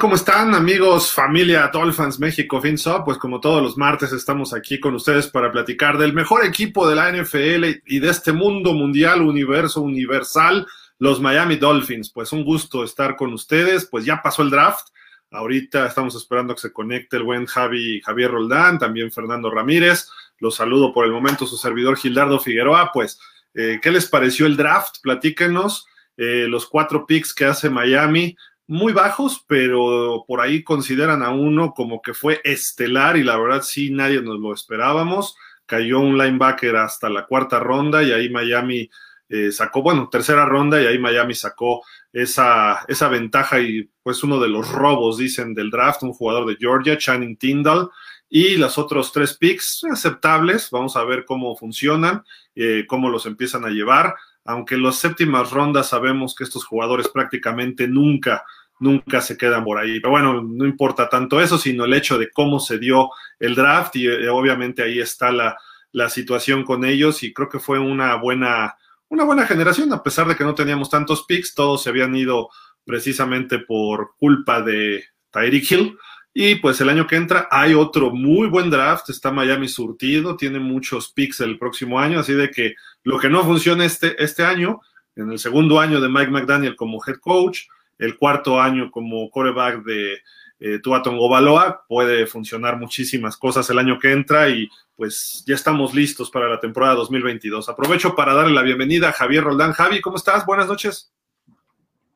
¿Cómo están, amigos, familia Dolphins México FinSop? Pues como todos los martes estamos aquí con ustedes para platicar del mejor equipo de la NFL y de este mundo mundial, universo universal, los Miami Dolphins. Pues un gusto estar con ustedes. Pues ya pasó el draft. Ahorita estamos esperando que se conecte el buen Javi, Javier Roldán, también Fernando Ramírez. Los saludo por el momento, su servidor Gildardo Figueroa. Pues, eh, ¿qué les pareció el draft? Platíquenos. Eh, los cuatro picks que hace Miami muy bajos, pero por ahí consideran a uno como que fue estelar y la verdad sí nadie nos lo esperábamos. Cayó un linebacker hasta la cuarta ronda y ahí Miami eh, sacó, bueno, tercera ronda y ahí Miami sacó esa, esa ventaja y pues uno de los robos, dicen, del draft, un jugador de Georgia, Channing Tyndall, y los otros tres picks aceptables, vamos a ver cómo funcionan, eh, cómo los empiezan a llevar aunque en las séptimas rondas sabemos que estos jugadores prácticamente nunca, nunca se quedan por ahí. Pero bueno, no importa tanto eso, sino el hecho de cómo se dio el draft y eh, obviamente ahí está la, la, situación con ellos y creo que fue una buena, una buena generación, a pesar de que no teníamos tantos picks, todos se habían ido precisamente por culpa de Tyreek Hill. Y pues el año que entra hay otro muy buen draft, está Miami surtido, tiene muchos picks el próximo año, así de que lo que no funciona este, este año, en el segundo año de Mike McDaniel como head coach, el cuarto año como coreback de eh, Tuaton Baloa, puede funcionar muchísimas cosas el año que entra y pues ya estamos listos para la temporada 2022. Aprovecho para darle la bienvenida a Javier Roldán. Javi, ¿cómo estás? Buenas noches.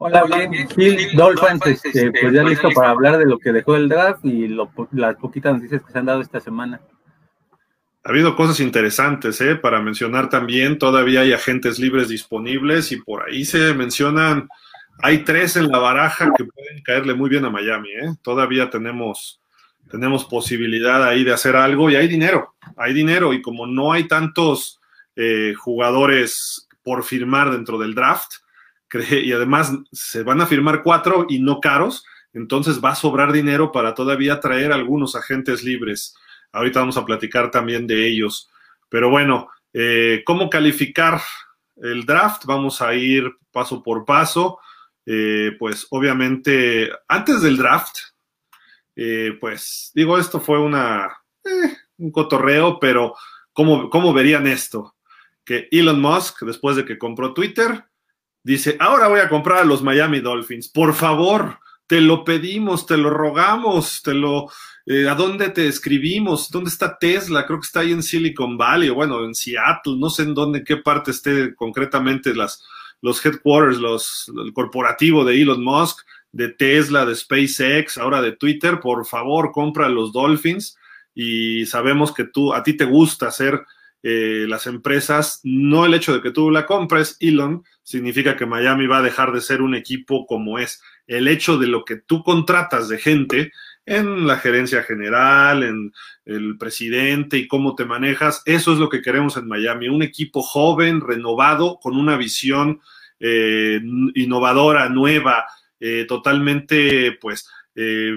Hola, bien, Phil Dolphins, este, pues ya listo para hablar de lo que dejó el draft y las poquitas noticias que se han dado esta semana. Ha habido cosas interesantes, ¿eh? Para mencionar también, todavía hay agentes libres disponibles y por ahí se mencionan, hay tres en la baraja que pueden caerle muy bien a Miami, ¿eh? Todavía tenemos, tenemos posibilidad ahí de hacer algo y hay dinero, hay dinero y como no hay tantos eh, jugadores por firmar dentro del draft, y además se van a firmar cuatro y no caros, entonces va a sobrar dinero para todavía traer algunos agentes libres. Ahorita vamos a platicar también de ellos. Pero bueno, eh, ¿cómo calificar el draft? Vamos a ir paso por paso. Eh, pues obviamente, antes del draft, eh, pues digo, esto fue una, un cotorreo, pero ¿cómo, ¿cómo verían esto? Que Elon Musk, después de que compró Twitter, dice, ahora voy a comprar a los Miami Dolphins. Por favor, te lo pedimos, te lo rogamos, te lo... Eh, ¿A dónde te escribimos? ¿Dónde está Tesla? Creo que está ahí en Silicon Valley, bueno, en Seattle, no sé en dónde, en qué parte esté concretamente las, los headquarters, los, el corporativo de Elon Musk, de Tesla, de SpaceX, ahora de Twitter. Por favor, compra los Dolphins y sabemos que tú, a ti te gusta hacer eh, las empresas, no el hecho de que tú la compres, Elon, significa que Miami va a dejar de ser un equipo como es. El hecho de lo que tú contratas de gente en la gerencia general, en el presidente y cómo te manejas, eso es lo que queremos en Miami, un equipo joven, renovado, con una visión eh, innovadora, nueva, eh, totalmente, pues,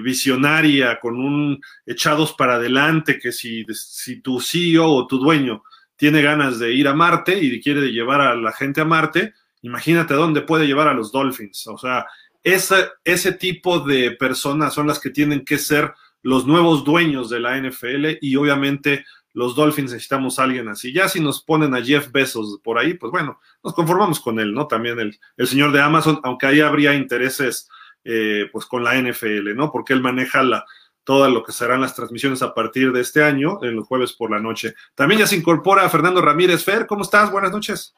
visionaria, con un echados para adelante, que si, si tu CEO o tu dueño tiene ganas de ir a Marte y quiere llevar a la gente a Marte, imagínate dónde puede llevar a los Dolphins. O sea, ese, ese tipo de personas son las que tienen que ser los nuevos dueños de la NFL y obviamente los Dolphins necesitamos a alguien así. Ya si nos ponen a Jeff Bezos por ahí, pues bueno, nos conformamos con él, ¿no? También el, el señor de Amazon, aunque ahí habría intereses eh, pues con la NFL, ¿no? Porque él maneja la, todo lo que serán las transmisiones a partir de este año, en los jueves por la noche. También ya se incorpora Fernando Ramírez. Fer, ¿cómo estás? Buenas noches.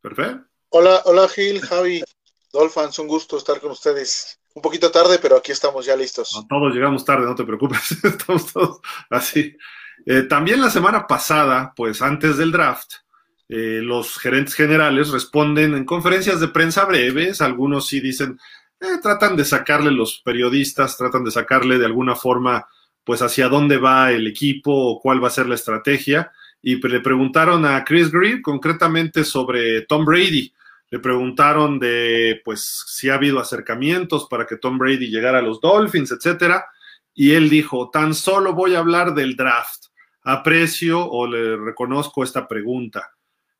Perfecto. Hola, hola Gil, Javi, Dolphins, un gusto estar con ustedes. Un poquito tarde, pero aquí estamos ya listos. todos llegamos tarde, no te preocupes, estamos todos así. Eh, también la semana pasada, pues antes del draft, eh, los gerentes generales responden en conferencias de prensa breves, algunos sí dicen, eh, tratan de sacarle los periodistas, tratan de sacarle de alguna forma, pues hacia dónde va el equipo o cuál va a ser la estrategia. Y le preguntaron a Chris Green concretamente sobre Tom Brady. Le preguntaron de, pues, si ha habido acercamientos para que Tom Brady llegara a los Dolphins, etcétera. Y él dijo, tan solo voy a hablar del draft. Aprecio o le reconozco esta pregunta.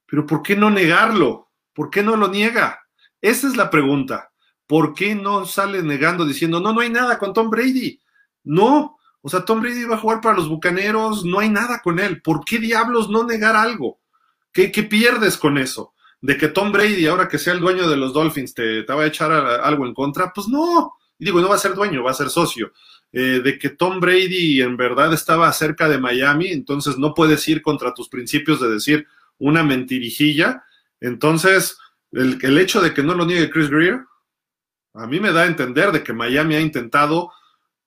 Pero ¿por qué no negarlo? ¿Por qué no lo niega? Esa es la pregunta. ¿Por qué no sale negando diciendo, no, no hay nada con Tom Brady? No, o sea, Tom Brady va a jugar para los Bucaneros, no hay nada con él. ¿Por qué diablos no negar algo? ¿Qué, qué pierdes con eso? De que Tom Brady, ahora que sea el dueño de los Dolphins, te, va a echar algo en contra. Pues no, digo, no va a ser dueño, va a ser socio. Eh, de que Tom Brady en verdad estaba cerca de Miami, entonces no puedes ir contra tus principios de decir una mentirijilla. Entonces, el, el hecho de que no lo niegue Chris Greer, a mí me da a entender de que Miami ha intentado,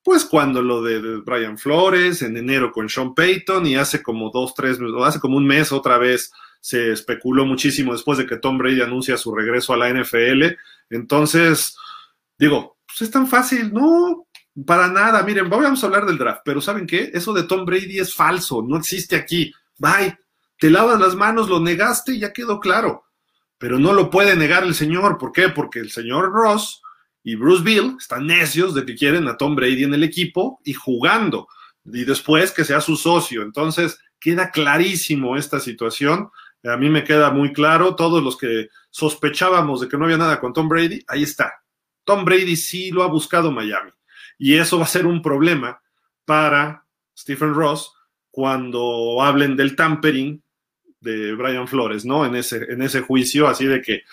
pues cuando lo de, Brian Flores, en enero con Sean Payton, y hace como dos, tres, hace como un mes otra vez se especuló muchísimo después de que Tom Brady anuncia su regreso a la NFL. Entonces, digo, pues es tan fácil, no, para nada, miren, vamos a hablar del draft, pero ¿saben qué? Eso de Tom Brady es falso, no existe aquí. Bye, te lavas las manos, lo negaste y ya quedó claro. Pero no lo puede negar el señor, ¿por qué? Porque el señor Ross y Bruce Bill están necios de que quieren a Tom Brady en el equipo y jugando, y después que sea su socio. Entonces, queda clarísimo esta situación. A mí me queda muy claro, todos los que sospechábamos de que no había nada con Tom Brady, ahí está. Tom Brady sí lo ha buscado Miami. Y eso va a ser un problema para Stephen Ross cuando hablen del tampering de Brian Flores, ¿no? En ese, en ese juicio, así de que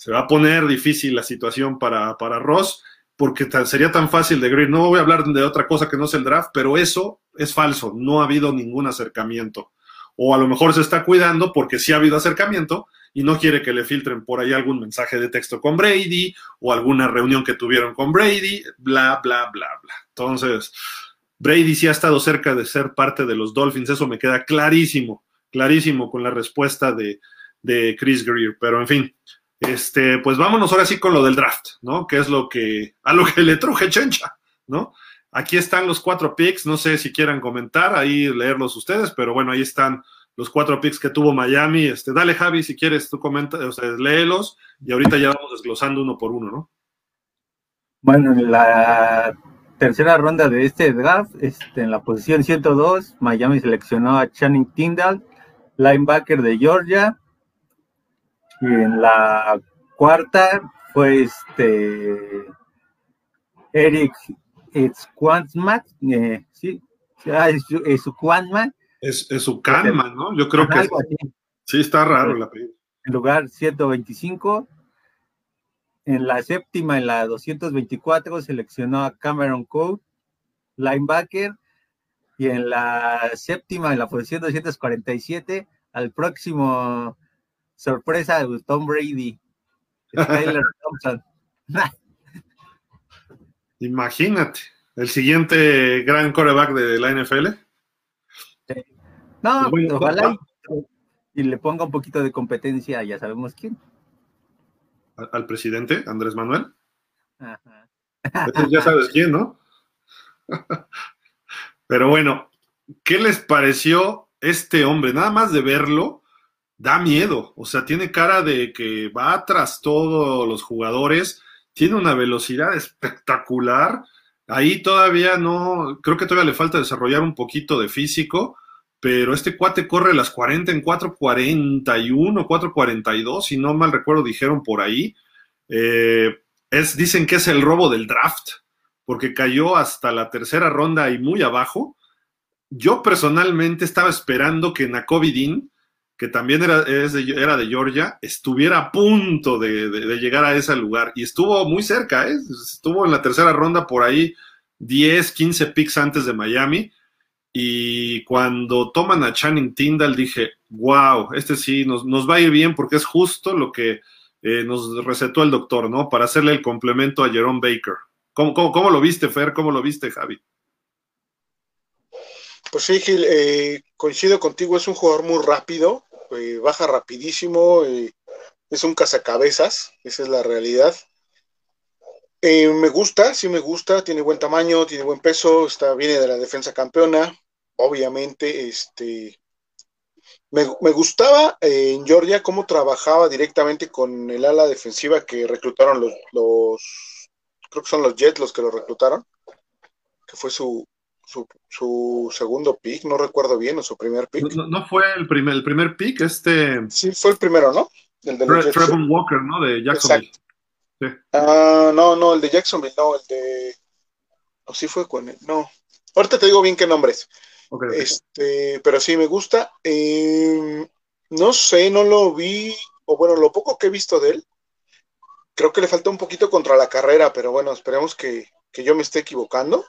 se va a poner difícil la situación para, para Ross, porque sería tan fácil de Green. No voy a hablar de otra cosa que no es el draft, pero eso es falso, no ha habido ningún acercamiento. O a lo mejor se está cuidando porque sí ha habido acercamiento, y no quiere que le filtren por ahí algún mensaje de texto con Brady o alguna reunión que tuvieron con Brady, bla, bla, bla, bla. Entonces, Brady sí ha estado cerca de ser parte de los Dolphins, eso me queda clarísimo, clarísimo con la respuesta de, de Chris Greer, pero en fin. Este, pues vámonos ahora sí con lo del draft, ¿no? Que es lo que, a lo que le truje Chencha, ¿no? Aquí están los cuatro picks, no sé si quieran comentar, ahí leerlos ustedes, pero bueno, ahí están los cuatro picks que tuvo Miami. Este, dale, Javi, si quieres, tú comenta, o sea, léelos y ahorita ya vamos desglosando uno por uno, ¿no? Bueno, en la tercera ronda de este draft, este, en la posición 102, Miami seleccionó a Channing Tyndall, linebacker de Georgia. Y en la cuarta fue este Eric Squantman, eh, sí, es, es es, es su calma, ¿no? Yo creo que sí está raro el apellido. En lugar 125. En la séptima, en la 224, seleccionó a Cameron Code, linebacker. Y en la séptima, en la posición 247, al próximo sorpresa de Tom Brady, Tyler Thompson. Imagínate, el siguiente gran coreback de la NFL. No, pues ojalá y, le ponga un poquito de competencia, ya sabemos quién. ¿Al, presidente, Andrés Manuel? Ajá. ya sabes quién, ¿no? Pero bueno, ¿qué les pareció este hombre? Nada más de verlo, da miedo. O sea, tiene cara de que va tras todos los jugadores, tiene una velocidad espectacular. Ahí todavía no, creo que todavía le falta desarrollar un poquito de físico, pero este cuate corre las 40 en 4.41, 4.42, si no mal recuerdo, dijeron por ahí. Eh, es, dicen que es el robo del draft, porque cayó hasta la tercera ronda y muy abajo. Yo personalmente estaba esperando que Nakovidin, que también era, de, era de Georgia, estuviera a punto de, llegar a ese lugar. Y estuvo muy cerca, ¿eh? estuvo en la tercera ronda por ahí 10, 15 picks antes de Miami y cuando toman a Channing Tyndall dije, wow, este sí nos, nos va a ir bien porque es justo lo que eh, nos recetó el doctor, ¿no? Para hacerle el complemento a Jerome Baker. ¿Cómo, cómo, lo viste, Fer? ¿Cómo lo viste, Javi? Pues sí, Gil, eh, coincido contigo, es un jugador muy rápido, eh, baja rapidísimo, es un cazacabezas, esa es la realidad. me gusta, sí me gusta, tiene buen tamaño, tiene buen peso, está, viene de la defensa campeona, obviamente, este, me, gustaba eh, en Georgia cómo trabajaba directamente con el ala defensiva que reclutaron los, los, creo que son los Jets los que lo reclutaron, que fue su, su, segundo pick, no recuerdo bien, o su primer pick. No, fue el primer, el primer pick, este... Sí, fue el primero, ¿no? El de Trevor Walker, ¿no? De Jacksonville. Ah, no, no, el de Jacksonville, no, el de. O sí fue con él, no. Ahorita te digo bien qué nombre es. Este, pero sí me gusta. Em, no sé, no lo vi, o bueno, lo poco que he visto de él, creo que le falta un poquito contra la carrera, pero bueno, esperemos que, yo me esté equivocando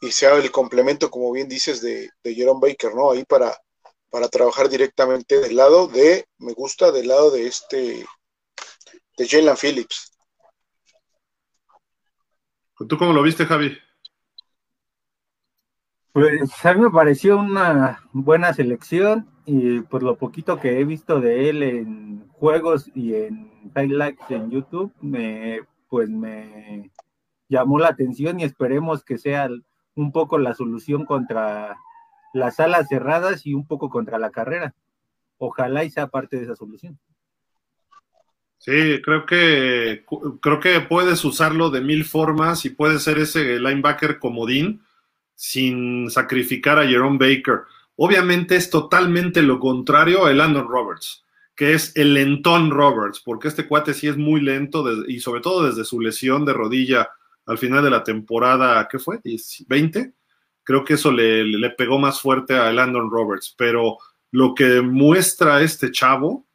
y sea el complemento, como bien dices, de, de Jerome Baker, ¿no? Ahí para, para trabajar directamente del lado de, me gusta, del lado de este, de Jalen Phillips. ¿Tú cómo lo viste, Javi? Pues a mí me pareció una buena selección y pues lo poquito que he visto de él en juegos y en highlights en YouTube, me, pues me llamó la atención y esperemos que sea un poco la solución contra las alas cerradas y un poco contra la carrera. Ojalá y sea parte de esa solución. Sí, creo que creo que puedes usarlo de mil formas y puede ser ese linebacker comodín sin sacrificar a Jerome Baker. Obviamente es totalmente lo contrario a Landon Roberts, que es el lentón Roberts, porque este cuate sí es muy lento y sobre todo desde su lesión de rodilla al final de la temporada, ¿qué fue? ¿20? Creo que eso le, le pegó más fuerte a Landon Roberts, pero lo que muestra este chavo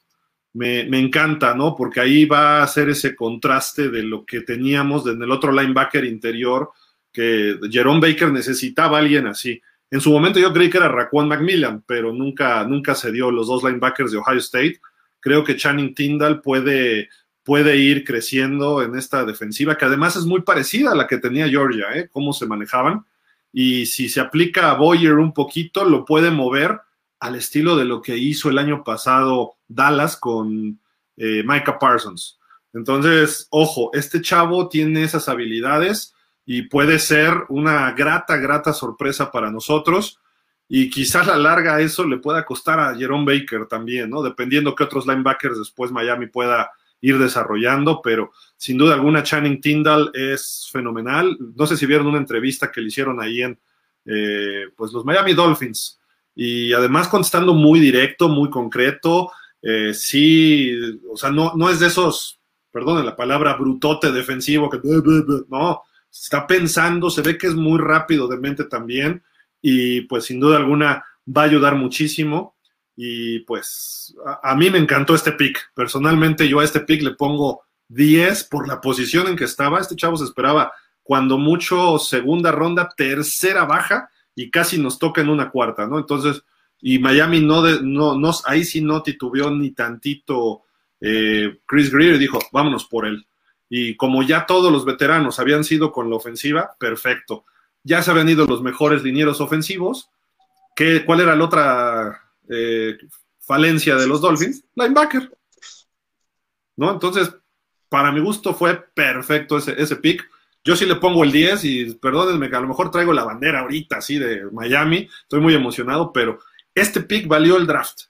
me, me, encanta, ¿no? Porque ahí va a ser ese contraste de lo que teníamos en el otro linebacker interior, que Jerome Baker necesitaba a alguien así. En su momento yo creí que era Raquan Macmillan, pero nunca, nunca se dio los dos linebackers de Ohio State. Creo que Channing Tyndall puede, puede ir creciendo en esta defensiva, que además es muy parecida a la que tenía Georgia, ¿eh? Cómo se manejaban. Y si se aplica a Boyer un poquito, lo puede mover al estilo de lo que hizo el año pasado Dallas con eh, Micah Parsons. Entonces, ojo, este chavo tiene esas habilidades y puede ser una grata, grata sorpresa para nosotros. Y quizás a la larga eso le pueda costar a Jerome Baker también, ¿no? Dependiendo qué otros linebackers después Miami pueda ir desarrollando, pero sin duda alguna Channing Tyndall es fenomenal. No sé si vieron una entrevista que le hicieron ahí en eh, pues los Miami Dolphins y además contestando muy directo, muy concreto. Eh, sí, o sea, no, no es de esos, perdón la palabra, brutote defensivo que no, está pensando, se ve que es muy rápido de mente también y pues sin duda alguna va a ayudar muchísimo y pues a, mí me encantó este pick. Personalmente yo a este pick le pongo 10 por la posición en que estaba. Este chavo se esperaba cuando mucho segunda ronda, tercera baja y casi nos toca en una cuarta, ¿no? Entonces, y Miami no, de, no, no ahí sí no titubeó ni tantito eh, Chris Greer dijo, vámonos por él. Y como ya todos los veteranos habían sido con la ofensiva, perfecto. Ya se habían ido los mejores linieros ofensivos. ¿Qué, ¿Cuál era la otra eh, falencia de los Dolphins? Linebacker. ¿No? Entonces, para mi gusto fue perfecto ese, ese pick. Yo sí le pongo el 10 y perdónenme que a lo mejor traigo la bandera ahorita, así de Miami. Estoy muy emocionado, pero este pick valió el draft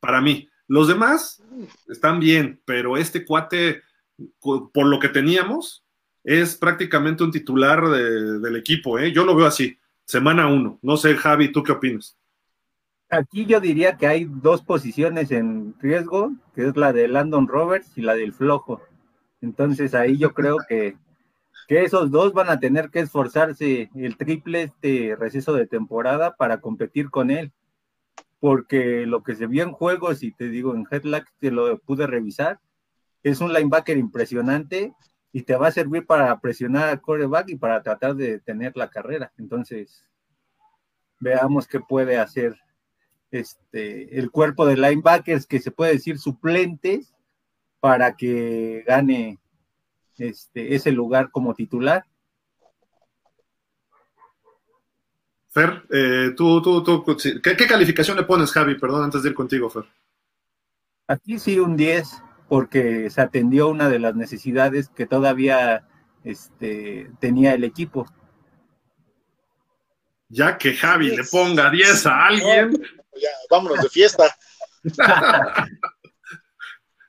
para mí. Los demás están bien, pero este cuate por lo que teníamos, es prácticamente un titular del equipo. ¿eh? Yo lo veo así, semana uno. No sé, Javi, ¿tú qué opinas? Aquí yo diría que hay dos posiciones en riesgo, que es la de Landon Roberts y la del flojo. Entonces ahí yo creo que, que esos dos van a tener que esforzarse el triple este receso de temporada para competir con él. Porque lo que se vio en juegos, y te digo, en Headlock te lo pude revisar, es un linebacker impresionante y te va a servir para presionar al coreback y para tratar de tener la carrera. Entonces, veamos qué puede hacer este, el cuerpo de linebackers, que se puede decir suplentes, para que gane este, ese lugar como titular. Fer, eh, tú, tú, tú, ¿qué, ¿qué, calificación le pones, Javi? Perdón, antes de ir contigo, Fer. Aquí sí un 10 porque se atendió una de las necesidades que todavía este, tenía el equipo. Ya que Javi le ponga 10 a alguien. Ya, vámonos de fiesta.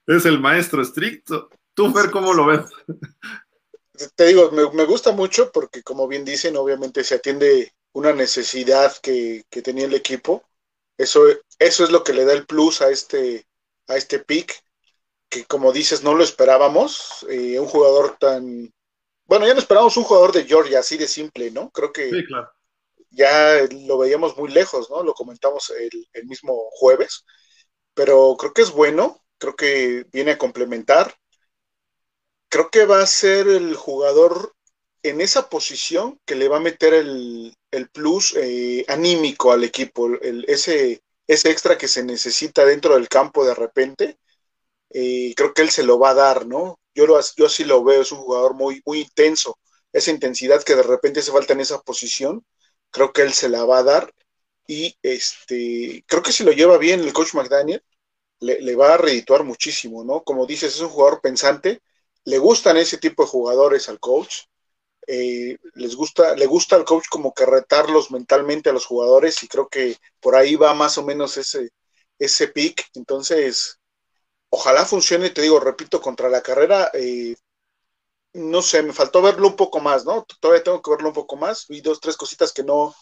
es el maestro estricto. ¿Tú, Fer, cómo lo ves? Te digo, me, gusta mucho porque, como bien dicen, obviamente se atiende una necesidad que, que, tenía el equipo. Eso, eso es lo que le da el plus a este, a este pick que como dices, no lo esperábamos. Eh, un jugador tan. Bueno, ya no esperábamos un jugador de Georgia, así de simple, ¿no? Creo que Sí, claro. Ya lo veíamos muy lejos, ¿no? Lo comentamos el, el mismo jueves. Pero creo que es bueno, creo que viene a complementar. Creo que va a ser el jugador en esa posición que le va a meter el, el plus eh, anímico al equipo, el, ese, ese extra que se necesita dentro del campo de repente, eh, creo que él se lo va a dar, ¿no? Yo, lo, yo así lo veo, es un jugador muy, muy intenso, esa intensidad que de repente hace falta en esa posición, creo que él se la va a dar y este, creo que si lo lleva bien el coach McDaniel, le, le va a redituar muchísimo, ¿no? Como dices, es un jugador pensante, le gustan ese tipo de jugadores al coach, eh, les gusta, le gusta al coach como que retarlos mentalmente a los jugadores y creo que por ahí va más o menos ese, ese pick. Entonces, ojalá funcione, te digo, repito, contra la carrera, eh, no sé, me faltó verlo un poco más, ¿no? Todavía tengo que verlo un poco más. Vi dos, tres cositas que no,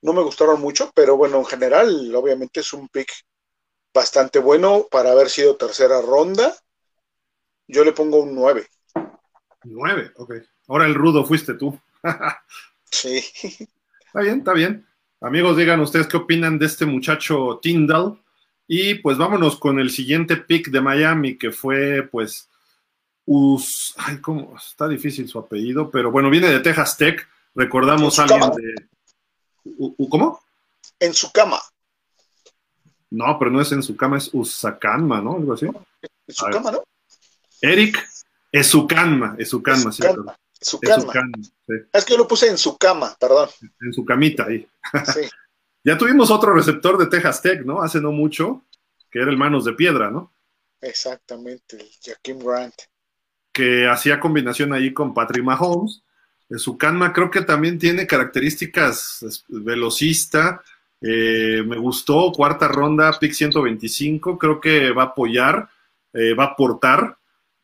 no me gustaron mucho, pero bueno, en general, obviamente es un pick bastante bueno para haber sido tercera ronda. Yo le pongo un 9. 9, ok. Ahora el rudo fuiste tú. sí. Está bien, está bien. Amigos, digan ustedes qué opinan de este muchacho Tyndall. Y pues vámonos con el siguiente pick de Miami, que fue pues Us... Ay, cómo está difícil su apellido, pero bueno, viene de Texas Tech. Recordamos a alguien de... U, U, ¿Cómo? En su cama. No, pero no es en su cama, es Usacanma, ¿no? Algo así. En su cama, ¿no? Eric Esucanma, Esucanma, sí. Su cama. Sí. Es que yo lo puse en su cama, perdón. En su camita ahí. Sí. ya tuvimos otro receptor de Texas Tech, ¿no? Hace no mucho, que era el Manos de Piedra, ¿no? Exactamente, el Jaquim Grant. Que hacía combinación ahí con Patrick Mahomes. En su canma creo que también tiene características velocista. Eh, me gustó, cuarta ronda, pick 125. Creo que va a apoyar, eh, va a aportar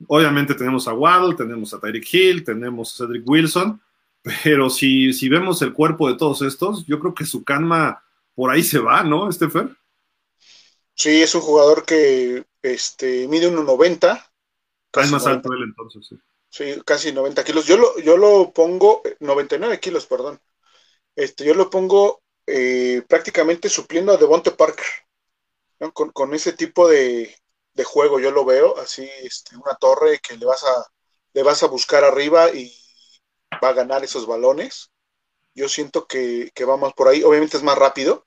Obviamente tenemos a Waddle, tenemos a Tyreek Hill, tenemos a Cedric Wilson, pero si, si vemos el cuerpo de todos estos, yo creo que su canma por ahí se va, ¿no, Estefer? Sí, es un jugador que este, mide 1,90. Es más 90. alto él entonces, sí. Sí, casi 90 kilos. Yo lo, yo lo pongo, 99 kilos, perdón. Este, yo lo pongo eh, prácticamente supliendo a Devonte Parker. ¿no? Con, con, ese tipo de, de juego, yo lo veo, así este, una torre que le vas a le vas a buscar arriba y va a ganar esos balones. Yo siento que, que va más por ahí, obviamente es más rápido,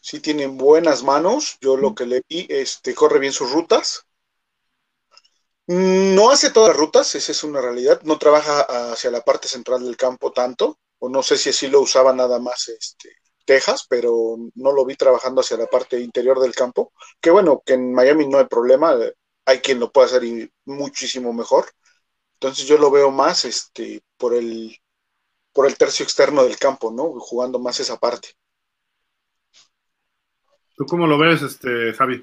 sí tienen buenas manos, yo lo que le vi, este, corre bien sus rutas. No hace todas las rutas, esa es una realidad, no trabaja hacia la parte central del campo tanto, o no sé si así lo usaba nada más este, Texas, pero no lo vi trabajando hacia la parte interior del campo. Que bueno, que en Miami no hay problema, hay quien lo puede hacer muchísimo mejor. Entonces yo lo veo más este, por, el, por el tercio externo del campo, ¿no? Jugando más esa parte. ¿Tú cómo lo ves, este, Javi?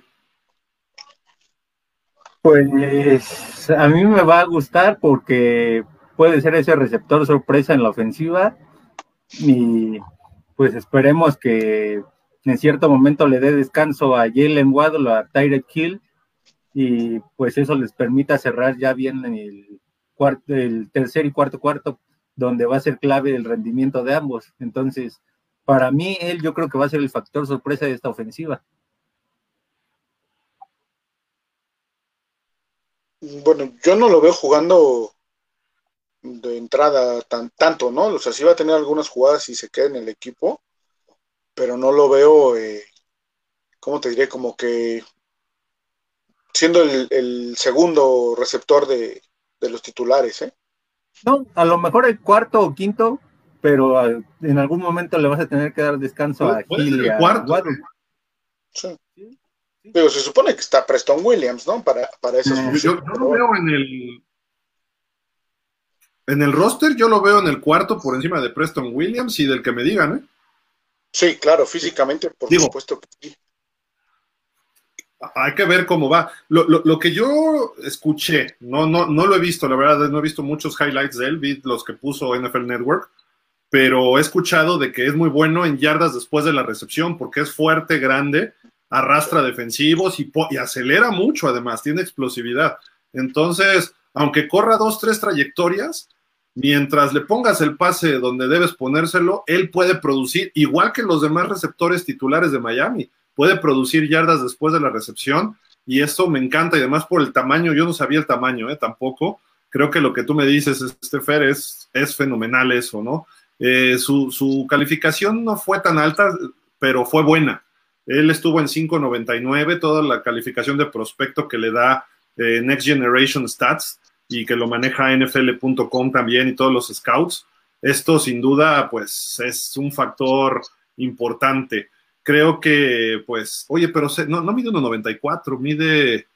Pues a mí me va a gustar porque puede ser ese receptor sorpresa en la ofensiva y pues esperemos que en cierto momento le dé descanso a Jalen Waddle a Tyrek Hill y pues eso les permita cerrar ya bien en el, el tercer y cuarto cuarto donde va a ser clave el rendimiento de ambos. Entonces, para mí, él yo creo que va a ser el factor sorpresa de esta ofensiva. Bueno, yo no lo veo jugando de entrada tan, tanto, ¿no? O sea, sí va a tener algunas jugadas y se queda en el equipo, pero no lo veo, eh, ¿cómo te diré? Como que siendo el, el segundo receptor de, de, los titulares, ¿eh? No, a lo mejor el cuarto o quinto, pero a, en algún momento le vas a tener que dar descanso a Gil y a cuarto. Sí. Pero se supone que está Preston Williams, ¿no? Para, para esos. No, yo, yo lo veo en el, en el roster yo lo veo en el cuarto por encima de Preston Williams y del que me digan, ¿eh? Sí, claro, físicamente, por Digo, supuesto que sí. Hay que ver cómo va. Lo, lo, lo, que yo escuché, no, no, no lo he visto, la verdad, no he visto muchos highlights de él, vi los que puso NFL Network, pero he escuchado de que es muy bueno en yardas después de la recepción porque es fuerte, grande, arrastra defensivos y, acelera mucho además, tiene explosividad. Entonces, aunque corra dos, tres trayectorias, mientras le pongas el pase donde debes ponérselo, él puede producir, igual que los demás receptores titulares de Miami, puede producir yardas después de la recepción y esto me encanta y además por el tamaño, yo no sabía el tamaño ¿eh? tampoco, creo que lo que tú me dices, Estefer, es, es fenomenal eso, ¿no? Eh, su, calificación no fue tan alta, pero fue buena. Él estuvo en 5.99, toda la calificación de prospecto que le da eh, Next Generation Stats y que lo maneja NFL.com también y todos los scouts. Esto sin duda, pues, es un factor importante. Creo que, pues, oye, pero no, no mide 1.94, mide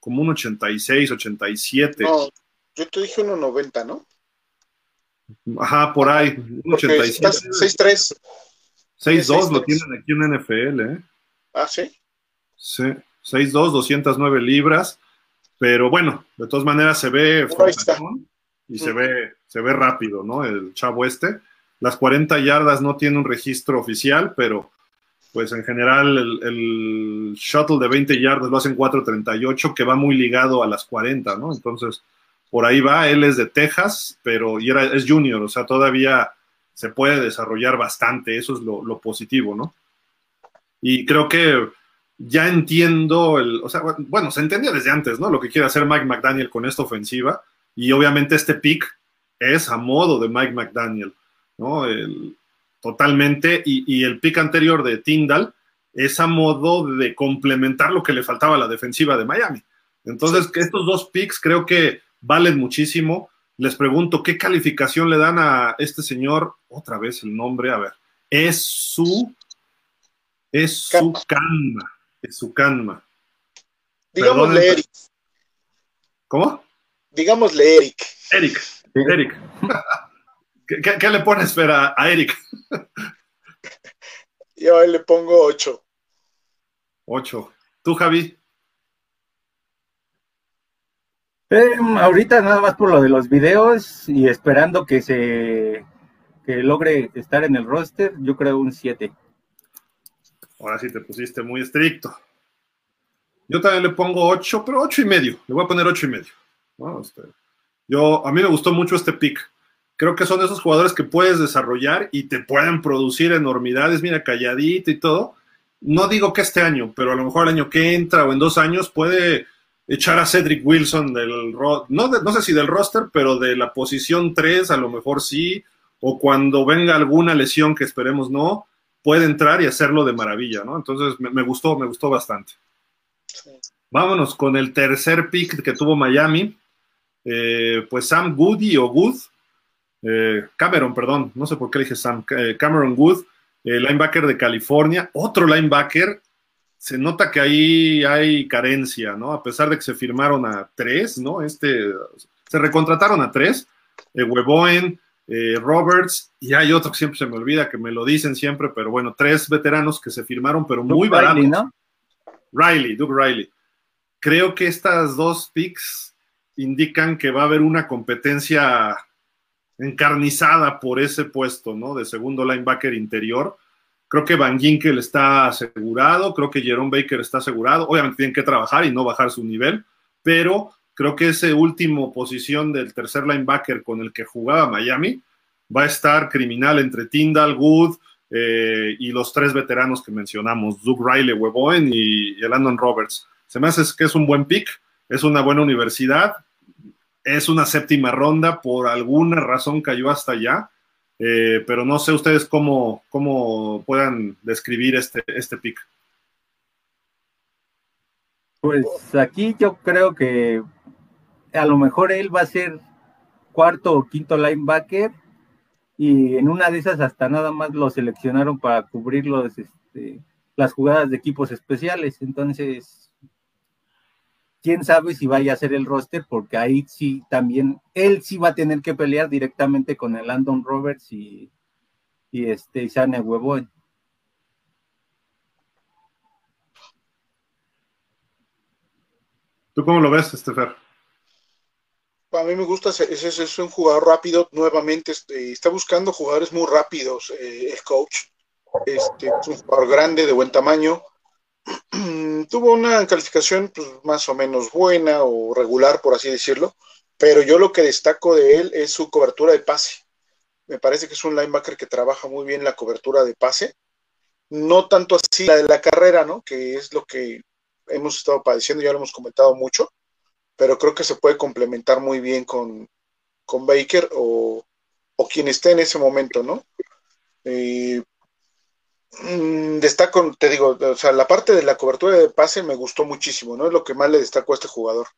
como un 86, 87. No, yo te dije 1.90, ¿no? Ajá, por ahí. 6'3. 6'2 lo tienen aquí en NFL, ¿eh? Ah, sí. Sí, 6'2, 209 libras. Pero bueno, de todas maneras se ve y se ve, se ve rápido, ¿no? El chavo este. Las 40 yardas no tiene un registro oficial, pero pues en general el, el shuttle de 20 yardas lo hacen 4.38, que va muy ligado a las 40, ¿no? Entonces, por ahí va, él es de Texas, pero y era, es junior, o sea, todavía se puede desarrollar bastante, eso es lo, positivo, ¿no? Y creo que ya entiendo, el, o sea, bueno, se entendía desde antes, ¿no? Lo que quiere hacer Mike McDaniel con esta ofensiva, y obviamente este pick es a modo de Mike McDaniel, ¿no? totalmente, y, y el pick anterior de Tyndall es a modo de complementar lo que le faltaba a la defensiva de Miami. Entonces, estos dos picks creo que valen muchísimo. Les pregunto, ¿qué calificación le dan a este señor? Otra vez el nombre, a ver. Es su. Es su canma. Es su canma. Digámosle Eric. ¿Cómo? Digámosle Eric. Eric. Eric. ¿Qué, le pones, espera, a Eric? Yo le pongo 8. 8. ¿Tú, Javi? Eh, ahorita nada más por lo de los videos y esperando que se que logre estar en el roster, yo creo un 7. Ahora sí te pusiste muy estricto. Yo también le pongo 8, pero 8 y medio. Le voy a poner 8 y medio. Este, yo, a mí me gustó mucho este pick. Creo que son esos jugadores que puedes desarrollar y te pueden producir enormidades. Mira, calladito y todo. No digo que este año, pero a lo mejor el año que entra o en dos años puede echar a Cedric Wilson del, no, no sé si del roster, pero de la posición 3 a lo mejor sí, o cuando venga alguna lesión que esperemos no, puede entrar y hacerlo de maravilla, ¿no? Entonces me, gustó, me gustó bastante. Vámonos con el tercer pick que tuvo Miami, eh, pues Sam Goody o Good, eh, Cameron, perdón, no sé por qué le dije Sam, eh, Cameron Good, linebacker de California, otro linebacker se nota que ahí hay carencia, ¿no? A pesar de que se firmaron a tres, ¿no? Este, se recontrataron a tres, Weboen, eh, Roberts, y hay otro que siempre se me olvida, que me lo dicen siempre, pero bueno, tres veteranos que se firmaron, pero muy baratos. Riley, ¿no? Riley, Doug Riley. Creo que estas dos picks indican que va a haber una competencia encarnizada por ese puesto, ¿no? De segundo linebacker interior Creo que Van Ginkel está asegurado, creo que Jerome Baker está asegurado. Obviamente tienen que trabajar y no bajar su nivel, pero creo que ese último posición del tercer linebacker con el que jugaba Miami va a estar criminal entre Tyndall, Wood eh, y los tres veteranos que mencionamos, Doug Riley, Weboen y, y Landon Roberts. Se me hace que es un buen pick, es una buena universidad, es una séptima ronda, por alguna razón cayó hasta allá eh, pero no sé ustedes cómo, cómo puedan describir este, este pick. Pues aquí yo creo que a lo mejor él va a ser cuarto o quinto linebacker y en una de esas hasta nada más lo seleccionaron para cubrir este, las jugadas de equipos especiales. Entonces, quién sabe si vaya a ser el roster, porque ahí sí también, él sí va a tener que pelear directamente con el Landon Roberts y, y este. ¿Tú cómo lo ves, Estefer? A mí me gusta, es, es, un jugador rápido, nuevamente este, está buscando jugadores muy rápidos, eh, el coach. Este, es un jugador grande, de buen tamaño, tuvo una calificación pues, más o menos buena o regular, por así decirlo, pero yo lo que destaco de él es su cobertura de pase. Me parece que es un linebacker que trabaja muy bien la cobertura de pase, no tanto así la de la carrera, ¿no? Que es lo que hemos estado padeciendo, ya lo hemos comentado mucho, pero creo que se puede complementar muy bien con, con Baker o, o quien esté en ese momento, ¿no? Eh, mm, destaco, te digo, o sea, la parte de la cobertura de pase me gustó muchísimo, ¿no? Es lo que más le destaco a este jugador.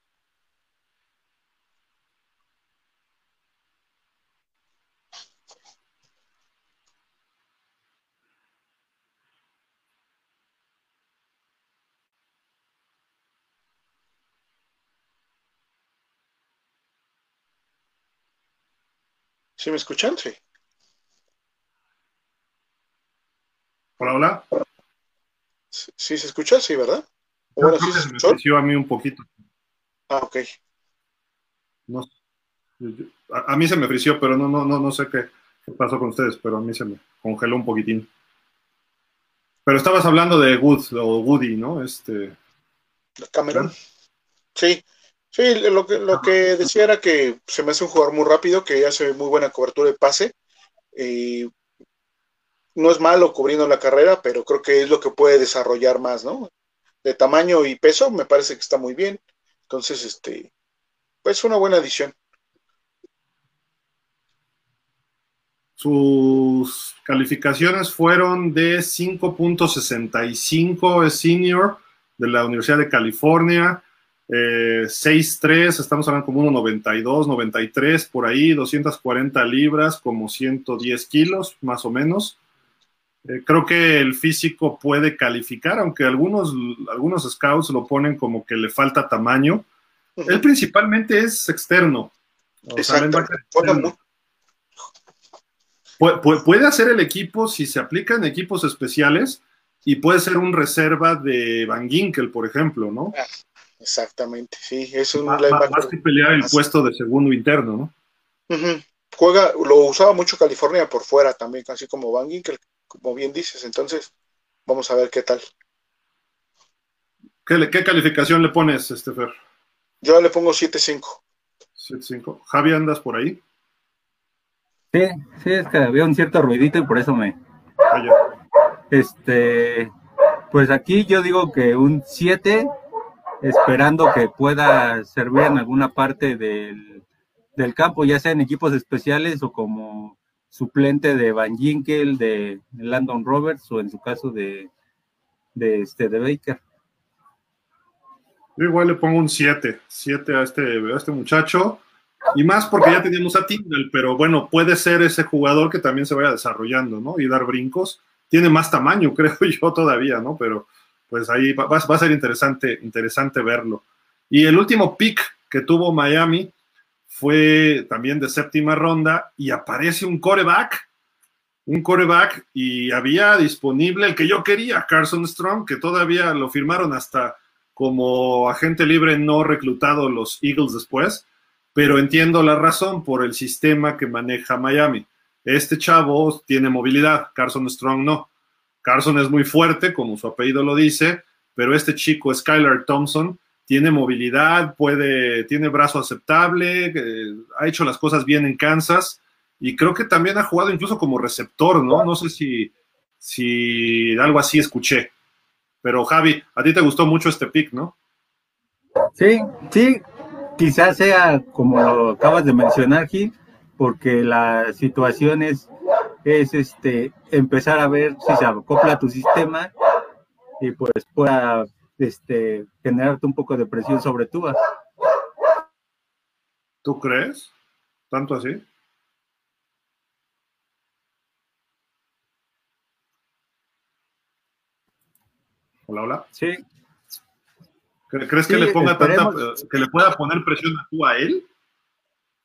¿Sí me escuchan? Sí. Hola, hola. Sí, se escucha, sí, ¿verdad? Bueno, sí se me escuchó a mí un poquito. Ah, ok. No, a, mí se me frició, pero no, no, no, no sé qué, pasó con ustedes, pero a mí se me congeló un poquitín. Pero estabas hablando de Wood o Woody, ¿no? Este. Cameron. Sí, sí, lo que, lo que decía era que se me hace un jugador muy rápido, que hace muy buena cobertura de pase. Y no es malo cubriendo la carrera, pero creo que es lo que puede desarrollar más, ¿no? De tamaño y peso, me parece que está muy bien. Entonces, este, pues una buena adición. Sus calificaciones fueron de 5.65 senior de la Universidad de California, eh, 6.3, estamos hablando como 1.92, 93 por ahí, 240 libras, como 110 kilos más o menos. Eh, creo que el físico puede calificar, aunque algunos, algunos scouts lo ponen como que le falta tamaño. Él principalmente es externo. Exacto. puede hacer el equipo si se aplica en equipos especiales y puede ser un reserva de Van Ginkel, por ejemplo, ¿no? Exactamente, sí, es un más, más que pelear el puesto de segundo interno, ¿no? Juega, lo usaba mucho California por fuera también, casi como Van Ginkel, como bien dices. Entonces, vamos a ver qué tal. ¿Qué, qué calificación le pones, Estefer? Yo le pongo 7.5. 7.5. Javi, ¿andas por ahí? Sí, sí, es que había un cierto ruidito y por eso me. Ah, este, pues aquí yo digo que un 7, esperando que pueda servir en alguna parte del, del campo, ya sea en equipos especiales o como suplente de Van Ginkel, de Landon Roberts o en su caso de, de, este, de Baker. Yo igual le pongo un 7, 7 a este, a este muchacho. Y más porque ya teníamos a Tindall, pero bueno, puede ser ese jugador que también se vaya desarrollando, ¿no? Y dar brincos. Tiene más tamaño, creo yo todavía, ¿no? Pero pues ahí va, va a ser interesante, interesante verlo. Y el último pick que tuvo Miami fue también de séptima ronda y aparece un coreback, un coreback y había disponible el que yo quería, Carson Strong, que todavía lo firmaron hasta como agente libre no reclutado los Eagles después, pero entiendo la razón por el sistema que maneja Miami. Este chavo tiene movilidad, Carson Strong no. Carson es muy fuerte, como su apellido lo dice, pero este chico, Skylar Thompson, tiene movilidad, puede, tiene brazo aceptable, eh, ha hecho las cosas bien en Kansas y creo que también ha jugado incluso como receptor, ¿no? No sé si, si algo así escuché. Pero Javi, a ti te gustó mucho este pick, ¿no? Sí, sí, quizás sea como lo acabas de mencionar, Gil, porque la situación es, es este, empezar a ver si se acopla a tu sistema y pues pueda este, generarte un poco de presión sobre tú. ¿Tú crees? ¿Tanto así? Hola, hola. Sí. ¿Crees que le ponga tanta, que le pueda poner presión a tú a él?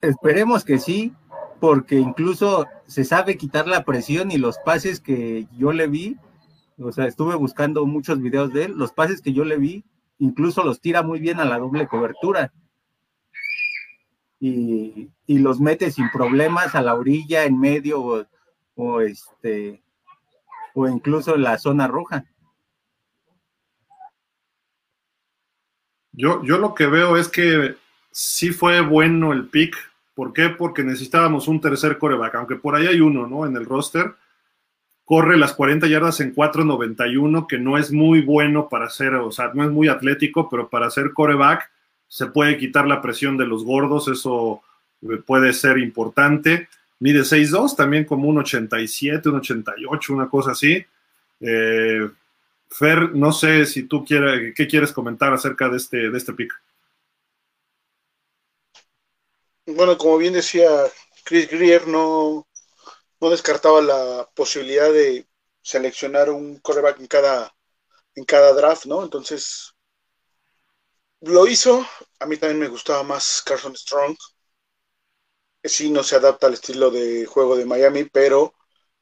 Esperemos que sí, porque incluso se sabe quitar la presión y los pases que yo le vi, o sea, estuve buscando muchos videos de él, los pases que yo le vi, incluso los tira muy bien a la doble cobertura. Y, los mete sin problemas a la orilla, en medio o, este o incluso en la zona roja. Yo, yo lo que veo es que sí fue bueno el pick. ¿Por qué? Porque necesitábamos un tercer coreback, aunque por ahí hay uno, ¿no? En el roster. Corre las 40 yardas en 4.91, que no es muy bueno para ser, o sea, no es muy atlético, pero para ser coreback se puede quitar la presión de los gordos, eso eh, puede ser importante. Mide 6'2, también como un 87, un 88, una cosa así. Eh, Fer, no sé si tú quieres, ¿qué quieres comentar acerca de este, de este pick? Bueno, como bien decía Chris Greer, no, no descartaba la posibilidad de seleccionar un coreback en cada, en cada draft, ¿no? Entonces, lo hizo. A mí también me gustaba más Carson Strong. Sí, no se adapta al estilo de juego de Miami, pero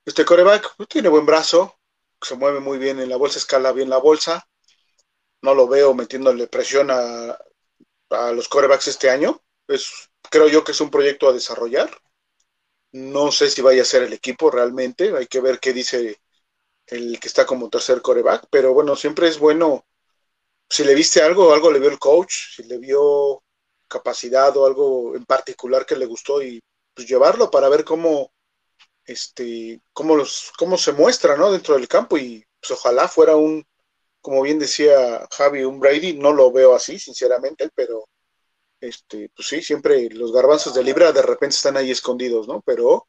este coreback tiene buen brazo, se mueve muy bien en la bolsa, escala bien la bolsa. No lo veo metiéndole presión a, a los corebacks este año. Es, creo yo que es un proyecto a desarrollar. No sé si vaya a ser el equipo realmente. Hay que ver qué dice el que está como tercer coreback. Pero bueno, siempre es bueno. Si le viste algo, algo le vio el coach, si le vio capacidad o algo en particular que le gustó y pues llevarlo para ver cómo, este, cómo, los, cómo se muestra ¿no? dentro del campo y pues ojalá fuera un, como bien decía Javi, un Brady, no lo veo así, sinceramente, pero este, pues sí, siempre los garbanzos de Libra de repente están ahí escondidos, ¿no? Pero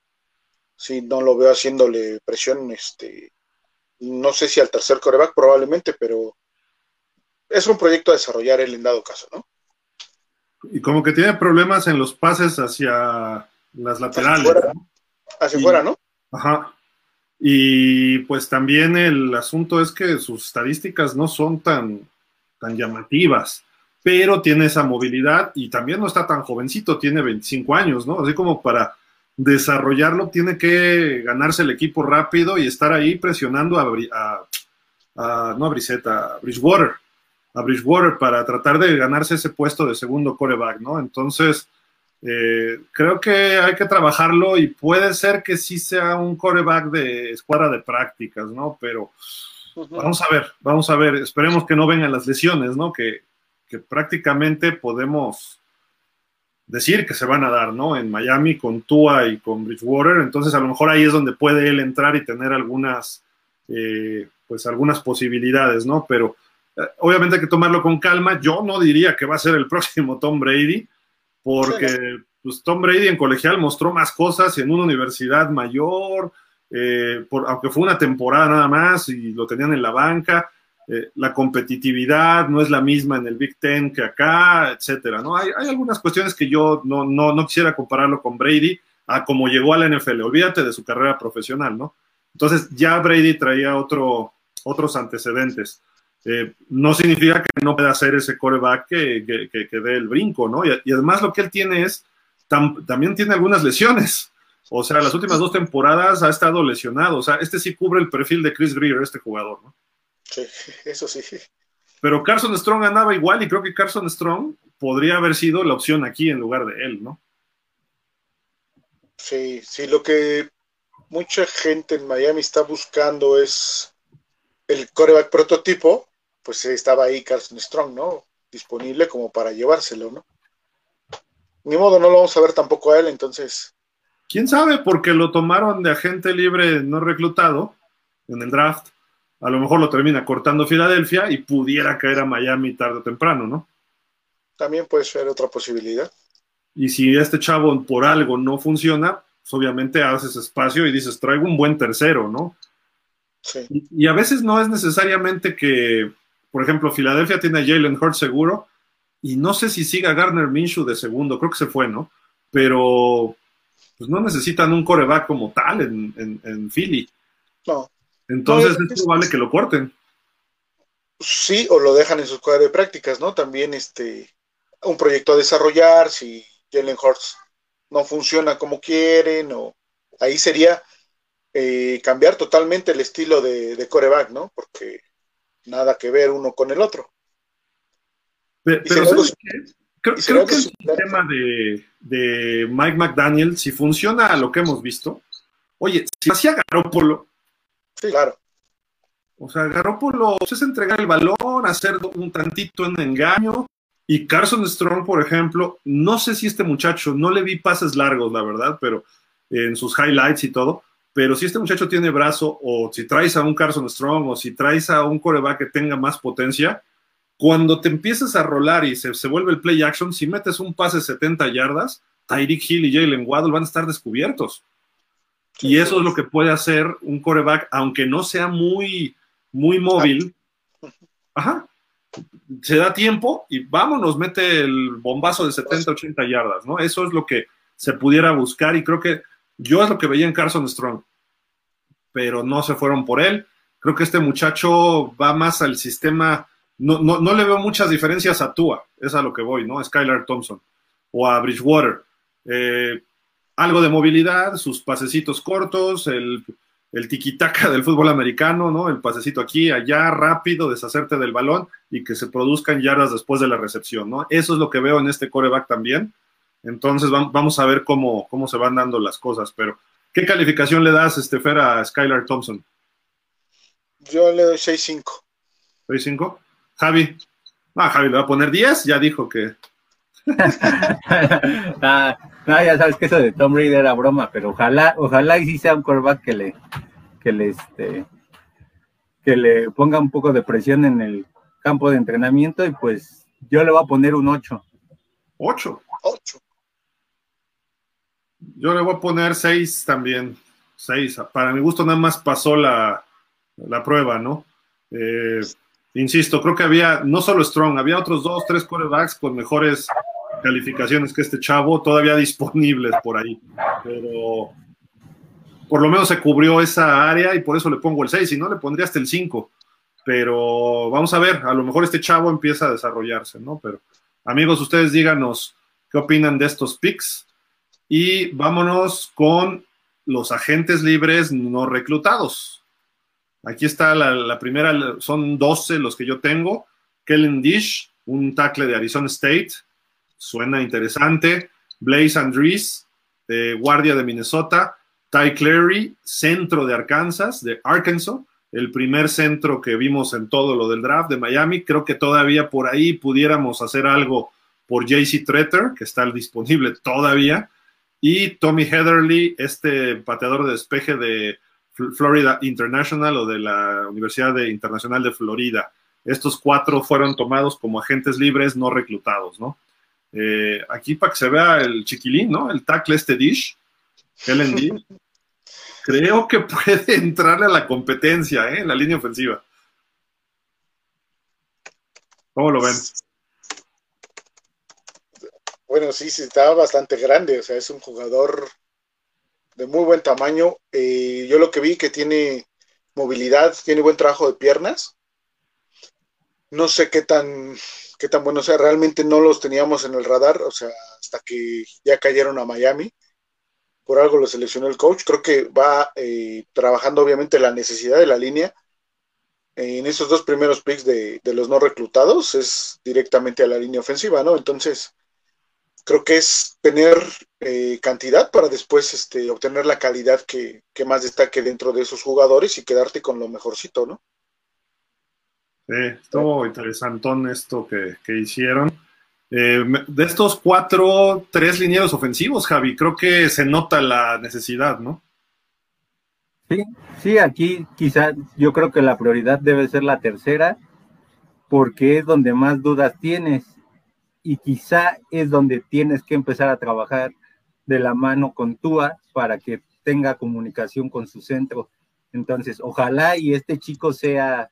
sí, no lo veo haciéndole presión, este, no sé si al tercer coreback probablemente, pero es un proyecto a desarrollar él en dado caso, ¿no? Y como que tiene problemas en los pases hacia las laterales. Hacia fuera, ¿no? Hacia fuera, ¿no? Ajá. Y pues también el asunto es que sus estadísticas no son tan, tan llamativas, pero tiene esa movilidad y también no está tan jovencito, tiene 25 años, ¿no? Así como para desarrollarlo tiene que ganarse el equipo rápido y estar ahí presionando a, a, a no a Brisetta, a Bridgewater a Bridgewater para tratar de ganarse ese puesto de segundo coreback, ¿no? Entonces, eh, creo que hay que trabajarlo y puede ser que sí sea un coreback de escuadra de prácticas, ¿no? Pero vamos a ver, vamos a ver, esperemos que no vengan las lesiones, ¿no? Que, que prácticamente podemos decir que se van a dar, ¿no? En Miami con Tua y con Bridgewater, entonces a lo mejor ahí es donde puede él entrar y tener algunas, eh, pues algunas posibilidades, ¿no? Pero obviamente hay que tomarlo con calma. Yo no diría que va a ser el próximo Tom Brady, porque pues, Tom Brady en colegial mostró más cosas en una universidad mayor, eh, por, aunque fue una temporada nada más y lo tenían en la banca. Eh, la competitividad no es la misma en el Big Ten que acá, etcétera. ¿no? Hay, algunas cuestiones que yo no, no, quisiera compararlo con Brady a cómo llegó a la NFL. Olvídate de su carrera profesional, ¿no? Entonces ya Brady traía otro, otros antecedentes. Eh, no significa que no pueda hacer ese coreback que, que, dé el brinco, ¿no? Y, además lo que él tiene es, también tiene algunas lesiones. O sea, las últimas dos temporadas ha estado lesionado. O sea, este sí cubre el perfil de Chris Greer, este jugador, ¿no? Sí, eso sí. Pero Carson Strong andaba igual y creo que Carson Strong podría haber sido la opción aquí en lugar de él, ¿no? Sí, sí, lo que mucha gente en Miami está buscando es el coreback prototipo, pues estaba ahí Carson Strong, ¿no? Disponible como para llevárselo, ¿no? Ni modo, no lo vamos a ver tampoco a él, entonces. ¿Quién sabe? Porque lo tomaron de agente libre no reclutado en el draft. A lo mejor lo termina cortando Filadelfia y pudiera caer a Miami tarde o temprano, ¿no? También puede ser otra posibilidad. Y si este chavo por algo no funciona, pues obviamente haces espacio y dices, traigo un buen tercero, ¿no? Sí. Y, y, a veces no es necesariamente que por ejemplo, Filadelfia tiene a Jalen Hurts seguro y no sé si siga Garner Minshew de segundo, creo que se fue, ¿no? Pero pues no necesitan un coreback como tal en, en, Philly. No. Entonces es, probable que lo corten. Sí, o lo dejan en sus cuadros de prácticas, ¿no? También este un proyecto a desarrollar, si Jalen Hurts no funciona como quieren, o ahí sería eh, cambiar totalmente el estilo de, de coreback, ¿no? Porque nada que ver uno con el otro. Pero, pero ¿sabes Creo, creo que el sistema de, de, Mike McDaniel, si funciona a lo que hemos visto, oye, si hacía Garópolo. Sí, claro. O sea, Garópolo es entregar el balón, hacer un tantito en engaño Y Carson Strong, por ejemplo, no sé si este muchacho, no le vi pases largos, la verdad, pero en sus highlights y todo, pero si este muchacho tiene brazo o si traes a un Carson Strong o si traes a un coreback que tenga más potencia, cuando te empiezas a rolar y se, se vuelve el play action, si metes un pase 70 yardas, Tyreek Hill y Jalen Waddle van a estar descubiertos. Y eso es lo que puede hacer un coreback, aunque no sea muy, muy móvil. Ajá. Se da tiempo y vámonos, mete el bombazo de 70, 80 yardas, ¿no? Eso es lo que se pudiera buscar y creo que yo es lo que veía en Carson Strong, pero no se fueron por él. Creo que este muchacho va más al sistema, no, no, le veo muchas diferencias a Tua, es a lo que voy, ¿no? Skylar Thompson o a Bridgewater. Eh, algo de movilidad, sus pasecitos cortos, el, el tiquitaca del fútbol americano, ¿no? El pasecito aquí, allá, rápido, deshacerte del balón y que se produzcan yardas después de la recepción, ¿no? Eso es lo que veo en este coreback también. Entonces vamos a ver cómo, cómo se van dando las cosas, pero ¿qué calificación le das, Estefer, a Skylar Thompson? Yo le doy 6-5. ¿6-5? Javi. Ah, Javi le va a poner 10, ya dijo que. ah, no, ya sabes que eso de Tom Brady era broma, pero ojalá, ojalá y sí sea un quarterback que le, que le, este, que le ponga un poco de presión en el campo de entrenamiento y pues yo le voy a poner un 8. 8. 8. Yo le voy a poner 6 también. 6. Para mi gusto nada más pasó la, la prueba, ¿no? Eh, insisto, creo que había, no solo Strong, había otros dos, tres quarterbacks con mejores calificaciones que este chavo, todavía disponibles por ahí. Pero por lo menos se cubrió esa área y por eso le pongo el 6, si no le pondría hasta el 5. Pero vamos a ver, a lo mejor este chavo empieza a desarrollarse, ¿no? Pero amigos, ustedes díganos qué opinan de estos picks y vámonos con los agentes libres no reclutados. Aquí está la, la primera, son 12 los que yo tengo. Kellen Dish, un tackle de Arizona State, suena interesante. Blaze Andrews, guardia de Minnesota. Ty Clary, centro de Arkansas, de Arkansas, el primer centro que vimos en todo lo del draft de Miami. Creo que todavía por ahí pudiéramos hacer algo por JC Tretter, que está disponible todavía. Y Tommy Heatherly, este pateador de despeje de Florida International o de la Universidad Internacional de Florida. Estos cuatro fueron tomados como agentes libres no reclutados, ¿no? Eh, aquí para que se vea el chiquilín, ¿no? El tackle este dish. Creo que puede entrarle a la competencia, ¿eh? En la línea ofensiva. ¿Cómo lo ven? Bueno, sí, sí, está bastante grande, o sea, es un jugador de muy buen tamaño. Eh, yo lo que vi que tiene movilidad, tiene buen trabajo de piernas. No sé qué tan qué tan bueno, o sea, realmente no los teníamos en el radar, o sea, hasta que ya cayeron a Miami. Por algo lo seleccionó el coach. Creo que va eh, trabajando obviamente la necesidad de la línea. En esos dos primeros picks de, los no reclutados es directamente a la línea ofensiva, ¿no? Entonces, creo que es tener eh, cantidad para después este, obtener la calidad que, que más destaque dentro de esos jugadores y quedarte con lo mejorcito, ¿no? Sí, estuvo interesantón esto que, hicieron. Eh, de estos cuatro, tres linieros ofensivos, Javi, creo que se nota la necesidad, ¿no? Sí, sí, aquí quizás yo creo que la prioridad debe ser la tercera, porque es donde más dudas tienes y quizá es donde tienes que empezar a trabajar de la mano con Tua para que tenga comunicación con su centro. Entonces, ojalá y este chico sea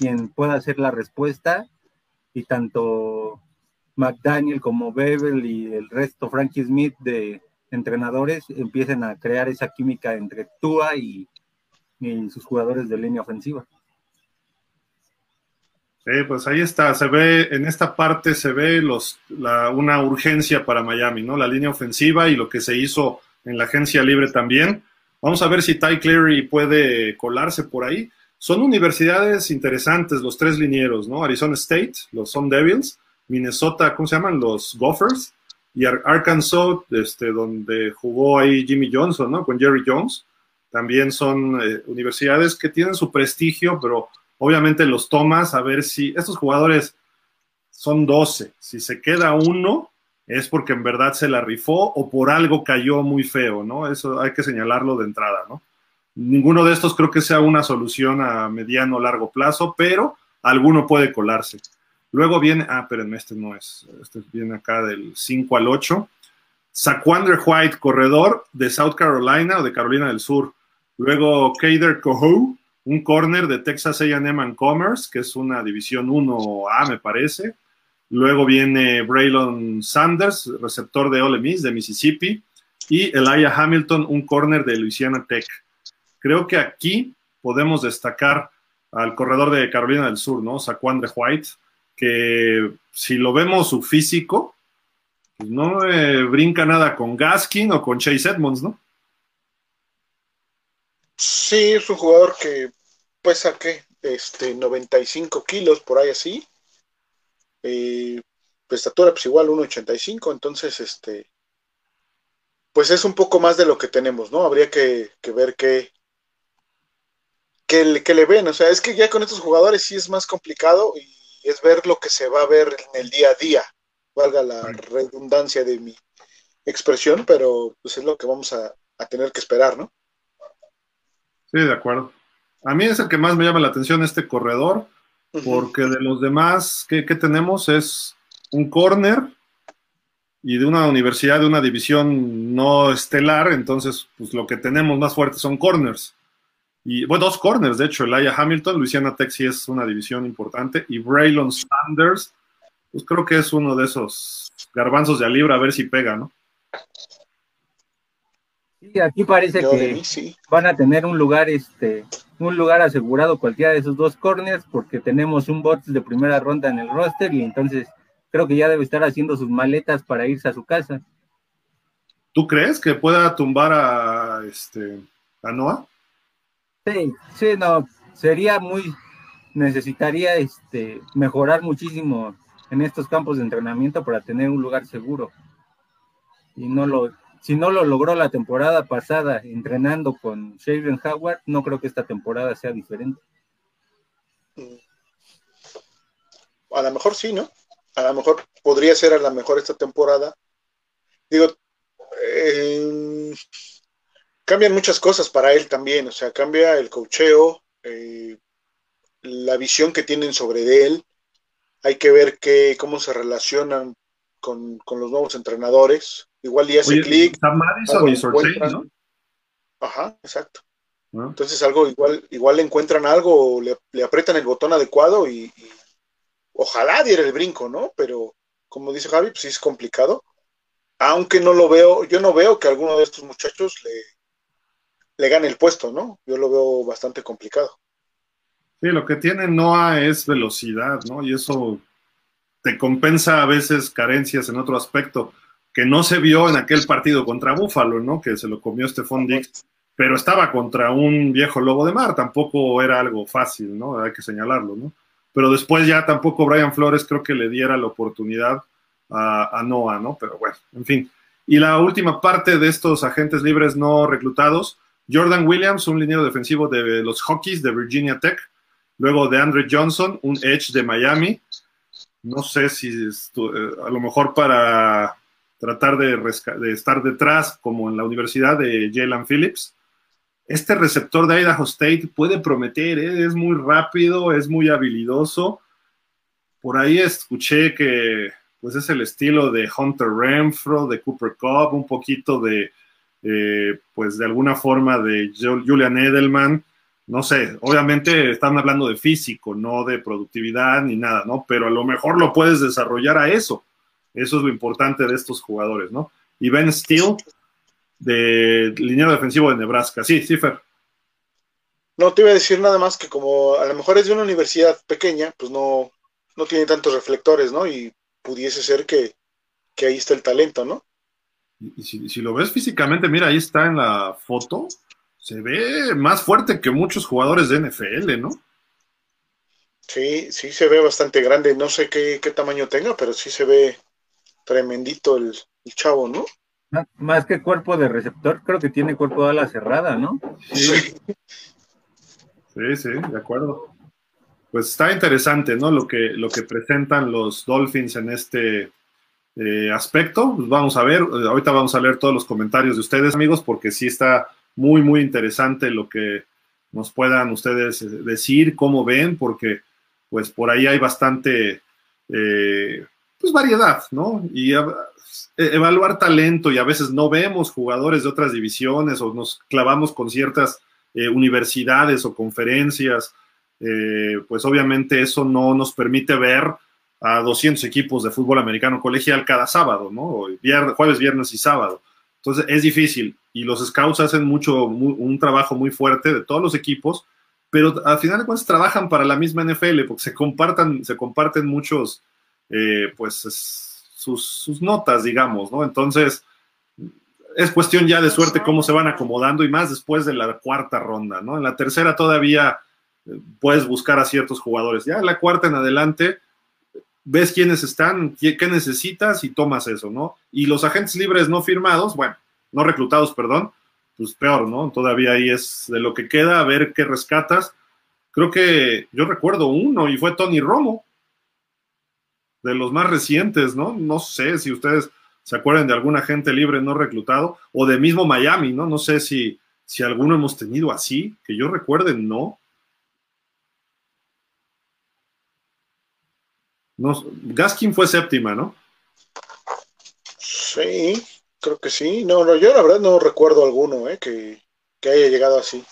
quien pueda hacer la respuesta y tanto McDaniel como Bevel y el resto, Frankie Smith de entrenadores, empiecen a crear esa química entre Tua y, sus jugadores de línea ofensiva. Sí, pues ahí está, se ve, en esta parte se ve los, una urgencia para Miami, ¿no? La línea ofensiva y lo que se hizo en la agencia libre también. Vamos a ver si Ty Cleary puede colarse por ahí. Son universidades interesantes, los tres linieros, ¿no? Arizona State, los Sun Devils, Minnesota, ¿cómo se llaman? Los Gophers, y Arkansas, este, donde jugó ahí Jimmy Johnson, ¿no? Con Jerry Jones. También son eh, universidades que tienen su prestigio, pero obviamente los tomas a ver si estos jugadores son 12. Si se queda uno, es porque en verdad se la rifó o por algo cayó muy feo, ¿no? Eso hay que señalarlo de entrada, ¿no? Ninguno de estos creo que sea una solución a mediano o largo plazo, pero alguno puede colarse. Luego viene, ah, espérenme, este no es, este viene acá del 5 al 8. Saquander White, corredor de South Carolina o de Carolina del Sur. Luego Kader Coho, un corner de Texas AM Commerce, que es una división 1A, me parece. Luego viene Braylon Sanders, receptor de Ole Miss de Mississippi. Y Elijah Hamilton, un corner de Louisiana Tech. Creo que aquí podemos destacar al corredor de Carolina del Sur, ¿no? Saquandre White, que si lo vemos su físico, pues no brinca nada con Gaskin o con Chase Edmonds, ¿no? Sí, es un jugador que pesa, ¿qué? Este, 95 kilos, por ahí así. Eh, estatura, pues igual 1,85, entonces, este, pues es un poco más de lo que tenemos, ¿no? Habría que, que ver qué, que, le ven. O sea, es que ya con estos jugadores sí es más complicado y es ver lo que se va a ver en el día a día. Valga la redundancia de mi expresión, pero pues es lo que vamos a, tener que esperar, ¿no? Sí, de acuerdo. A mí es el que más me llama la atención este corredor, porque de los demás que, tenemos es un corner y de una universidad de una división no estelar, entonces pues lo que tenemos más fuerte son corners. Y bueno, dos corners, de hecho, Elijah Hamilton, Luisiana Tech sí es una división importante, y Braylon Sanders, pues creo que es uno de esos garbanzos de a libra, a ver si pega, ¿no? Sí, aquí parece que van a tener un lugar, este, un lugar asegurado cualquiera de esos dos corners, porque tenemos un bot de primera ronda en el roster, y entonces creo que ya debe estar haciendo sus maletas para irse a su casa. ¿Tú crees que pueda tumbar a este a Noah? Sí, sí, no, sería muy, necesitaría este, mejorar muchísimo en estos campos de entrenamiento para tener un lugar seguro. Y no lo, si no lo logró la temporada pasada entrenando con Shaven Howard, no creo que esta temporada sea diferente. Mm. A lo mejor sí, ¿no? A lo mejor podría ser a lo mejor esta temporada. Digo, eh, cambian muchas cosas para él también, o sea, cambia el cocheo, eh, la visión que tienen sobre él, hay que ver que, cómo se relacionan con, los nuevos entrenadores, igual y hace clic. ¿no? Ajá, exacto. Ah. Entonces algo igual, igual le encuentran algo, le, le aprietan el botón adecuado y, y, ojalá diera el brinco, ¿no? Pero como dice Javi, pues sí es complicado. Aunque no lo veo, yo no veo que alguno de estos muchachos le, le gane el puesto, ¿no? Yo lo veo bastante complicado. Sí, lo que tiene Noah es velocidad, ¿no? Y eso te compensa a veces carencias en otro aspecto, que no se vio en aquel partido contra Búfalo, ¿no? Que se lo comió Stephon Dix, pero estaba contra un viejo lobo de mar, tampoco era algo fácil, ¿no? Hay que señalarlo, ¿no? Pero después ya tampoco Brian Flores creo que le diera la oportunidad a, a Noah, ¿no? Pero bueno, en fin. Y la última parte de estos agentes libres no reclutados, Jordan Williams, un liniero defensivo de los Hokies de Virginia Tech. Luego de Andre Johnson, un edge de Miami. No sé si eh, a lo mejor para tratar de, estar detrás, como en la universidad de Jalen Phillips. Este receptor de Idaho State puede prometer, ¿eh? es muy rápido, es muy habilidoso. Por ahí escuché que pues es el estilo de Hunter Renfro, de Cooper Cup, un poquito de, eh, pues de alguna forma de Julian Edelman, no sé, obviamente están hablando de físico, no de productividad ni nada, ¿no? Pero a lo mejor lo puedes desarrollar a eso. Eso es lo importante de estos jugadores, ¿no? Y Ben Steele, de línea defensivo de Nebraska. Sí, sí, No, te iba a decir nada más que como a lo mejor es de una universidad pequeña, pues no, no tiene tantos reflectores, ¿no? Y pudiese ser que, que ahí está el talento, ¿no? Y si, lo ves físicamente, mira, ahí está en la foto, se ve más fuerte que muchos jugadores de NFL, ¿no? Sí, sí se ve bastante grande. No sé qué, tamaño tenga, pero sí se ve tremendito el, chavo, ¿no? Más que cuerpo de receptor, creo que tiene cuerpo de ala cerrada, ¿no? Sí. Sí, sí, de acuerdo. pues está interesante, ¿no? Lo que, lo que presentan los Dolphins en este eh, aspecto. Pues vamos a ver, ahorita vamos a leer todos los comentarios de ustedes, amigos, porque sí está muy, muy interesante lo que nos puedan ustedes eh, decir, cómo ven, porque pues por ahí hay bastante eh, pues variedad, ¿no? Y e, evaluar talento y a veces no vemos jugadores de otras divisiones o nos clavamos con ciertas universidades o conferencias eh, pues obviamente eso no nos permite ver a 200 equipos de fútbol americano colegial cada sábado, ¿no? jueves, viernes y sábado. Entonces es difícil y los scouts hacen mucho, un trabajo muy fuerte de todos los equipos, pero al final de cuentas trabajan para la misma NFL porque se, compartan, se comparten muchos, eh, pues, sus, sus, notas, digamos, ¿no? Entonces es cuestión ya de suerte cómo se van acomodando y más después de la cuarta ronda, ¿no? En la tercera todavía puedes buscar a ciertos jugadores. Ya en la cuarta en adelante, ves quiénes están, qué, necesitas y tomas eso, ¿no? Y los agentes libres no firmados, bueno, no reclutados, perdón, pues peor, ¿no? Todavía ahí es de lo que queda, a ver qué rescatas. Creo que yo recuerdo uno y fue Tony Romo, de los más recientes, ¿no? No sé si ustedes se acuerdan de algún agente libre no reclutado o de mismo Miami, ¿no? No sé si, si alguno hemos tenido así, que yo recuerde, no. Gaskin fue séptima, ¿no? Sí, creo que sí. No, no, yo la verdad no recuerdo alguno eh, que, haya llegado así.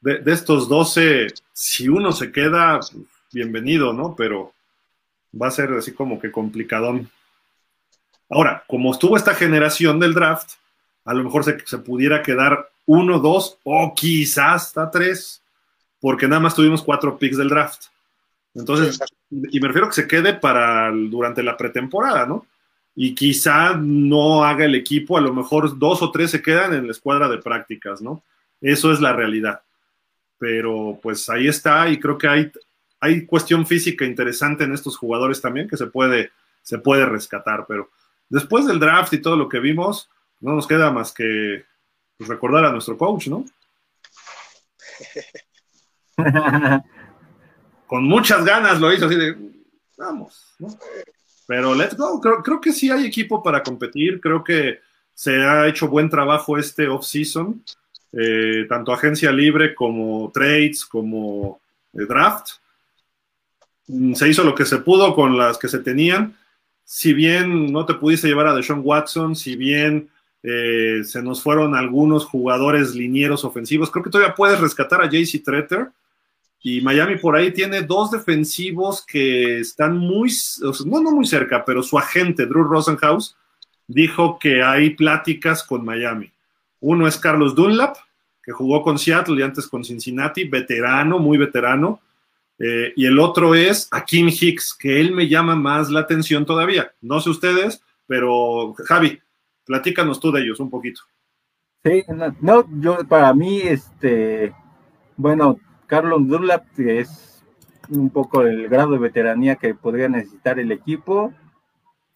De, estos 12, si uno se queda, bienvenido, ¿no? Pero va a ser así como que complicadón. Ahora, como estuvo esta generación del draft, a lo mejor se, se pudiera quedar uno, dos o quizás hasta tres, porque nada más tuvimos cuatro picks del draft. Entonces, y me refiero a que se quede para durante la pretemporada, ¿no? Y quizá no haga el equipo, a lo mejor dos o tres se quedan en la escuadra de prácticas, ¿no? Eso es la realidad. Pero pues ahí está y creo que hay, hay cuestión física interesante en estos jugadores también que se puede, se puede rescatar, pero después del draft y todo lo que vimos, no nos queda más que pues, recordar a nuestro coach, ¿no? con muchas ganas lo hizo, así de, vamos, ¿no? Pero let's go, creo, que sí hay equipo para competir, creo que se ha hecho buen trabajo este off-season, eh, tanto agencia libre como trades, como eh, draft. Mm, se hizo lo que se pudo con las que se tenían. Si bien no te pudiste llevar a Deshaun Watson, si bien eh, se nos fueron algunos jugadores linieros ofensivos, creo que todavía puedes rescatar a JC Tretter y Miami por ahí tiene dos defensivos que están muy, no, no muy cerca, pero su agente, Drew Rosenhaus, dijo que hay pláticas con Miami. Uno es Carlos Dunlap, que jugó con Seattle y antes con Cincinnati, veterano, muy veterano. Eh, y el otro es Akim Hicks, que él me llama más la atención todavía. No sé ustedes, pero Javi, platícanos tú de ellos un poquito. Sí, no, yo para mí, este, bueno, Carlos Dunlap, que es un poco el grado de veteranía que podría necesitar el equipo,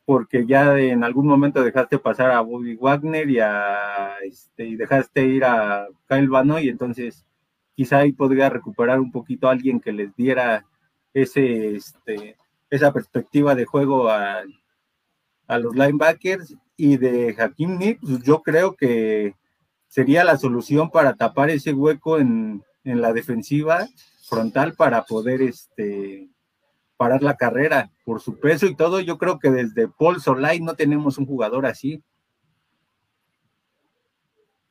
porque ya en algún momento dejaste pasar a Bobby Wagner y, a, este, dejaste ir a Kyle Vano, y entonces quizá ahí podría recuperar un poquito a alguien que les diera ese, este, esa perspectiva de juego a, a los linebackers. Y de Hakim Nick, pues yo creo que sería la solución para tapar ese hueco en, en la defensiva frontal para poder este, parar la carrera por su peso y todo. Yo creo que desde Paul Solay no tenemos un jugador así.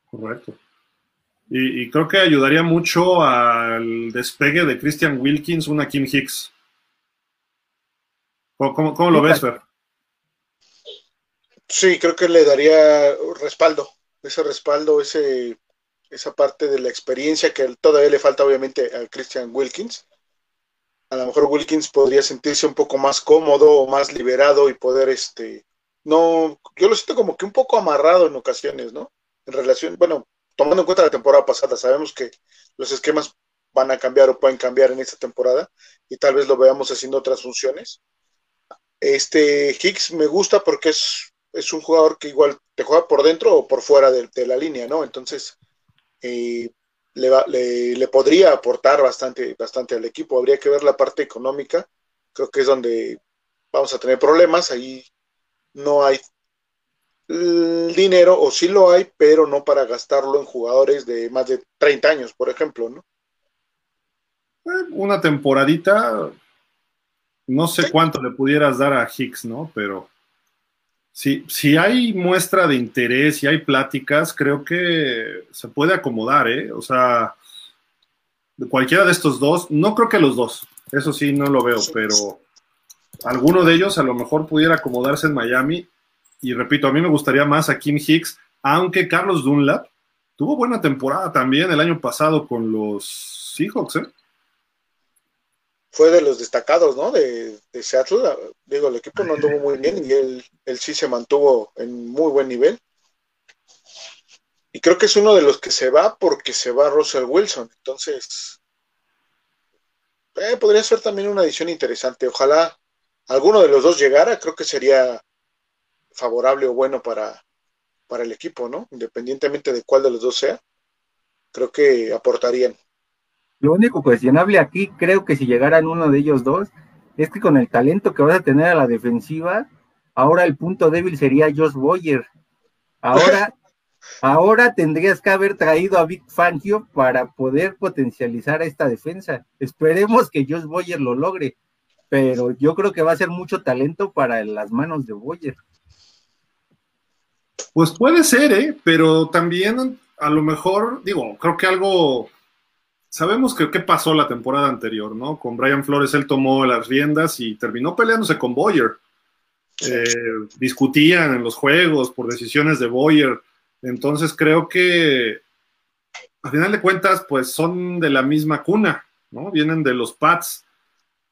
Correcto. Y, creo que ayudaría mucho al despegue de Christian Wilkins, una Kim Hicks. ¿Cómo, lo ves, Fer? Sí, creo que le daría respaldo, ese respaldo, ese esa parte de la experiencia que todavía le falta obviamente a Christian Wilkins. A lo mejor Wilkins podría sentirse un poco más cómodo o más liberado y poder, este, no, yo lo siento como que un poco amarrado en ocasiones, ¿no? En relación, bueno, tomando en cuenta la temporada pasada, sabemos que los esquemas van a cambiar o pueden cambiar en esta temporada y tal vez lo veamos haciendo otras funciones. Este Hicks me gusta porque es, es un jugador que igual te juega por dentro o por fuera de, de la línea, ¿no? Entonces, le, podría aportar bastante, bastante al equipo. Habría que ver la parte económica. Creo que es donde vamos a tener problemas. Ahí no hay dinero, o sí lo hay, pero no para gastarlo en jugadores de más de 30 años, por ejemplo, ¿no? Eh, una temporadita, no sé cuánto le pudieras dar a Hicks, ¿no? Pero si, si hay muestra de interés y hay pláticas, creo que se puede acomodar, ¿eh? O sea, cualquiera de estos dos, no creo que los dos, eso sí, no lo veo, pero alguno de ellos a lo mejor pudiera acomodarse en Miami. Y repito, a mí me gustaría más a Kim Hicks, aunque Carlos Dunlap tuvo buena temporada también el año pasado con los Seahawks, ¿eh? Fue de los destacados, ¿no? De, Seattle. Digo, el equipo no anduvo muy bien y él, él sí se mantuvo en muy buen nivel. Y creo que es uno de los que se va porque se va Russell Wilson. Entonces, eh, podría ser también una edición interesante. Ojalá alguno de los dos llegara, creo que sería favorable o bueno para, para el equipo, ¿no? Independientemente de cuál de los dos sea, creo que aportarían. Lo único cuestionable aquí, creo que si llegaran uno de ellos dos, es que con el talento que vas a tener a la defensiva, ahora el punto débil sería Josh Boyer. Ahora, ahora tendrías que haber traído a Big Fangio para poder potencializar a esta defensa. Esperemos que Josh Boyer lo logre, pero yo creo que va a ser mucho talento para las manos de Boyer. Pues puede ser, ¿eh? Pero también a lo mejor, digo, creo que algo sabemos que qué pasó la temporada anterior, ¿no? Con Brian Flores él tomó las riendas y terminó peleándose con Boyer. Eh, discutían en los juegos por decisiones de Boyer. Entonces creo que a final de cuentas, pues son de la misma cuna, ¿no? Vienen de los Pats.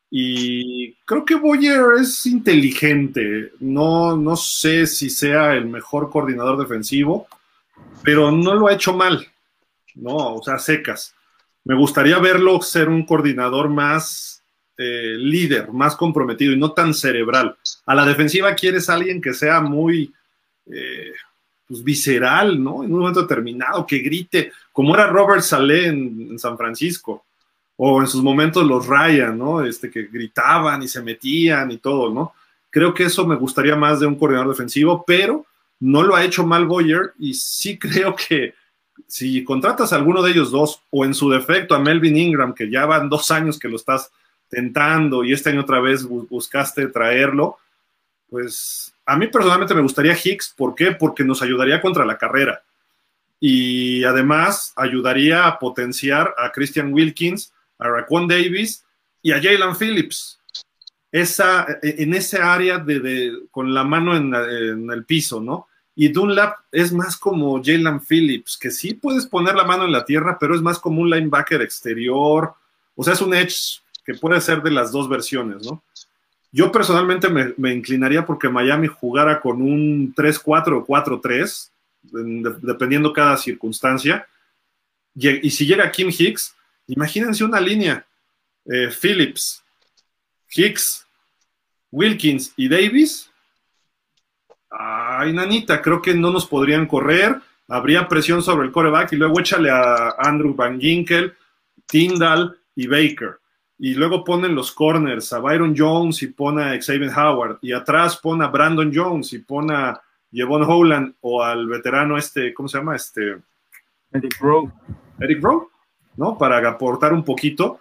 Y creo que Boyer es inteligente. No, no sé si sea el mejor coordinador defensivo, pero no lo ha hecho mal, ¿no? O sea, secas me gustaría verlo ser un coordinador más eh, líder, más comprometido y no tan cerebral. A la defensiva quieres alguien que sea muy eh, pues, visceral, ¿no? En un momento determinado, que grite, como era Robert Saleh en, San Francisco, o en sus momentos los Ryan, ¿no? Este, que gritaban y se metían y todo, ¿no? Creo que eso me gustaría más de un coordinador defensivo, pero no lo ha hecho mal Boyer y sí creo que si contratas a alguno de ellos dos, o en su defecto a Melvin Ingram, que ya van dos años que lo estás tentando y este año otra vez buscaste traerlo, pues a mí personalmente me gustaría Hicks. ¿Por qué? Porque nos ayudaría contra la carrera. Y además ayudaría a potenciar a Christian Wilkins, a Raquan Davis y a Jalen Phillips. Esa, en ese área de, con la mano en el piso, ¿no? Y Dunlap es más como Jalen Phillips, que sí puedes poner la mano en la tierra, pero es más como un linebacker exterior. O sea, es un edge que puede ser de las dos versiones, ¿no? Yo personalmente me, inclinaría porque Miami jugara con un 3-4 o 4-3, dependiendo cada circunstancia. Y, si llega Kim Hicks, imagínense una línea. Eh, Phillips, Hicks, Wilkins y Davis ay, nanita, creo que no nos podrían correr, habría presión sobre el coreback y luego échale a Andrew Van Ginkel, Tyndall y Baker. Y luego ponen los corners a Byron Jones y pone a Xavier Howard. Y atrás pone a Brandon Jones y pone a Jevon Howland o al veterano este, ¿cómo se llama? Este. Eric Rowe. Eric Rowe, ¿no? Para aportar un poquito.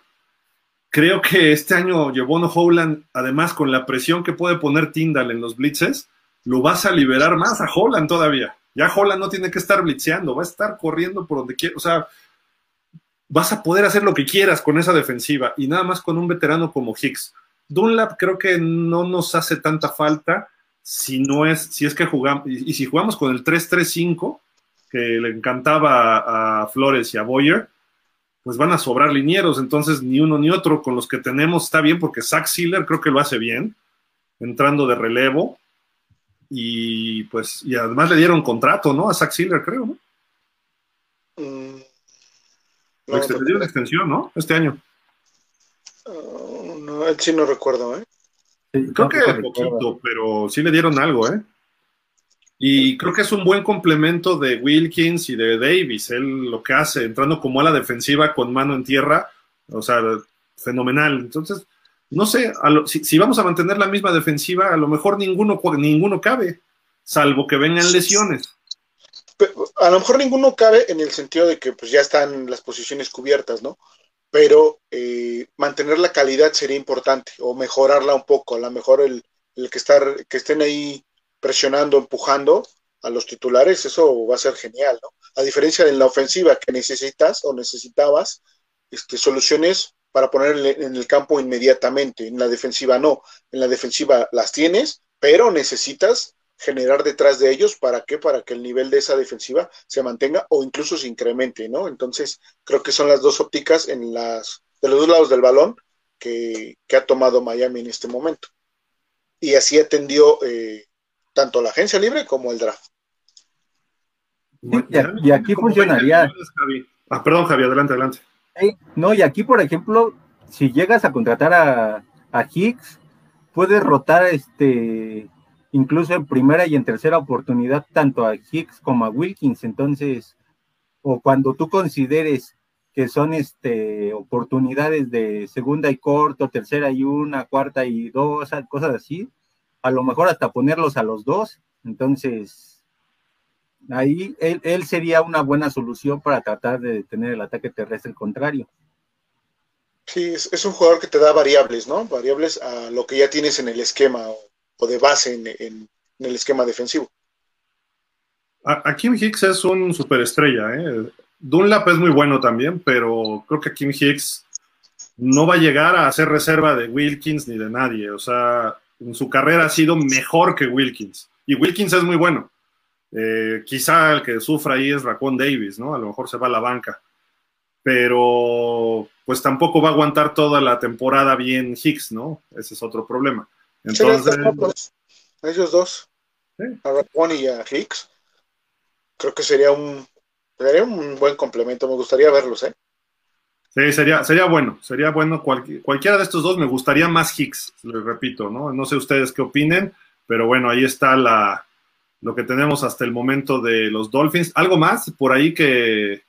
Creo que este año Jevon Howland, además con la presión que puede poner Tyndall en los blitzes, lo vas a liberar más a Holland todavía. Ya Holland no tiene que estar blitzeando, va a estar corriendo por donde quiera. O sea, vas a poder hacer lo que quieras con esa defensiva y nada más con un veterano como Hicks. Dunlap creo que no nos hace tanta falta si no es, si es que jugamos, y, si jugamos con el 3-3-5, que le encantaba a, Flores y a Boyer, pues van a sobrar linieros, entonces ni uno ni otro con los que tenemos está bien, porque Zach Sealer creo que lo hace bien, entrando de relevo, y pues, y además le dieron contrato, ¿no? A Zach Sealer, creo, ¿no? Mm, le dio una extensión, ¿no? Este año. Uh, no, él sí no recuerdo, ¿eh? Creo que poquito, pero sí le dieron algo, ¿eh? Y creo que es un buen complemento de Wilkins y de Davis. Él lo que hace, entrando como a la defensiva con mano en tierra, o sea, fenomenal. Entonces, no sé, si, vamos a mantener la misma defensiva, a lo mejor ninguno, ninguno cabe, salvo que vengan lesiones. A lo mejor ninguno cabe en el sentido de que pues ya están las posiciones cubiertas, ¿no? Pero eh, mantener la calidad sería importante o mejorarla un poco. A lo mejor el, el que, estar, que estén ahí presionando, empujando a los titulares, eso va a ser genial, ¿no? A diferencia de la ofensiva que necesitas o necesitabas, este, soluciones para poner en el campo inmediatamente. En la defensiva no. En la defensiva las tienes, pero necesitas generar detrás de ellos para qué? Para que el nivel de esa defensiva se mantenga o incluso se incremente, ¿no? Entonces, creo que son las dos ópticas en las de los dos lados del balón que, ha tomado Miami en este momento. Y así atendió eh, tanto la agencia libre como el draft. y, aquí funcionaría. Ah, perdón, Javi, adelante, adelante. No, y aquí, por ejemplo, si llegas a contratar a, Hicks, puedes rotar este incluso en primera y en tercera oportunidad tanto a Hicks como a Wilkins. Entonces, o cuando tú consideres que son este oportunidades de segunda y corto, tercera y una, cuarta y dos, cosas así, a lo mejor hasta ponerlos a los dos. Entonces, ahí él, sería una buena solución para tratar de detener el ataque terrestre contrario. Sí, es, un jugador que te da variables, ¿no? Variables a lo que ya tienes en el esquema o, de base en, el esquema defensivo. A, Kim Hicks es un superestrella, ¿eh? Dunlap es muy bueno también, pero creo que Kim Hicks no va a llegar a hacer reserva de Wilkins ni de nadie. O sea, en su carrera ha sido mejor que Wilkins. Y Wilkins es muy bueno. Eh, quizá el que sufra ahí es Racon Davis, ¿no? A lo mejor se va a la banca. Pero pues tampoco va a aguantar toda la temporada bien Hicks, ¿no? Ese es otro problema. Entonces. ellos dos. A Racon y a Hicks. Creo que sería un, sería un buen complemento. Me gustaría verlos, ¿eh? Sí, sería, sería bueno, sería bueno. cualquiera de estos dos me gustaría más Hicks, les repito, ¿no? No sé ustedes qué opinen, pero bueno, ahí está la, lo que tenemos hasta el momento de los Dolphins. ¿Algo más por ahí que,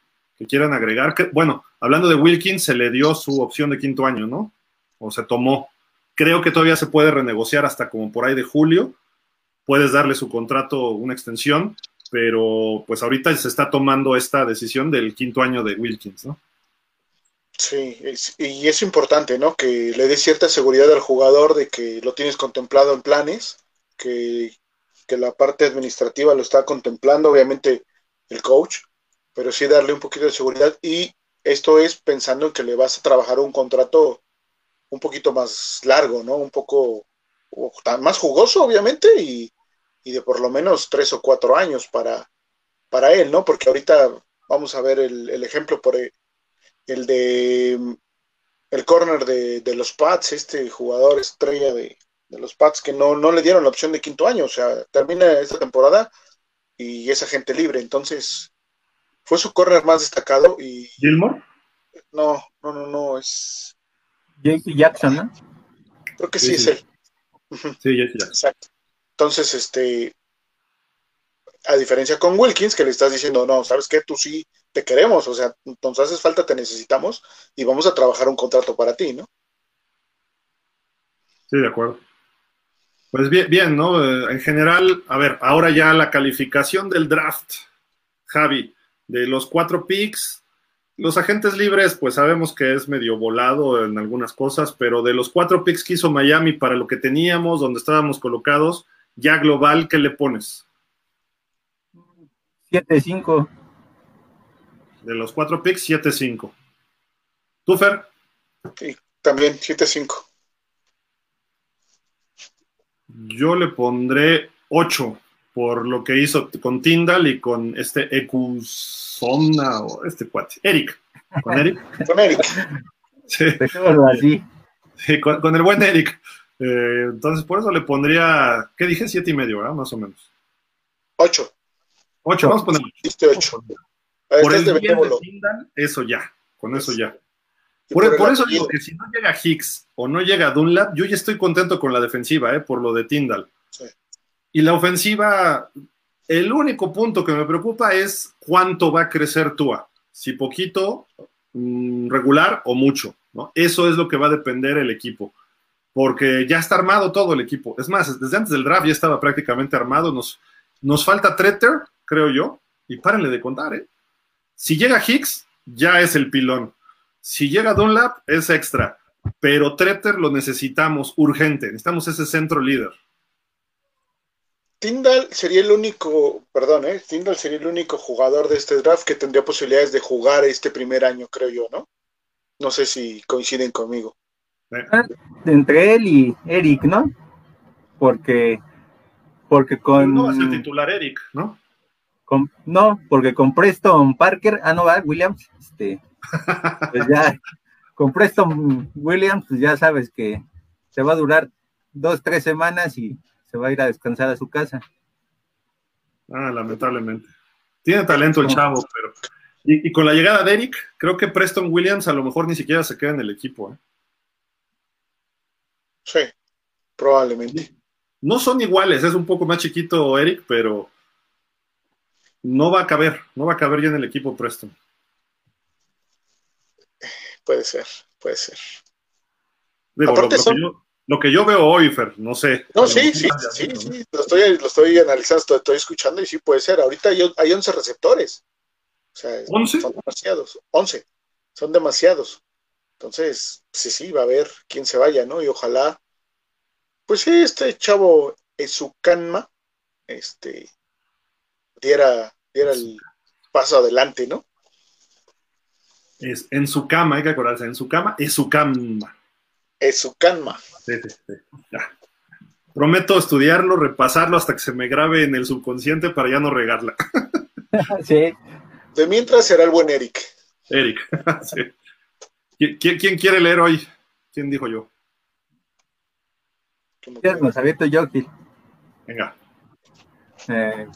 quieran agregar? bueno, hablando de Wilkins, se le dio su opción de quinto año, ¿no? O se tomó. Creo que todavía se puede renegociar hasta como por ahí de julio. Puedes darle su contrato una extensión, pero pues ahorita se está tomando esta decisión del quinto año de Wilkins, ¿no? Sí, y es importante, ¿no? Que le dé cierta seguridad al jugador de que lo tienes contemplado en planes, que, la parte administrativa lo está contemplando, obviamente el coach, pero sí darle un poquito de seguridad y esto es pensando en que le vas a trabajar un contrato un poquito más largo, ¿no? Un poco más jugoso, obviamente, y, de por lo menos tres o cuatro años para, para él, ¿no? Porque ahorita vamos a ver el, el ejemplo por, el de el corner de, los Pats, este jugador estrella de, los Pats que no, no, le dieron la opción de quinto año, o sea, termina esta temporada y es agente libre, entonces fue su corner más destacado y... ¿Gilmore? No, no, no, no, es... JC Jackson, ¿no? Creo que sí, es él. Sí, JC Jackson. Exacto. Entonces, este, a diferencia con Wilkins, que le estás diciendo, no, ¿sabes qué? Tú sí te queremos, o sea, entonces haces falta, te necesitamos y vamos a trabajar un contrato para ti, ¿no? Sí, de acuerdo. Pues bien, bien, ¿no? Eh, en general, a ver, ahora ya la calificación del draft, Javi, de los cuatro picks, los agentes libres, pues sabemos que es medio volado en algunas cosas, pero de los cuatro picks que hizo Miami para lo que teníamos, donde estábamos colocados, ya global, ¿qué le pones? 7-5. De los cuatro picks, 7-5. ¿Tú, Fer? Sí, también 7-5. Yo le pondré 8 por lo que hizo con Tyndall y con este Ecusona o este cuate. Eric. ¿Con Eric? con Eric. Sí. Sí, con, el buen Eric. Eh, entonces, por eso le pondría, ¿qué dije? Siete y medio, ¿verdad? Más o menos. 8. 8, vamos a poner 8. Por el bien de Tyndall, eso ya, con eso ya. Por, eso digo que si no llega Hicks o no llega Dunlap, yo ya estoy contento con la defensiva, ¿eh? por lo de Tyndall. Y la ofensiva, El único punto que me preocupa es cuánto va a crecer Tua. Si poquito, mm, regular o mucho. ¿no? Eso es lo que va a depender el equipo. Porque ya está armado todo el equipo. Es más, desde antes del draft ya estaba prácticamente armado. Nos, nos falta Treter, creo yo. Y párenle de contar, ¿eh? Si llega Hicks, ya es el pilón. Si llega Dunlap, es extra. Pero Treter lo necesitamos urgente. Necesitamos ese centro líder. Tyndall sería el único, perdón, ¿eh? Tyndall sería el único jugador de este draft que tendría posibilidades de jugar este primer año, creo yo, ¿no? No sé si coinciden conmigo. Entre él y Eric, ¿no? Porque, porque con. No es el titular Eric, ¿no? no, porque con Preston Parker, ah, no va, Williams, este, pues ya, con Preston Williams, pues ya sabes que se va a durar dos, tres semanas y se va a ir a descansar a su casa. Ah, lamentablemente. Tiene talento el chavo, pero. Y, con la llegada de Eric, creo que Preston Williams a lo mejor ni siquiera se queda en el equipo. ¿eh? Sí, probablemente. No son iguales, es un poco más chiquito Eric, pero no va a caber, no va a caber ya en el equipo Preston. Puede ser, puede ser. Aparte lo, que yo, veo hoy, Fer, no sé. No, sí, sí, sí, sí, lo estoy, lo estoy analizando, lo estoy escuchando y sí puede ser. Ahorita hay, hay 11 receptores. O sea, son demasiados. 11. Son demasiados. Entonces, sí, sí, va a haber quién se vaya, ¿no? Y ojalá, pues sí, este chavo Ezucanma, este, diera, diera el paso adelante, ¿no? Es en su cama, hay que acordarse, en su cama, es su cama. Es su cama. Sí, sí, sí. Ya. Prometo estudiarlo, repasarlo hasta que se me grabe en el subconsciente para ya no regarla. sí. De mientras será el buen Eric. Eric, sí. ¿Quién, quiere leer hoy? ¿Quién dijo yo? Nos abierto yo, Venga. Eh,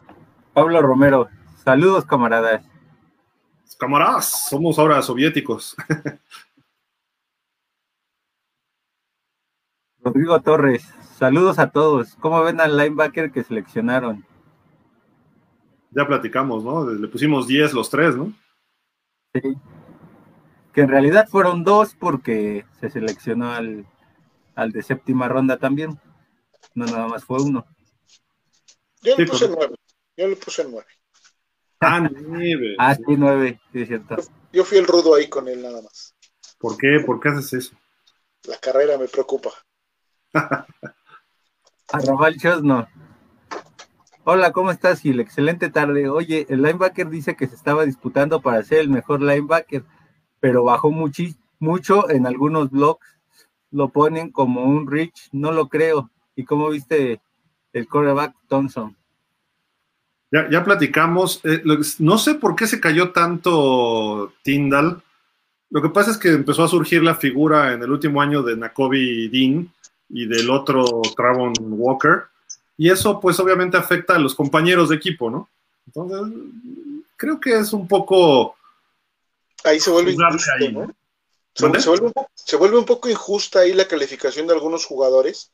Pablo Romero, saludos camaradas. Camaradas, somos ahora soviéticos. Rodrigo Torres, saludos a todos. ¿Cómo ven al linebacker que seleccionaron? Ya platicamos, ¿no? Le pusimos 10 los tres, ¿no? Sí. Que en realidad fueron dos porque se seleccionó al, al de séptima ronda también. No, nada más fue uno. Yo le puse nueve. Yo le puse nueve. Ah, nueve. Ah, sí, nueve, sí, es cierto. Yo fui el rudo ahí con él nada más. ¿Por qué? ¿Por qué haces eso? La carrera me preocupa. Arrabal no. Hola, ¿cómo estás, Gil? Excelente tarde. Oye, el linebacker dice que se estaba disputando para ser el mejor linebacker, pero bajó mucho en algunos blogs. Lo ponen como un rich, no lo creo. ¿Y cómo viste el quarterback Thompson? Ya, platicamos. Eh, no sé por qué se cayó tanto Tyndall. Lo que pasa es que empezó a surgir la figura en el último año de Nakobe Dean y del otro Travon Walker. Y eso, pues, obviamente afecta a los compañeros de equipo, ¿no? Entonces, creo que es un poco. Ahí se vuelve injusto, ¿no? Se, vuelve, se, vuelve, un poco injusta ahí la calificación de algunos jugadores,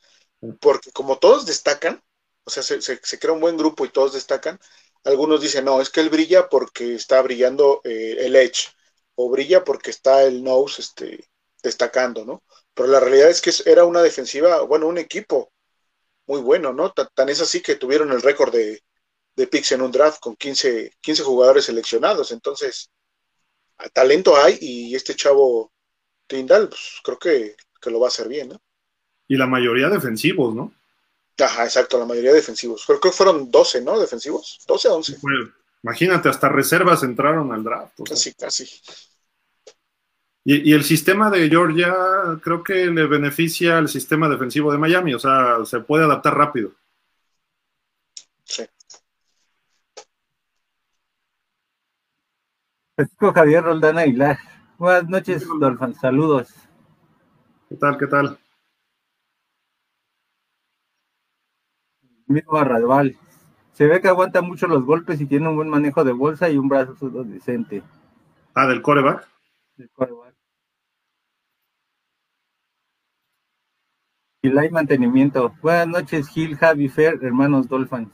porque como todos destacan, o sea, se, crea un buen grupo y todos destacan. Algunos dicen, no, es que él brilla porque está brillando eh, el edge, o brilla porque está el nose este, destacando, ¿no? Pero la realidad es que era una defensiva, bueno, un equipo muy bueno, ¿no? Tan, es así que tuvieron el récord de, de picks en un draft con 15, 15 jugadores seleccionados. Entonces, talento hay y este chavo Tindal, pues creo que, que lo va a hacer bien, ¿no? Y la mayoría defensivos, ¿no? Ajá, exacto, la mayoría defensivos. Creo que fueron 12, ¿no? Defensivos. 12 a 11. imagínate, hasta reservas entraron al draft. Casi, casi. Y, el sistema de Georgia creo que le beneficia al sistema defensivo de Miami, o sea, se puede adaptar rápido. Sí. Javier Roldán Aguilar. Buenas noches, Dolphin. Saludos. ¿Qué tal? ¿Qué tal? Mismo Radval. Se ve que aguanta mucho los golpes y tiene un buen manejo de bolsa y un brazo decente. Ah, del coreback. Del coreback. Y hay mantenimiento. Buenas noches, Gil, Javi, Fer, hermanos Dolphins.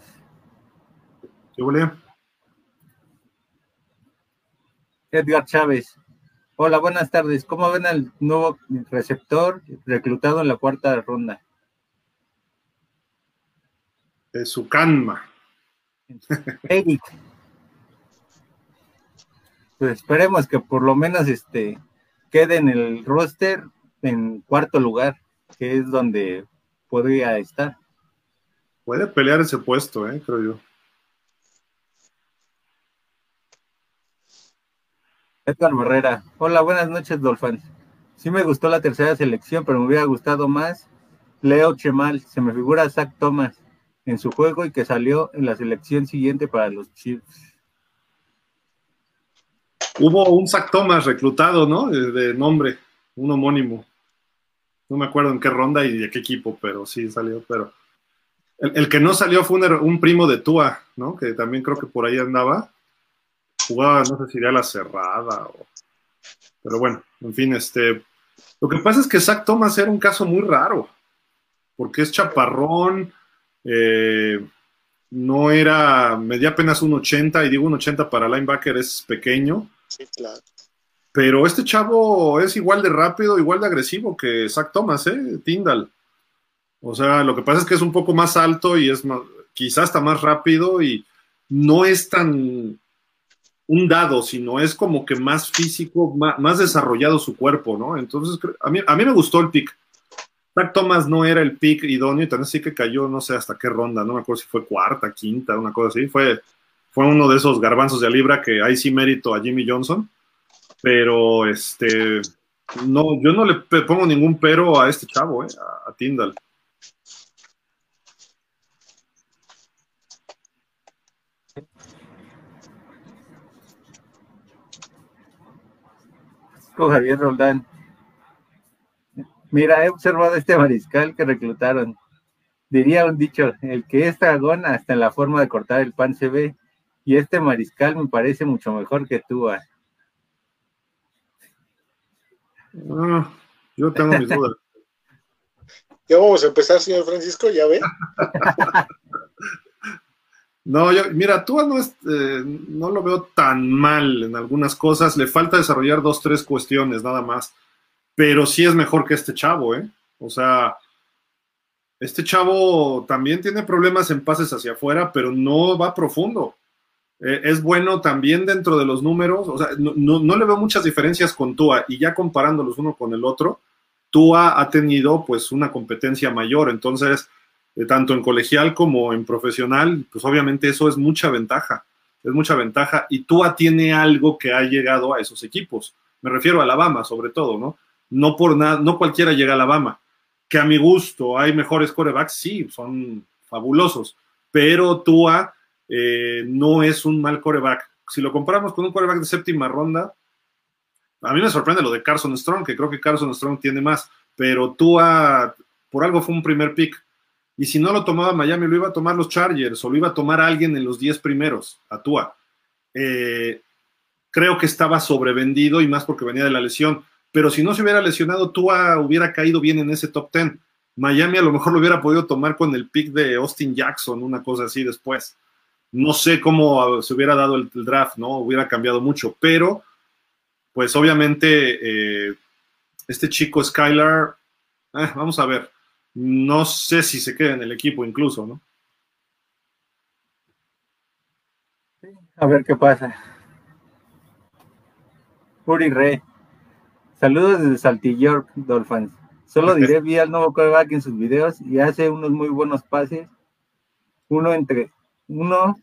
Edgar Chávez. Hola, buenas tardes. ¿Cómo ven al nuevo receptor reclutado en la cuarta ronda? De su canma. Eric. Pues esperemos que por lo menos este quede en el roster en cuarto lugar, que es donde podría estar. Puede pelear ese puesto, eh, creo yo. Edgar Barrera. Hola, buenas noches, Dolphins. Sí me gustó la tercera selección, pero me hubiera gustado más Leo Chemal. Se me figura Zach Thomas en su juego y que salió en la selección siguiente para los Chiefs. Hubo un Zach Thomas reclutado, ¿no? De, nombre, un homónimo. No me acuerdo en qué ronda y de qué equipo, pero sí salió. Pero el, que no salió fue un, primo de Tua, ¿no? Que también creo que por ahí andaba jugaba, no sé si era la cerrada o... Pero bueno, en fin, este... Lo que pasa es que Zach Thomas era un caso muy raro, porque es chaparrón, eh, no era, medía apenas un 80, y digo un 80 para linebacker es pequeño. Sí, claro. Pero este chavo es igual de rápido, igual de agresivo que Zach Thomas, ¿eh? Tyndall. O sea, lo que pasa es que es un poco más alto y es más, quizás está más rápido y no es tan un dado, sino es como que más físico, más, desarrollado su cuerpo, ¿no? Entonces, a mí, a mí me gustó el pick. Zach Thomas no era el pick idóneo, y también sí que cayó, no sé hasta qué ronda, no me acuerdo si fue cuarta, quinta, una cosa así. Fue, fue uno de esos garbanzos de libra que ahí sí mérito a Jimmy Johnson, pero este, no, yo no le pongo ningún pero a este chavo, eh, a, a Tyndall. Javier Roldán. Mira, he observado este mariscal que reclutaron. Diría un dicho, el que es dragón hasta en la forma de cortar el pan se ve, y este mariscal me parece mucho mejor que tú. Ah, yo tengo mis dudas. Ya vamos a empezar, señor Francisco, ya ve. No, yo, mira, tú no, eh, no lo veo tan mal en algunas cosas. Le falta desarrollar dos, tres cuestiones nada más. Pero sí es mejor que este chavo, ¿eh? O sea, este chavo también tiene problemas en pases hacia afuera, pero no va profundo. Eh, es bueno también dentro de los números. O sea, no, no, le veo muchas diferencias con Tua. Y ya comparándolos uno con el otro, Tua ha tenido pues una competencia mayor. Entonces tanto en colegial como en profesional, pues obviamente eso es mucha ventaja, es mucha ventaja y Tua tiene algo que ha llegado a esos equipos. Me refiero a Alabama sobre todo, ¿no? No por nada, no cualquiera llega a Alabama. Que a mi gusto hay mejores corebacks, sí, son fabulosos, pero Tua eh, no es un mal coreback. Si lo comparamos con un coreback de séptima ronda, a mí me sorprende lo de Carson Strong, que creo que Carson Strong tiene más, pero Tua por algo fue un primer pick y si no lo tomaba Miami, lo iba a tomar los Chargers o lo iba a tomar alguien en los 10 primeros, a Tua. Eh, creo que estaba sobrevendido y más porque venía de la lesión. Pero si no se hubiera lesionado, Tua hubiera caído bien en ese top 10. Miami a lo mejor lo hubiera podido tomar con el pick de Austin Jackson, una cosa así después. No sé cómo se hubiera dado el, draft, ¿no? Hubiera cambiado mucho, pero pues obviamente eh, este chico Skylar, eh, vamos a ver, no sé si se queda en el equipo incluso, ¿no? A ver qué pasa. Uri Rey. Saludos desde Saltillo, Dolphins. Solo diré, vi al nuevo coreback en sus videos y hace unos muy buenos pases. Uno entre, uno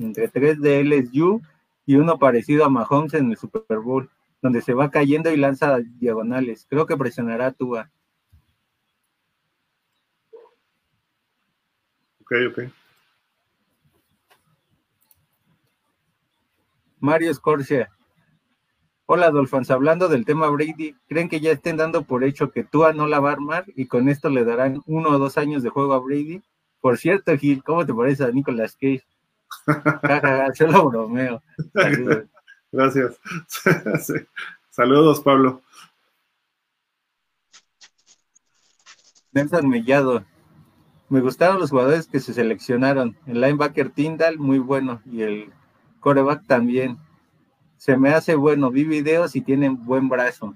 entre tres de LSU y uno parecido a Mahomes en el Super Bowl, donde se va cayendo y lanza diagonales. Creo que presionará a Tua. Ok, ok. Mario Scorcia. Hola, Dolphins. Hablando del tema Brady, ¿creen que ya estén dando por hecho que Tua no la va a armar y con esto le darán uno o dos años de juego a Brady? Por cierto, Gil, ¿cómo te parece a Nicolas Cage? yo lo bromeo. Saludos. Gracias. Saludos, Pablo. Nelson Mellado. me gustaron los jugadores que se seleccionaron. El linebacker Tyndall, muy bueno, y el coreback también. Se me hace bueno, vi videos y tienen buen brazo.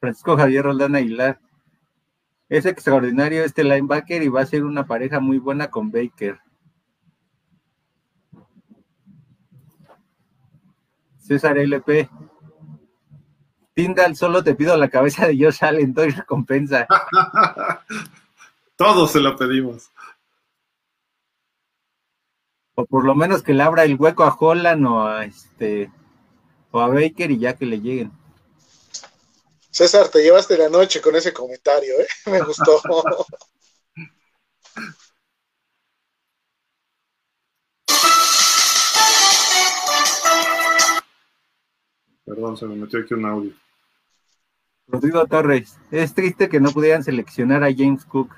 Francisco Javier Roldán Aguilar. Es extraordinario este linebacker y va a ser una pareja muy buena con Baker. César LP. Tindal, solo te pido la cabeza de Josh Allen, doy recompensa. Todos se lo pedimos. O por lo menos que le abra el hueco a Holland o a este o a Baker y ya que le lleguen. César, te llevaste la noche con ese comentario, ¿eh? Me gustó. Perdón, se me metió aquí un audio. Rodrigo Torres, es triste que no pudieran seleccionar a James Cook.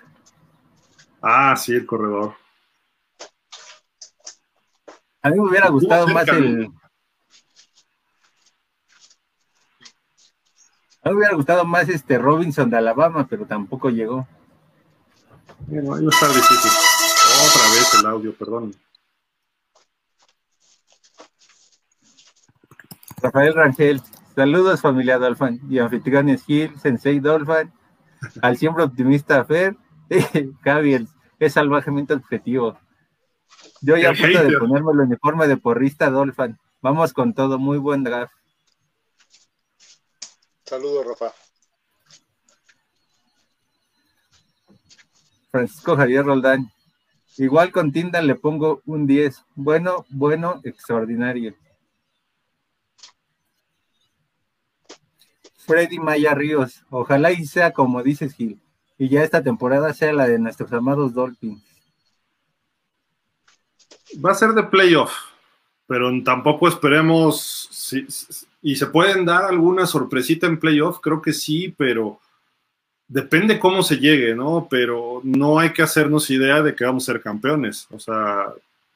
Ah, sí, el corredor. A mí me hubiera gustado más el, me hubiera gustado más este Robinson de Alabama, pero tampoco llegó. Bueno, ahí está difícil. Otra vez el audio, perdón. Rafael Rangel, saludos familia Dolphin y anfitriones Gil, Sensei Dolphin, al siempre optimista Fer, Javier, es salvajemente objetivo. Yo ya a punto de ponerme el uniforme de porrista Dolphin. Vamos con todo, muy buen draft. Saludos, Rafa. Francisco Javier Roldán. Igual con Tinda le pongo un 10. Bueno, bueno, extraordinario. Freddy Maya Ríos. Ojalá y sea como dices, Gil. Y ya esta temporada sea la de nuestros amados Dolphins. Va a ser de playoff, pero tampoco esperemos. Si, y se pueden dar alguna sorpresita en playoff, creo que sí, pero depende cómo se llegue, ¿no? Pero no hay que hacernos idea de que vamos a ser campeones. O sea,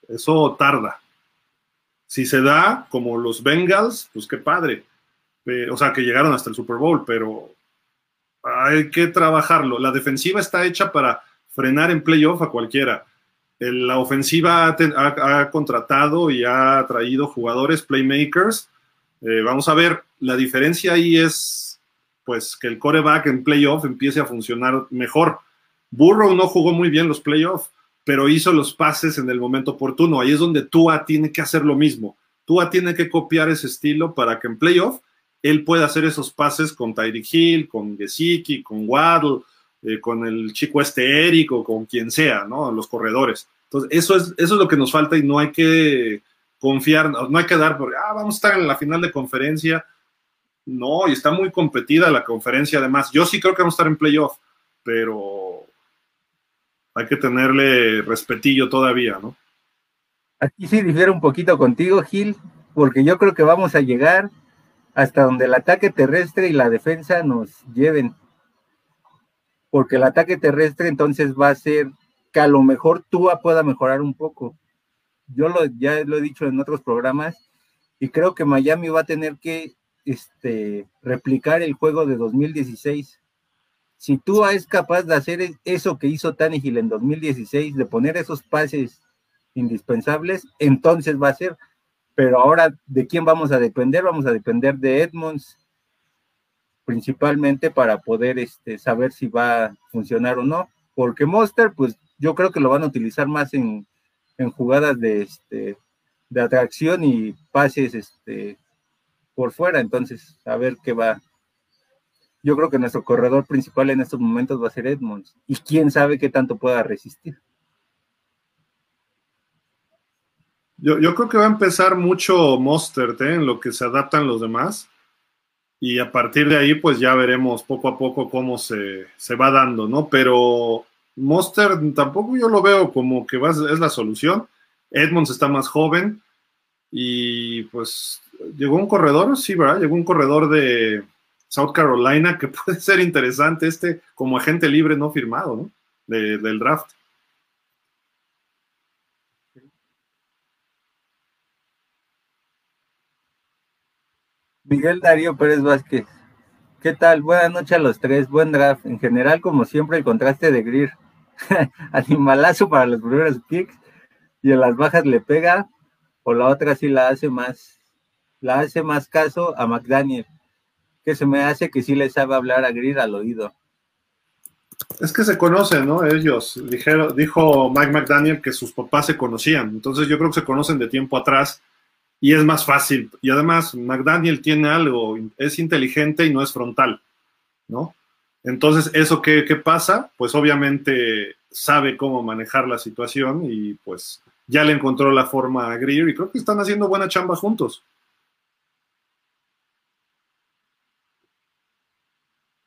eso tarda. Si se da, como los Bengals, pues qué padre. o sea, que llegaron hasta el Super Bowl, pero hay que trabajarlo. La defensiva está hecha para frenar en playoff a cualquiera. La ofensiva ha, contratado y ha traído jugadores, playmakers, eh, vamos a ver, la diferencia ahí es pues que el coreback en playoff empiece a funcionar mejor. Burrow no jugó muy bien los playoffs, pero hizo los pases en el momento oportuno. Ahí es donde Tua tiene que hacer lo mismo. Tua tiene que copiar ese estilo para que en playoff él pueda hacer esos pases con Tyreek Hill, con Gesicki, con Waddle, eh, con el chico este Eric o con quien sea, ¿no? Los corredores. Entonces, eso es, eso es lo que nos falta y no hay que confiar, no hay que dar porque, ah, vamos a estar en la final de conferencia. No, y está muy competida la conferencia además. Yo sí creo que vamos a estar en playoff, pero hay que tenerle respetillo todavía, ¿no? Aquí sí difiero un poquito contigo, Gil, porque yo creo que vamos a llegar hasta donde el ataque terrestre y la defensa nos lleven. Porque el ataque terrestre entonces va a ser que a lo mejor Tua pueda mejorar un poco yo lo, ya lo he dicho en otros programas, y creo que Miami va a tener que este, replicar el juego de 2016. Si tú es capaz de hacer eso que hizo Tannehill en 2016, de poner esos pases indispensables, entonces va a ser. Pero ahora, ¿de quién vamos a depender? Vamos a depender de Edmonds, principalmente para poder este, saber si va a funcionar o no. Porque Monster, pues yo creo que lo van a utilizar más en en jugadas de, este, de atracción y pases este, por fuera. Entonces, a ver qué va. Yo creo que nuestro corredor principal en estos momentos va a ser Edmonds. Y quién sabe qué tanto pueda resistir. Yo, creo que va a empezar mucho Monster ¿eh? en lo que se adaptan los demás. Y a partir de ahí, pues ya veremos poco a poco cómo se, se va dando, ¿no? Pero Monster tampoco yo lo veo como que es la solución. Edmonds está más joven y pues llegó un corredor, sí, ¿verdad? Llegó un corredor de South Carolina que puede ser interesante este como agente libre no firmado, ¿no? del draft. Miguel Darío Pérez Vázquez. ¿Qué tal? Buenas noches a los tres. Buen draft. En general, como siempre, el contraste de Greer. Animalazo para los primeros picks. Y en las bajas le pega. O la otra sí la hace más. La hace más caso a McDaniel. Que se me hace que sí le sabe hablar a Greer al oído. Es que se conocen, ¿no? Ellos. Dijeron, dijo Mike McDaniel que sus papás se conocían. Entonces yo creo que se conocen de tiempo atrás y es más fácil. Y además, McDaniel tiene algo, es inteligente y no es frontal, ¿no? Entonces, ¿eso qué, qué, pasa? Pues obviamente sabe cómo manejar la situación y pues ya le encontró la forma a Greer y creo que están haciendo buena chamba juntos.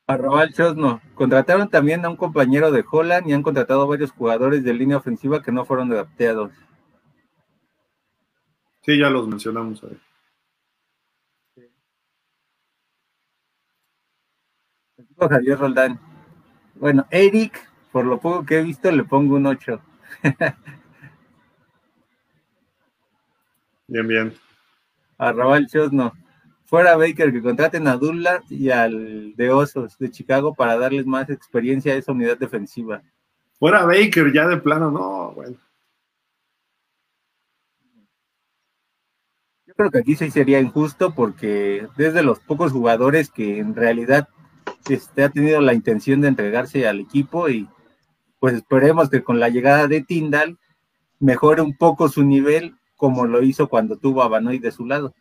Arroba el Chosno. Contrataron también a un compañero de Holland y han contratado a varios jugadores de línea ofensiva que no fueron adaptados. Sí, ya los mencionamos ahí. Javier Roldán. Bueno, Eric, por lo poco que he visto, le pongo un 8. bien, bien. Arrabal Chosno. Fuera Baker, que contraten a Dula y al de Osos de Chicago para darles más experiencia a esa unidad defensiva. Fuera Baker, ya de plano, no, bueno. creo que aquí sí sería injusto porque desde los pocos jugadores que en realidad este, ha tenido la intención de entregarse al equipo y pues esperemos que con la llegada de Tyndall mejore un poco su nivel como lo hizo cuando tuvo a Banoy de su lado.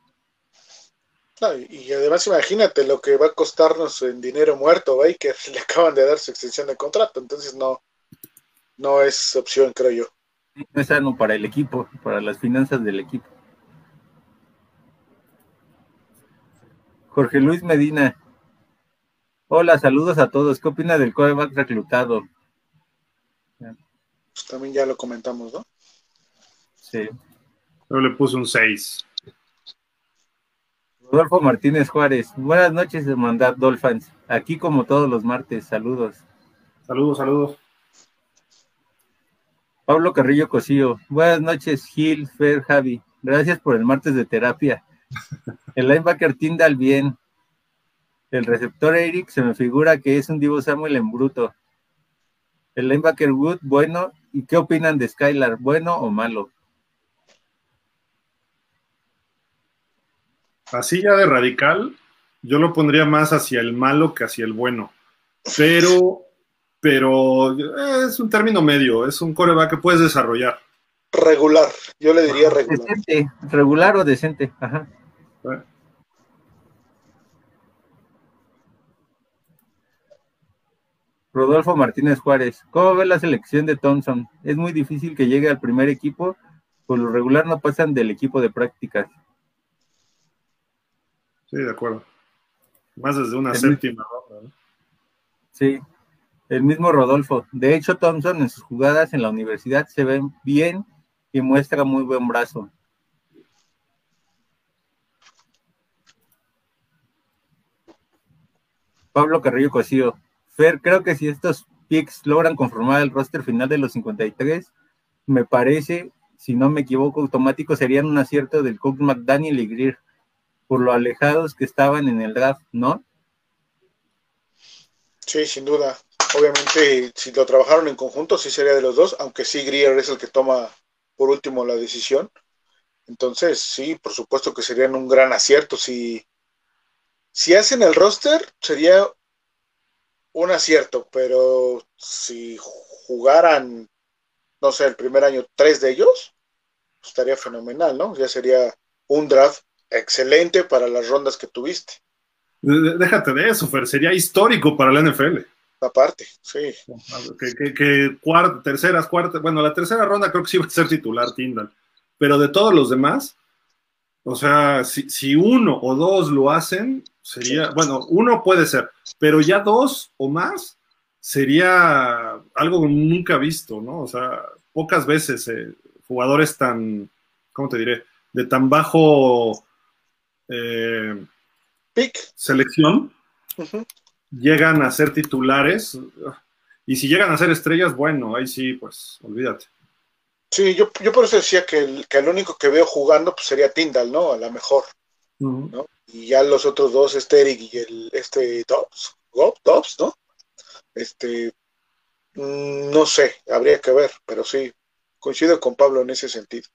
y además imagínate lo que va a costarnos en dinero muerto, ¿ve? que le acaban de dar su extensión de contrato, entonces no, no es opción, creo yo. No es sano para el equipo, para las finanzas del equipo. Jorge Luis Medina. Hola, saludos a todos. ¿Qué opina del coreback reclutado? Pues también ya lo comentamos, ¿no? Sí. Yo le puse un 6. Rodolfo Martínez Juárez. Buenas noches, hermandad Dolphins. Aquí como todos los martes. Saludos. Saludos, saludos. Pablo Carrillo Cosío. Buenas noches, Gil, Fer, Javi. Gracias por el martes de terapia. El linebacker Tyndall bien. El receptor Eric se me figura que es un Divo Samuel en bruto. El linebacker Wood, bueno. ¿Y qué opinan de Skylar? ¿Bueno o malo? Así ya de radical, yo lo pondría más hacia el malo que hacia el bueno. Pero, pero es un término medio, es un coreback que puedes desarrollar. Regular, yo le diría regular. Decente, regular o decente, ajá. Rodolfo Martínez Juárez, ¿cómo ve la selección de Thompson? Es muy difícil que llegue al primer equipo, por lo regular no pasan del equipo de prácticas. Sí, de acuerdo. Más desde una séptima ronda. Sí, el mismo Rodolfo. De hecho, Thompson en sus jugadas en la universidad se ven bien y muestra muy buen brazo. Pablo Carrillo Cosío. Fer, creo que si estos picks logran conformar el roster final de los 53, me parece, si no me equivoco, automático serían un acierto del Cook McDaniel y Greer, por lo alejados que estaban en el draft, ¿no? Sí, sin duda. Obviamente, si lo trabajaron en conjunto, sí sería de los dos, aunque sí Greer es el que toma por último la decisión. Entonces, sí, por supuesto que serían un gran acierto. Si, si hacen el roster, sería un acierto, pero si jugaran, no sé, el primer año tres de ellos, estaría fenomenal, ¿no? Ya sería un draft excelente para las rondas que tuviste. Déjate de eso, Fer, sería histórico para la NFL. Aparte, sí. Que, que, terceras, cuartas, bueno, la tercera ronda creo que sí va a ser titular Tyndall, pero de todos los demás, o sea, si, uno o dos lo hacen, sería, bueno, uno puede ser, pero ya dos o más sería algo nunca visto, ¿no? O sea, pocas veces eh, jugadores tan, ¿cómo te diré? De tan bajo eh, selección llegan a ser titulares. Y si llegan a ser estrellas, bueno, ahí sí, pues olvídate. Sí, yo, yo por eso decía que el, que el único que veo jugando pues, sería Tyndall, ¿no? A lo mejor. ¿no? y ya los otros dos, este Eric y el este Dobbs, Dobbs, ¿no? Este, mm, no sé, habría que ver, pero sí, coincido con Pablo en ese sentido.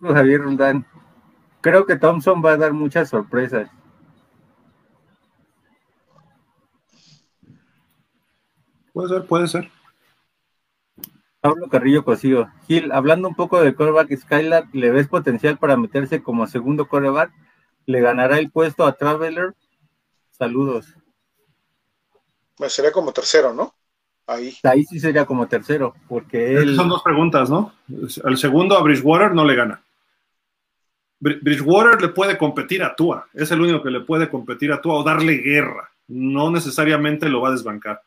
Javier Rundán. Creo que Thompson va a dar muchas sorpresas. Puede ser, puede ser. Pablo Carrillo Cosío. Gil, hablando un poco del coreback Skylar, ¿le ves potencial para meterse como segundo coreback? ¿Le ganará el puesto a Traveler? Saludos. Pues sería como tercero, ¿no? Ahí. Ahí sí sería como tercero, porque él... Son dos preguntas, ¿no? El segundo a Bridgewater no le gana. Bridgewater le puede competir a Tua, es el único que le puede competir a Tua o darle guerra, no necesariamente lo va a desbancar.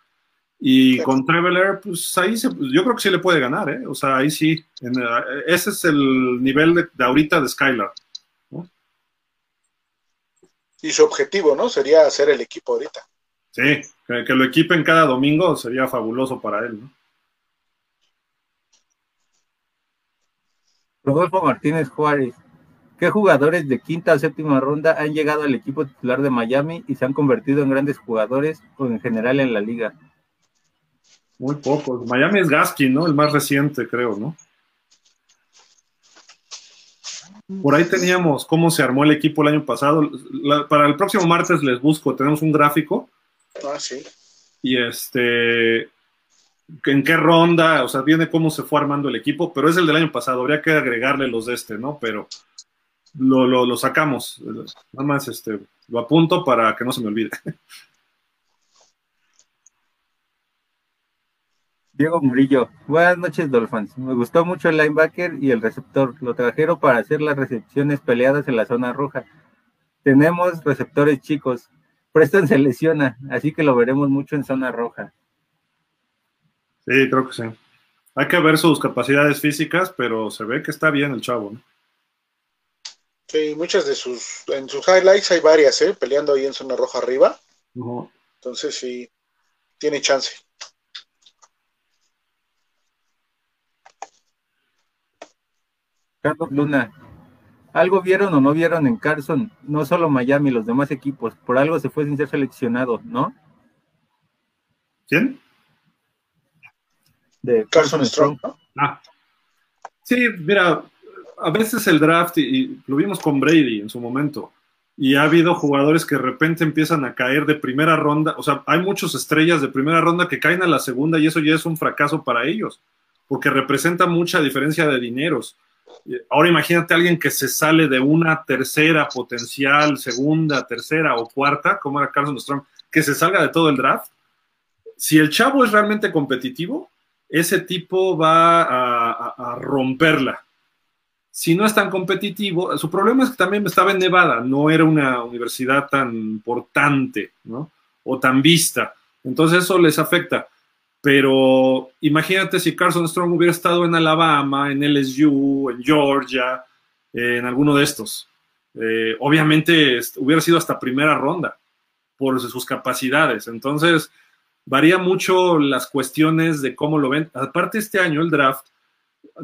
Y con Traveler, pues ahí yo creo que sí le puede ganar, ¿eh? O sea, ahí sí. ese es el nivel de, ahorita de Skylar. Y su objetivo, ¿no? Sería hacer el equipo ahorita. Sí, que, lo equipen cada domingo sería fabuloso para él, ¿no? Rodolfo Martínez Juárez. ¿Qué jugadores de quinta o séptima ronda han llegado al equipo titular de Miami y se han convertido en grandes jugadores o en general en la liga? Muy pocos. Miami es Gaskin, ¿no? El más reciente, creo, ¿no? Por ahí teníamos cómo se armó el equipo el año pasado. para el próximo martes les busco, tenemos un gráfico. Ah, sí. Y este, en qué ronda, o sea, viene cómo se fue armando el equipo, pero es el del año pasado, habría que agregarle los de este, ¿no? Pero lo, lo, lo sacamos, nada más este, lo apunto para que no se me olvide. Diego Murillo, buenas noches Dolphins. Me gustó mucho el linebacker y el receptor. Lo trajeron para hacer las recepciones peleadas en la zona roja. Tenemos receptores chicos. Preston se lesiona, así que lo veremos mucho en zona roja. Sí, creo que sí. Hay que ver sus capacidades físicas, pero se ve que está bien el chavo. ¿no? Sí, muchas de sus, en sus highlights hay varias, ¿eh? Peleando ahí en zona roja arriba. Entonces sí, tiene chance. Carlos Luna, ¿algo vieron o no vieron en Carson? No solo Miami, los demás equipos. Por algo se fue sin ser seleccionado, ¿no? ¿Quién? De Carson, Strong. Ah. Sí, mira, a veces el draft, y, lo vimos con Brady en su momento, y ha habido jugadores que de repente empiezan a caer de primera ronda, o sea, hay muchas estrellas de primera ronda que caen a la segunda y eso ya es un fracaso para ellos, porque representa mucha diferencia de dineros. Ahora imagínate a alguien que se sale de una tercera potencial, segunda, tercera o cuarta, como era Carson Strong, que se salga de todo el draft. Si el chavo es realmente competitivo, ese tipo va a, romperla. Si no es tan competitivo, su problema es que también estaba en Nevada, no era una universidad tan importante, ¿no? O tan vista. Entonces eso les afecta. Pero imagínate si Carson Strong hubiera estado en Alabama, en LSU, en Georgia, en alguno de estos. Eh, obviamente hubiera sido hasta primera ronda por sus capacidades. Entonces, varía mucho las cuestiones de cómo lo ven. Aparte, este año el draft,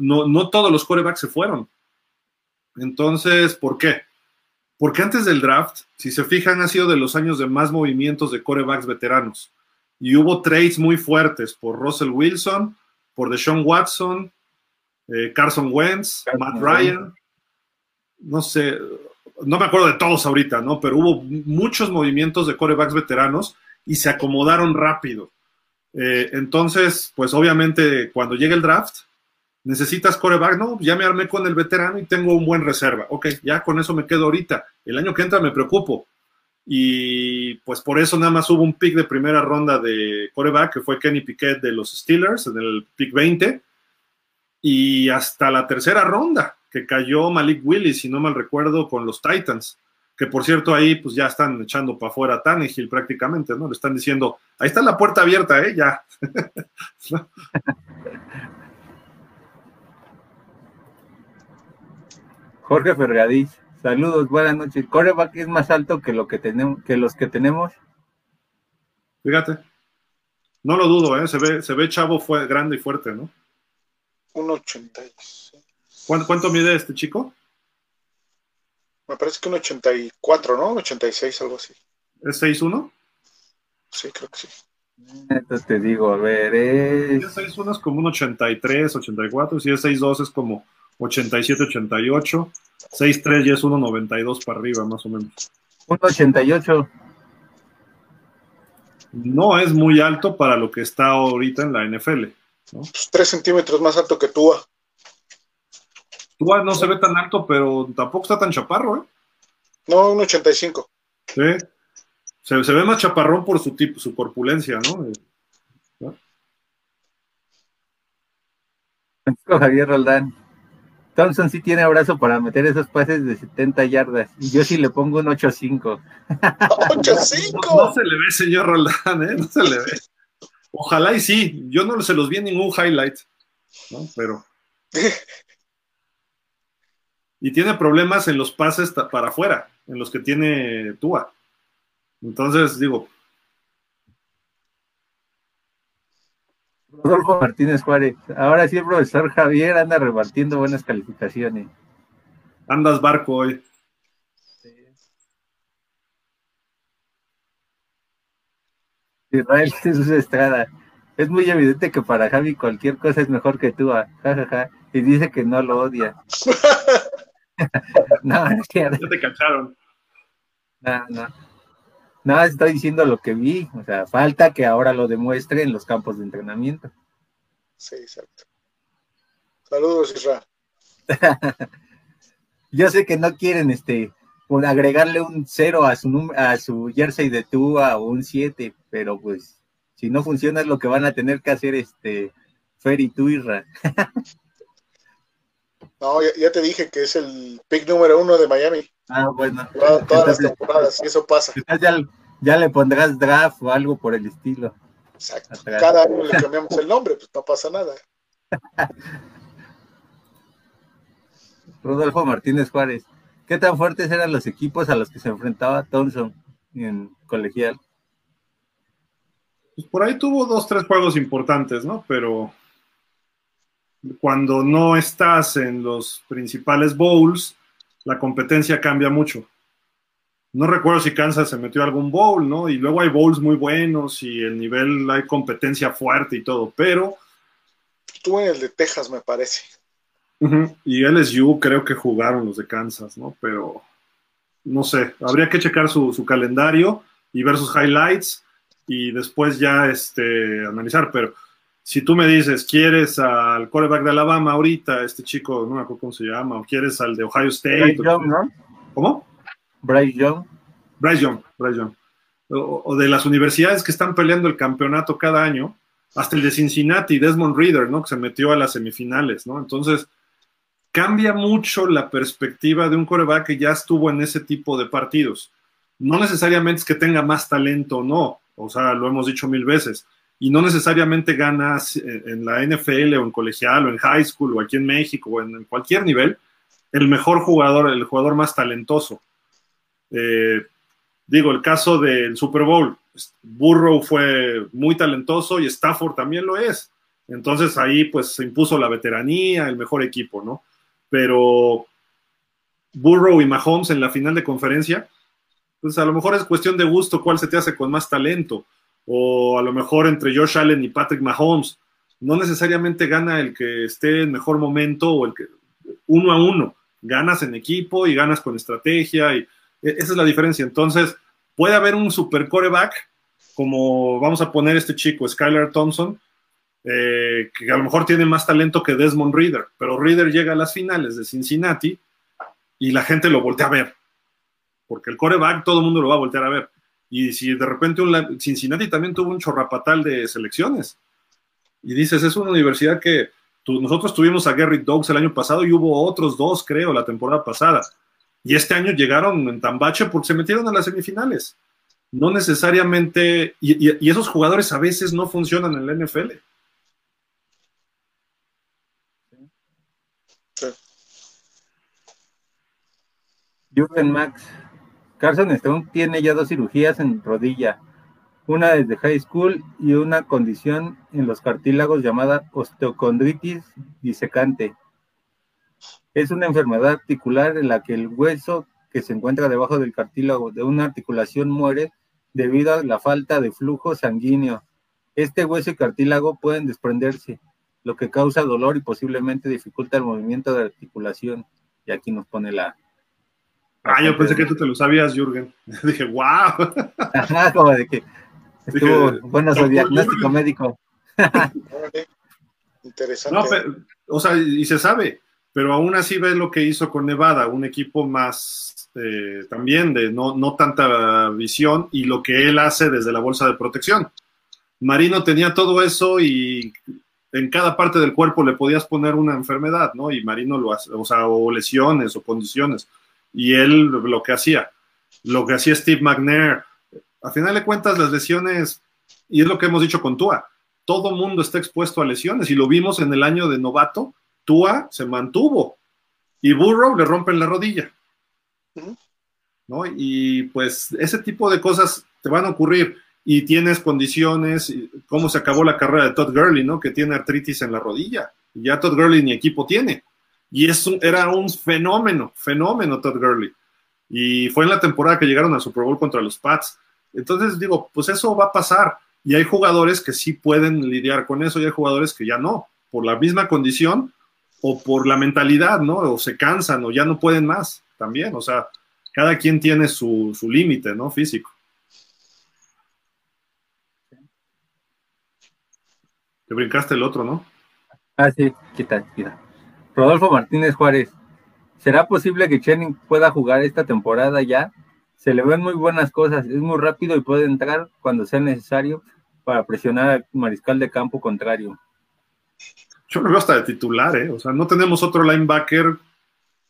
no, no todos los corebacks se fueron. Entonces, ¿por qué? Porque antes del draft, si se fijan, ha sido de los años de más movimientos de corebacks veteranos y hubo trades muy fuertes por Russell Wilson, por Deshaun Watson, eh, Carson Wentz, Matt Ryan, no sé, no me acuerdo de todos ahorita, ¿no? Pero hubo muchos movimientos de corebacks veteranos y se acomodaron rápido. Eh, entonces, pues obviamente cuando llega el draft, necesitas coreback, no, ya me armé con el veterano y tengo un buen reserva. Ok, ya con eso me quedo ahorita. El año que entra me preocupo y pues por eso nada más hubo un pick de primera ronda de coreback, que fue Kenny Piquet de los Steelers en el pick 20, y hasta la tercera ronda, que cayó Malik Willis, si no mal recuerdo, con los Titans, que por cierto ahí pues ya están echando para afuera a Tannehill prácticamente, ¿no? Le están diciendo, ahí está la puerta abierta, ¿eh? Ya. Jorge Fergadís, Saludos, buenas noches. ¿Coreback es más alto que, lo que, tenemos, que los que tenemos? Fíjate. No lo dudo, ¿eh? Se ve, se ve chavo fue grande y fuerte, ¿no? 1.86. ¿Cuánto, mide este chico? Me parece que un 84, ¿no? 86, algo así. ¿Es 6'1"? Sí, creo que sí. Entonces te digo, a ver, es... Si es 6'1 es como un 83, 84, si es 6'2 es como 87, 88, 6'3 ya es 1'92 para arriba, más o menos. 1'88. No es muy alto para lo que está ahorita en la NFL. ¿no? Pues 3 centímetros más alto que Tua. Tua no se ve tan alto, pero tampoco está tan chaparro, ¿eh? No, un 85. Sí. Se, se, ve más chaparrón por su tipo, su corpulencia, ¿no? ¿No? Javier Roldán. Thompson sí tiene abrazo para meter esos pases de 70 yardas. Y yo sí le pongo un 8-5. ¡8-5! No, no, se le ve, señor Roldán, ¿eh? No se le ve. Ojalá y sí. Yo no se los vi en ningún highlight, ¿no? Pero. Y tiene problemas en los pases para afuera, en los que tiene Tua. Entonces, digo. Rodolfo Martínez Juárez. Ahora sí, el profesor Javier anda repartiendo buenas calificaciones. Andas barco hoy. Israel Jesús Estrada. Es muy evidente que para Javi cualquier cosa es mejor que tú, jajaja. Y dice que no lo odia. no, no es cierto. Ya te cacharon. No, no. No, estoy diciendo lo que vi. O sea, falta que ahora lo demuestre en los campos de entrenamiento. Sí, exacto. Saludos, Israel. Yo sé que no quieren este por agregarle un cero a su a su jersey de Tua o un 7, pero pues si no funciona es lo que van a tener que hacer este Fer y Tuirra. no, ya, ya, te dije que es el pick número uno de Miami. Ah, bueno. Todas, todas las temporadas, y eso pasa. Ya, ya, le pondrás draft o algo por el estilo. Exacto. Cada año le cambiamos el nombre, pues no pasa nada. Rodolfo Martínez Juárez. ¿Qué tan fuertes eran los equipos a los que se enfrentaba Thompson en colegial? Pues por ahí tuvo dos, tres juegos importantes, ¿no? Pero cuando no estás en los principales bowls, la competencia cambia mucho. No recuerdo si Kansas se metió a algún bowl, ¿no? Y luego hay bowls muy buenos y el nivel, hay competencia fuerte y todo, pero... Estuvo en el de Texas, me parece. Uh -huh. Y LSU creo que jugaron los de Kansas, ¿no? Pero no sé, habría que checar su, su calendario y ver sus highlights y después ya este, analizar, pero si tú me dices, ¿quieres al quarterback de Alabama ahorita, este chico, no me acuerdo cómo se llama, o quieres al de Ohio State? Bryce Young, ¿no? ¿Cómo? Bryce Young. Bryce Young, Bryce Young. O, o, de las universidades que están peleando el campeonato cada año, hasta el de Cincinnati, Desmond Reader, ¿no? Que se metió a las semifinales, ¿no? Entonces, cambia mucho la perspectiva de un quarterback que ya estuvo en ese tipo de partidos. No necesariamente es que tenga más talento o no, o sea, lo hemos dicho mil veces y no necesariamente ganas en la NFL o en colegial o en high school o aquí en México o en cualquier nivel el mejor jugador, el jugador más talentoso. Eh, digo, el caso del Super Bowl, Burrow fue muy talentoso y Stafford también lo es. Entonces ahí pues se impuso la veteranía, el mejor equipo, ¿no? Pero Burrow y Mahomes en la final de conferencia, pues a lo mejor es cuestión de gusto cuál se te hace con más talento o a lo mejor entre Josh Allen y Patrick Mahomes. No necesariamente gana el que esté en mejor momento o el que uno a uno. Ganas en equipo y ganas con estrategia y e, esa es la diferencia. Entonces, puede haber un super coreback, como vamos a poner este chico, Skylar Thompson, eh, que a lo mejor tiene más talento que Desmond Reader, pero Reader llega a las finales de Cincinnati y la gente lo voltea a ver, porque el coreback todo el mundo lo va a voltear a ver. Y si de repente un, Cincinnati también tuvo un chorrapatal de selecciones. Y dices, es una universidad que nosotros tuvimos a Gary Dogs el año pasado y hubo otros dos, creo, la temporada pasada. Y este año llegaron en Tambache porque se metieron a las semifinales. No necesariamente, y, y, y esos jugadores a veces no funcionan en la NFL. Jürgen Max. Carson Stone tiene ya dos cirugías en rodilla, una desde high school y una condición en los cartílagos llamada osteocondritis disecante. Es una enfermedad articular en la que el hueso que se encuentra debajo del cartílago de una articulación muere debido a la falta de flujo sanguíneo. Este hueso y cartílago pueden desprenderse, lo que causa dolor y posiblemente dificulta el movimiento de articulación. Y aquí nos pone la. Ah, yo pensé que tú te lo sabías, Jürgen. Dije, wow. Ajá, como de que estuvo bueno su diagnóstico médico. Interesante. No, o sea, y se sabe, pero aún así ves lo que hizo con Nevada, un equipo más eh, también de no, no tanta visión y lo que él hace desde la bolsa de protección. Marino tenía todo eso y en cada parte del cuerpo le podías poner una enfermedad, ¿no? Y Marino lo hace, o sea, o lesiones o condiciones. Y él lo que hacía, lo que hacía Steve McNair, a final de cuentas las lesiones, y es lo que hemos dicho con Tua, todo mundo está expuesto a lesiones y lo vimos en el año de novato, Tua se mantuvo y Burrow le rompen la rodilla. ¿No? Y pues ese tipo de cosas te van a ocurrir y tienes condiciones, como se acabó la carrera de Todd Gurley, ¿no? Que tiene artritis en la rodilla. Y ya Todd Gurley ni equipo tiene. Y eso era un fenómeno, fenómeno Todd Gurley. Y fue en la temporada que llegaron al Super Bowl contra los Pats. Entonces digo, pues eso va a pasar. Y hay jugadores que sí pueden lidiar con eso y hay jugadores que ya no, por la misma condición o por la mentalidad, ¿no? O se cansan o ya no pueden más también. O sea, cada quien tiene su, su límite, ¿no? Físico. Te brincaste el otro, ¿no? Ah, sí, quita, quita. Rodolfo Martínez Juárez. ¿Será posible que Channing pueda jugar esta temporada ya? Se le ven muy buenas cosas, es muy rápido y puede entrar cuando sea necesario para presionar al mariscal de campo contrario. Yo lo veo hasta de titular, ¿eh? O sea, no tenemos otro linebacker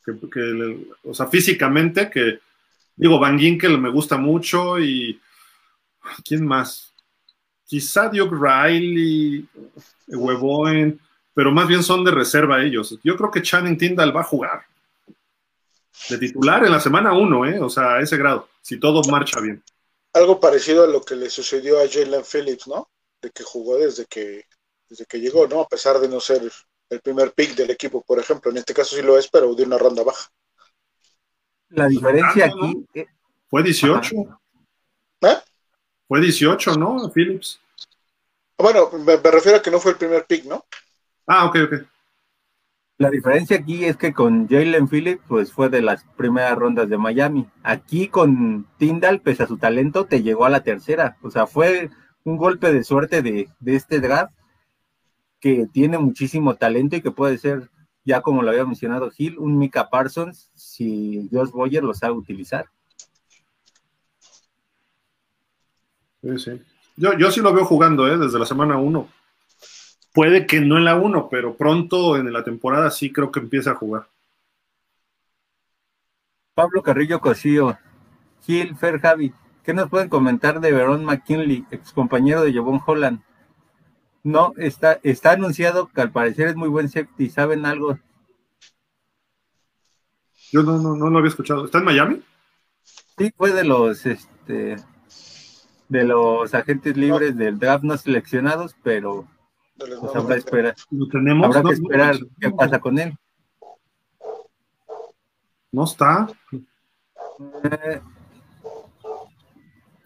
que, o sea, físicamente que, digo, Van Ginkel me gusta mucho y ¿quién más? quizá Duke Riley, Huevoen, pero más bien son de reserva ellos. Yo creo que Channing Tyndall va a jugar de titular en la semana 1, ¿eh? o sea, a ese grado, si todo marcha bien. Algo parecido a lo que le sucedió a Jalen Phillips, ¿no? De que jugó desde que, desde que llegó, ¿no? A pesar de no ser el primer pick del equipo, por ejemplo. En este caso sí lo es, pero de una ronda baja. La diferencia aquí... Fue 18. ¿Eh? Fue 18, ¿no? Phillips. Bueno, me, refiero a que no fue el primer pick, ¿no? Ah, ok, ok. La diferencia aquí es que con Jalen Phillips, pues fue de las primeras rondas de Miami. Aquí con Tyndall, pese a su talento, te llegó a la tercera. O sea, fue un golpe de suerte de, este draft que tiene muchísimo talento y que puede ser, ya como lo había mencionado Gil, un Mika Parsons si Josh Boyer lo sabe utilizar. Sí, sí. Yo, yo sí lo veo jugando, ¿eh? Desde la semana 1. Puede que no en la 1, pero pronto en la temporada sí creo que empieza a jugar. Pablo Carrillo Cosío, Gil, Fer Javi, ¿qué nos pueden comentar de Veron McKinley, ex compañero de Jevon Holland? No, está, está anunciado que al parecer es muy buen safety, ¿saben algo? Yo no, no, no lo había escuchado. ¿Está en Miami? Sí, fue de los este, de los agentes libres del draft no seleccionados, pero pues, habrá, esperar, ¿Lo tenemos? habrá que esperar qué pasa con él. ¿No está? Eh,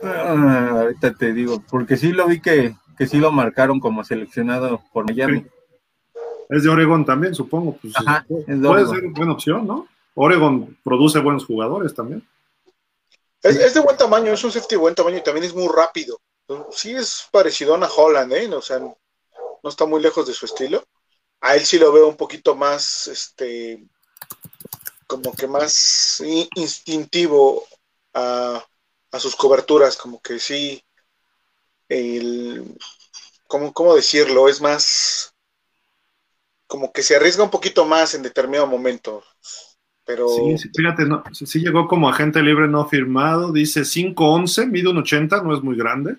ah, ahorita te digo, porque sí lo vi que, que sí lo marcaron como seleccionado por Miami. Es de Oregon también, supongo. Pues, puede ser buena opción, ¿no? Oregon produce buenos jugadores también. Es, de buen tamaño, es un safety de buen tamaño y también es muy rápido. Sí es parecido a Holland, ¿eh? O sea, no está muy lejos de su estilo. A él sí lo veo un poquito más, este, como que más instintivo a, sus coberturas, como que sí, el, ¿cómo, ¿cómo decirlo? Es más, como que se arriesga un poquito más en determinado momento. Pero... Sí, fíjate, no, sí llegó como agente libre no firmado, dice 5'11, mide un 80, no es muy grande,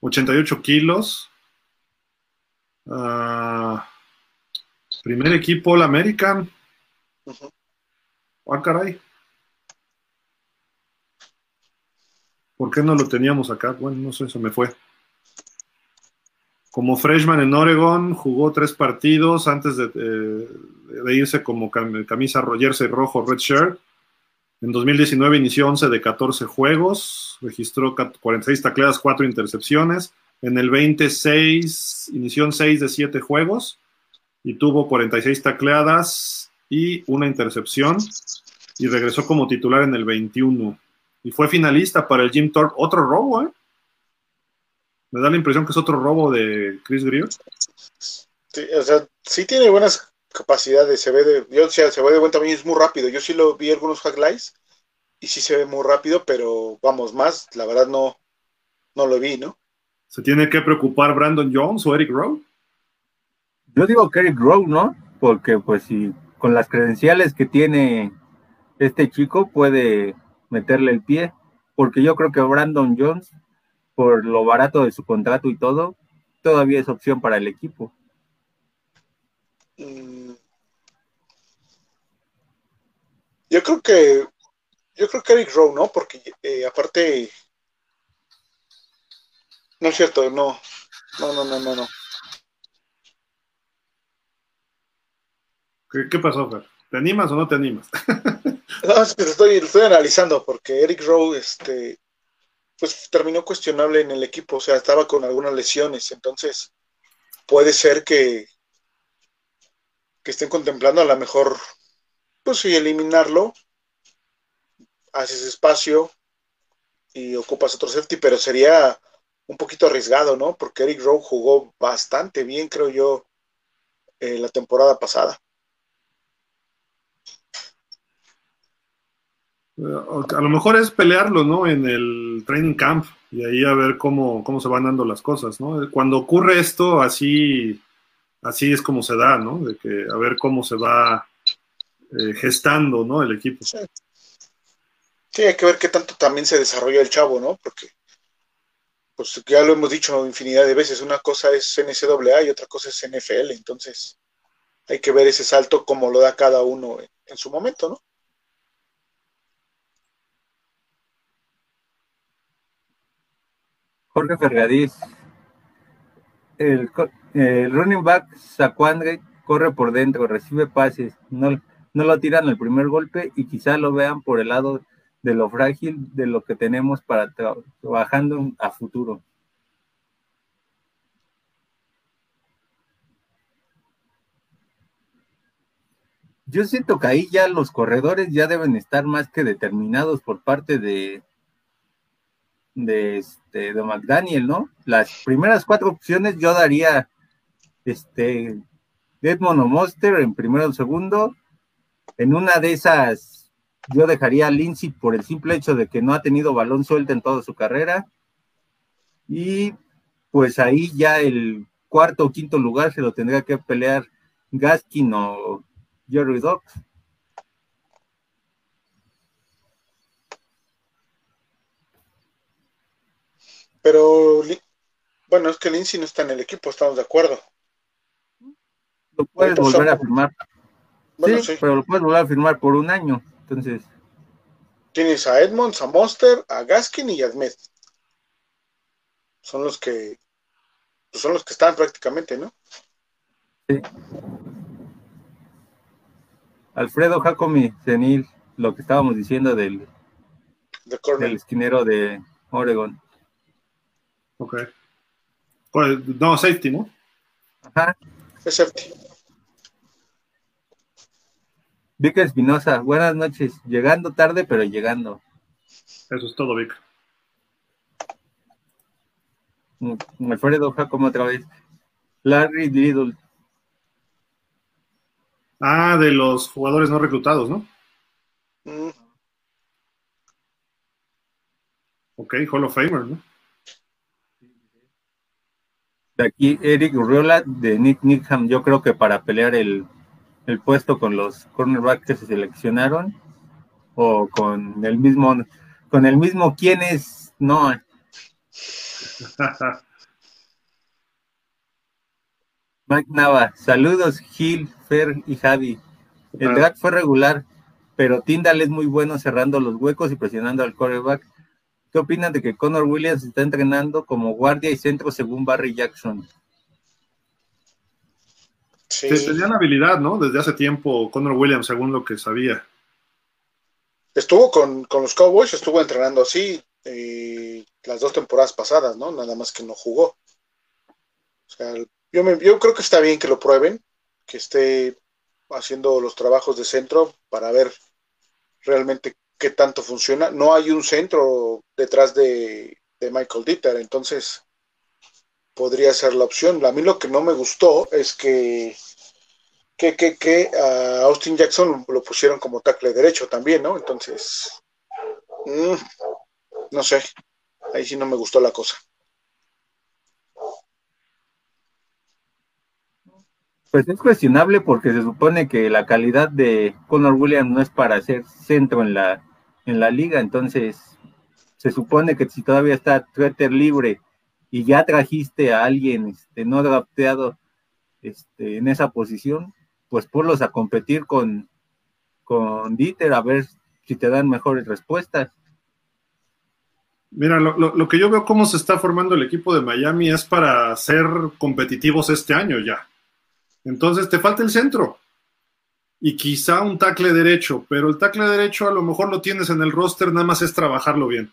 88 kilos. Ah, primer equipo, el American. Ah, caray. ¿Por qué no lo teníamos acá? Bueno, no sé, se me fue. Como freshman en Oregon, jugó tres partidos antes de, eh, irse como camisa jersey rojo, red shirt. En 2019 inició 11 de 14 juegos, registró 46 tacleadas, 4 intercepciones. En el 26 inició en 6 de 7 juegos y tuvo 46 tacleadas y una intercepción y regresó como titular en el 21 y fue finalista para el Jim Thorpe. Otro robo, ¿eh? Me da la impresión que es otro robo de Chris Greer. Sí, o sea, sí tiene buenas capacidades, se ve de, yo, o sea, se ve de buen tamaño, es muy rápido. Yo sí lo vi algunos highlights y sí se ve muy rápido, pero vamos, más, la verdad no, no lo vi, ¿no? ¿Se tiene que preocupar Brandon Jones o Eric Rowe? Yo digo que Eric Rowe, ¿no? Porque pues si con las credenciales que tiene este chico puede meterle el pie, porque yo creo que Brandon Jones, por lo barato de su contrato y todo, todavía es opción para el equipo. Mm. Yo creo que yo creo que Eric Rowe, ¿no? Porque eh, aparte no es cierto, no. No, no, no, no, no. ¿Qué, pasó, Fer? ¿Te animas o no te animas? no, es que estoy, estoy analizando porque Eric Rowe, este, pues terminó cuestionable en el equipo, o sea, estaba con algunas lesiones, entonces puede ser que, que estén contemplando a lo mejor, pues sí, eliminarlo, haces espacio y ocupas otro safety, pero sería un poquito arriesgado, ¿no? Porque Eric Rowe jugó bastante bien, creo yo, eh, la temporada pasada. A lo mejor es pelearlo, ¿no? En el training camp y ahí a ver cómo, cómo se van dando las cosas, ¿no? Cuando ocurre esto, así, así es como se da, ¿no? De que a ver cómo se va eh, gestando, ¿no? El equipo. Sí. sí. hay que ver qué tanto también se desarrolla el chavo, ¿no? Porque, pues ya lo hemos dicho infinidad de veces, una cosa es NCAA y otra cosa es NFL, entonces hay que ver ese salto como lo da cada uno en su momento, ¿no? Jorge Fergadís. El, running back Saquandre corre por dentro, recibe pases, no, no lo tiran el primer golpe y quizá lo vean por el lado de lo frágil de lo que tenemos para trabajando a futuro. Yo siento que ahí ya los corredores ya deben estar más que determinados por parte de, de, este, de McDaniel, ¿no? Las primeras cuatro opciones yo daría este, Edmond o Monster en primero o segundo. En una de esas yo dejaría a Lindsay por el simple hecho de que no ha tenido balón suelto en toda su carrera. Y pues ahí ya el cuarto o quinto lugar se lo tendría que pelear Gaskin o Jerry Dox. Pero, bueno, es que Lindsay no está en el equipo, estamos de acuerdo. Lo puedes volver a firmar. sí, pero lo puedes volver a firmar por un año. Entonces. Tienes a Edmonds, a Monster, a Gaskin y a Smith. Son los que. Pues son los que están prácticamente, ¿no? Sí. Alfredo Jacomi Senil, lo que estábamos diciendo del, del esquinero de Oregon. Ok. Pues, no, safety, ¿no? Ajá. Es safety. Vic Espinosa, buenas noches. Llegando tarde, pero llegando. Eso es todo, Vic. Alfredo como otra vez. Larry Little. Ah, de los jugadores no reclutados, ¿no? Mm. Ok, Hall of Famer, ¿no? aquí Eric Urriola de Nick Nickham, yo creo que para pelear el, puesto con los cornerbacks que se seleccionaron, o con el mismo, con el mismo quién es, no. Mike Nava, saludos Gil, Fer y Javi. El drag fue regular, pero Tyndall es muy bueno cerrando los huecos y presionando al quarterback ¿Qué opinan de que Connor Williams está entrenando como guardia y centro según Barry Jackson? Sí. Tenían habilidad, ¿no? Desde hace tiempo, Connor Williams, según lo que sabía. Estuvo con, los Cowboys, estuvo entrenando así eh, las dos temporadas pasadas, ¿no? Nada más que no jugó. O sea, yo, yo creo que está bien que lo prueben, que esté haciendo los trabajos de centro para ver realmente qué tanto funciona. No hay un centro detrás de, de Michael Dieter, entonces podría ser la opción. A mí lo que no me gustó es que, que, que, que a Austin Jackson lo pusieron como tackle derecho también, ¿no? Entonces, mm, no sé, ahí sí no me gustó la cosa. Pues es cuestionable porque se supone que la calidad de Conor Williams no es para ser centro en la, en la liga, entonces se supone que si todavía está Twitter libre y ya trajiste a alguien este, no adaptado este, en esa posición, pues ponlos a competir con, con Dieter a ver si te dan mejores respuestas. Mira, lo, lo, que yo veo cómo se está formando el equipo de Miami es para ser competitivos este año ya. Entonces te falta el centro y quizá un tackle derecho, pero el tackle derecho a lo mejor lo tienes en el roster, nada más es trabajarlo bien.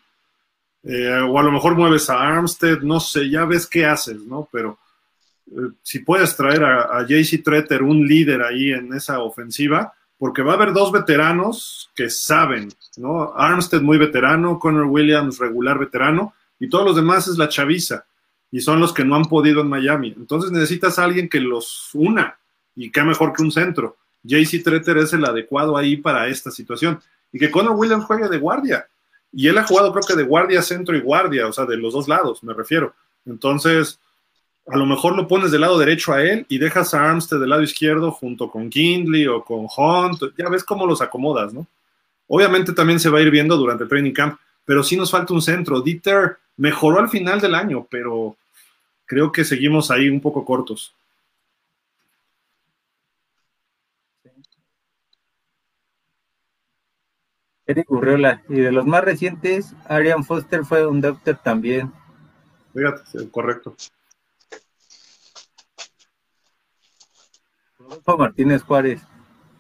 Eh, o a lo mejor mueves a Armstead, no sé, ya ves qué haces, ¿no? Pero eh, si puedes traer a, a JC Treter, un líder ahí en esa ofensiva, porque va a haber dos veteranos que saben, ¿no? Armstead muy veterano, Connor Williams regular veterano, y todos los demás es la chaviza, y son los que no han podido en Miami. Entonces necesitas a alguien que los una, y qué mejor que un centro. JC Treter es el adecuado ahí para esta situación, y que Connor Williams juegue de guardia y él ha jugado creo que de guardia, centro y guardia, o sea, de los dos lados, me refiero. Entonces, a lo mejor lo pones del lado derecho a él y dejas a Armstead del lado izquierdo junto con Kindley o con Hunt, ya ves cómo los acomodas, ¿no? Obviamente también se va a ir viendo durante el training camp, pero sí nos falta un centro. Dieter mejoró al final del año, pero creo que seguimos ahí un poco cortos. Eric Urriola. Y de los más recientes, Arian Foster fue un doctor también. Fíjate, correcto. Rodolfo Martínez Juárez.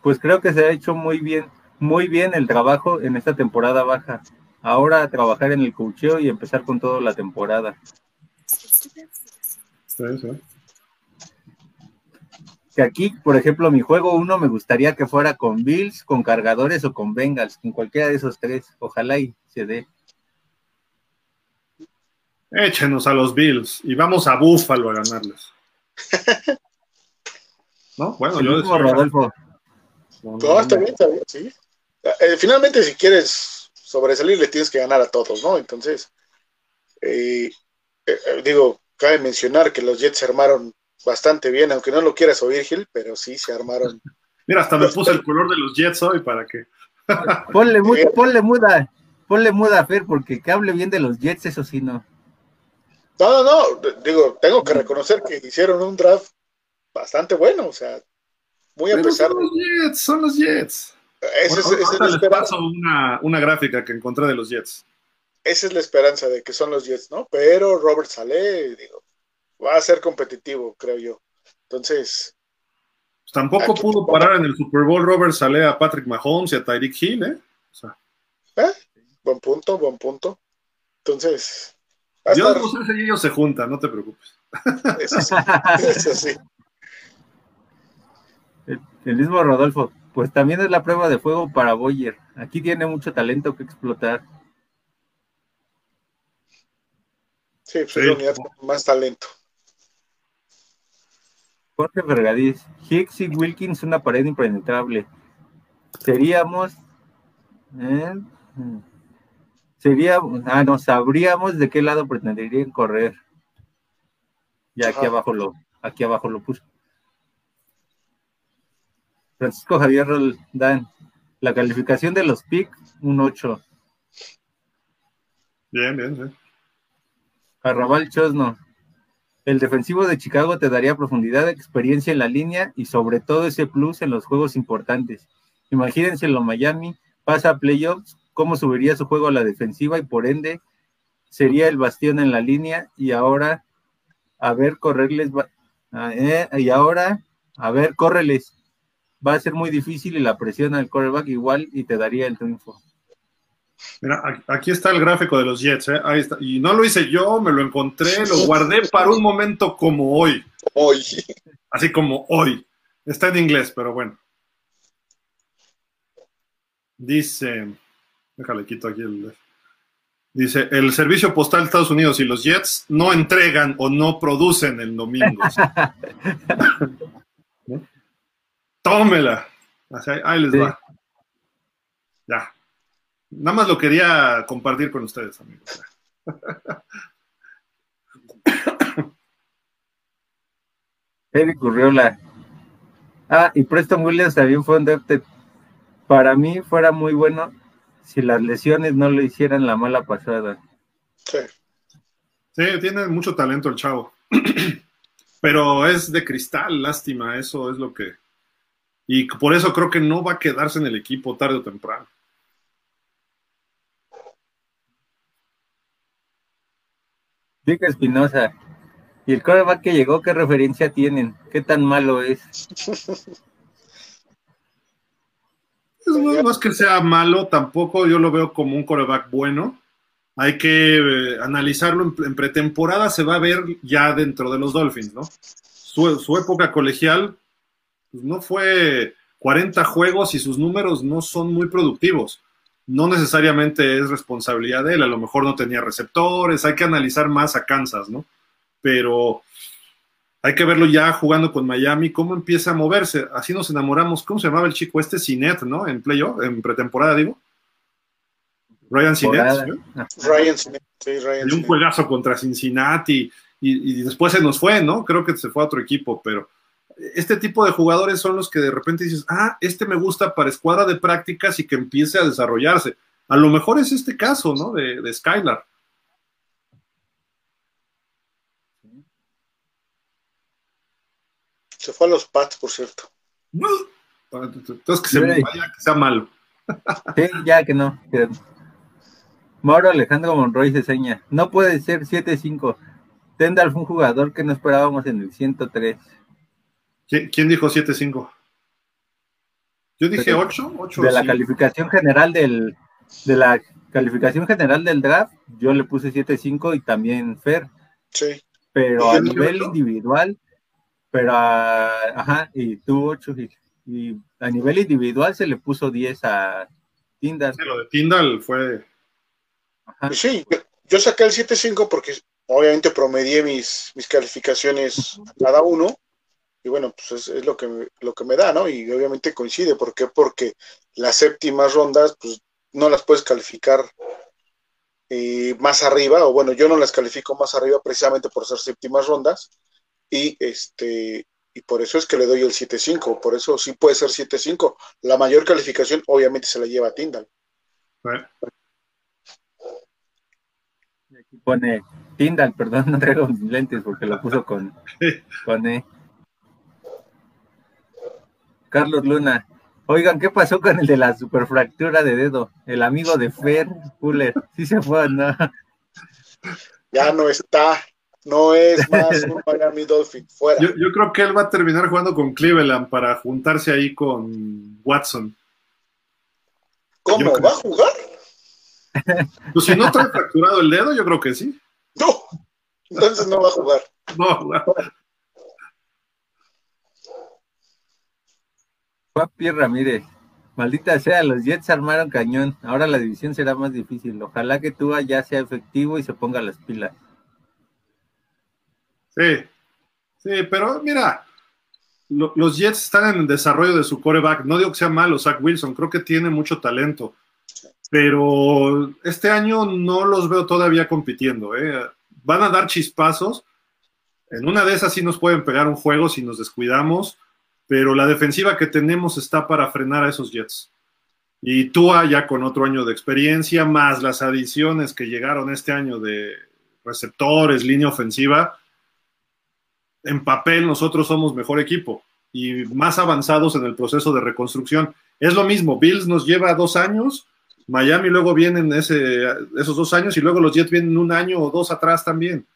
Pues creo que se ha hecho muy bien, muy bien el trabajo en esta temporada baja. Ahora a trabajar en el cocheo y empezar con toda la temporada. Sí, sí aquí, por ejemplo, mi juego uno me gustaría que fuera con Bills, con cargadores o con Bengals, con cualquiera de esos tres. Ojalá y se dé. Échenos a los Bills y vamos a Buffalo a ganarles. ¿No? Bueno, yo decía, Rodolfo. No, está bien, está bien, sí. Eh, finalmente, si quieres sobresalir, le tienes que ganar a todos, ¿no? Entonces, eh, eh, digo, cabe mencionar que los Jets armaron bastante bien, aunque no lo quieras oír, Gil, pero sí se armaron. Mira, hasta me puse el color de los Jets hoy para que. ponle, ponle muda, ponle muda a Fer, porque que hable bien de los Jets, eso sí no. No, no, no, digo, tengo que reconocer que hicieron un draft bastante bueno, o sea, muy a pesar son Los Jets, son los Jets. Esa es, les paso una, una gráfica que encontré de los Jets. Esa es la esperanza de que son los Jets, ¿no? Pero Robert Saleh, digo, va a ser competitivo, creo yo. Entonces. Pues tampoco pudo parar en el Super Bowl Robert Saleh a Patrick Mahomes y a Tyreek Hill, ¿eh? ¿eh? Buen punto, buen punto. Entonces. Dios no sé si ellos se juntan, no te preocupes. Eso sí. Eso sí. El, mismo Rodolfo, pues también es la prueba de fuego para Boyer. Aquí tiene mucho talento que explotar. Sí, pues sí. unidad con más talento. Jorge Vergadiz, Hicks y Wilkins una pared impenetrable. Seríamos. ¿eh? Sería. Ah, no, sabríamos de qué lado pretenderían correr. Y aquí abajo lo, aquí abajo lo puso. Francisco Javier Roldán, la calificación de los PIC, un 8. Bien, bien, bien. Arrabal Chosno, el defensivo de Chicago te daría profundidad, experiencia en la línea y sobre todo ese plus en los juegos importantes. Imagínense lo Miami, pasa a playoffs, cómo subiría su juego a la defensiva y por ende sería el bastión en la línea y ahora a ver correrles ah, eh, y ahora a ver, córreles. Va a ser muy difícil y la presión al quarterback igual y te daría el triunfo. Mira, aquí está el gráfico de los Jets, ¿eh? Ahí está. Y no lo hice yo, me lo encontré, lo guardé para un momento como hoy. Hoy. Así como hoy. Está en inglés, pero bueno. Dice, déjale quito aquí el... Dice, el servicio postal de Estados Unidos y los Jets no entregan o no producen el domingo. Tómela. ahí les va. Ya. Nada más lo quería compartir con ustedes, amigos. Eric Urriola. Ah, y Preston Williams también fue un depth. Para mí fuera muy bueno si las lesiones no le hicieran la mala pasada. Sí. Sí, tiene mucho talento el chavo. Pero es de cristal, lástima, eso es lo que... Y por eso creo que no va a quedarse en el equipo tarde o temprano. Espinosa. ¿Y el coreback que llegó, qué referencia tienen? ¿Qué tan malo es? No, es que sea malo, tampoco yo lo veo como un coreback bueno. Hay que eh, analizarlo en, pretemporada, se va a ver ya dentro de los Dolphins, ¿no? Su, época colegial pues, no fue 40 juegos y sus números no son muy productivos no necesariamente es responsabilidad de él, a lo mejor no tenía receptores, hay que analizar más a Kansas, ¿no? Pero hay que verlo ya jugando con Miami, cómo empieza a moverse, así nos enamoramos, ¿cómo se llamaba el chico este? Sinet, ¿no? En playoff, en pretemporada, digo. Ryan Sinet. Ryan Sinet, sí, Ryan Y un juegazo contra Cincinnati y, y después se nos fue, ¿no? Creo que se fue a otro equipo, pero este tipo de jugadores son los que de repente dices, ah, este me gusta para escuadra de prácticas y que empiece a desarrollarse. A lo mejor es este caso, ¿no? De, de Skylar. Se fue a los Pats, por cierto. Entonces que se vaya, que sea malo. Sí, ya que no. Mauro Alejandro Monroy se seña. No puede ser 7-5. Tendal fue un jugador que no esperábamos en el 103. ¿Quién, dijo 7-5? Yo dije 8, 8 De la calificación general del de la calificación general del draft, yo le puse 7-5 y también Fer. Sí. Pero a nivel individual, pero a, ajá, y tú 8 y, a nivel individual se le puso 10 a Tindal. Sí, lo de Tindal fue. Ajá. Sí, yo saqué el 7-5 porque obviamente promedié mis, mis calificaciones cada uno y bueno, pues es, lo, que, lo que me da, ¿no? Y obviamente coincide, ¿por qué? Porque las séptimas rondas, pues no las puedes calificar eh, más arriba, o bueno, yo no las califico más arriba precisamente por ser séptimas rondas, y este y por eso es que le doy el 7-5, por eso sí puede ser 7-5. La mayor calificación obviamente se la lleva a Tyndall. Aquí pone Tyndall, perdón, no traigo lentes porque lo puso con, con E. Carlos Luna. Oigan, ¿qué pasó con el de la superfractura de dedo? El amigo de Fer Fuller. Sí se fue, ¿no? Ya no está. No es más un Miami Dolphin. Fuera. Yo, yo, creo que él va a terminar jugando con Cleveland para juntarse ahí con Watson. ¿Cómo? ¿Va a jugar? Pues si no trae fracturado el dedo, yo creo que sí. No. Entonces no va a jugar. No va a jugar. Papi Ramírez. Maldita sea, los Jets armaron cañón. Ahora la división será más difícil. Ojalá que Tua ya sea efectivo y se ponga las pilas. Sí, sí, pero mira, los Jets están en el desarrollo de su coreback. No digo que sea malo, Zach Wilson, creo que tiene mucho talento. Pero este año no los veo todavía compitiendo. ¿eh? Van a dar chispazos. En una de esas sí nos pueden pegar un juego si nos descuidamos pero la defensiva que tenemos está para frenar a esos Jets. Y Tua ya con otro año de experiencia, más las adiciones que llegaron este año de receptores, línea ofensiva, en papel nosotros somos mejor equipo y más avanzados en el proceso de reconstrucción. Es lo mismo, Bills nos lleva dos años, Miami luego vienen esos dos años y luego los Jets vienen un año o dos atrás también.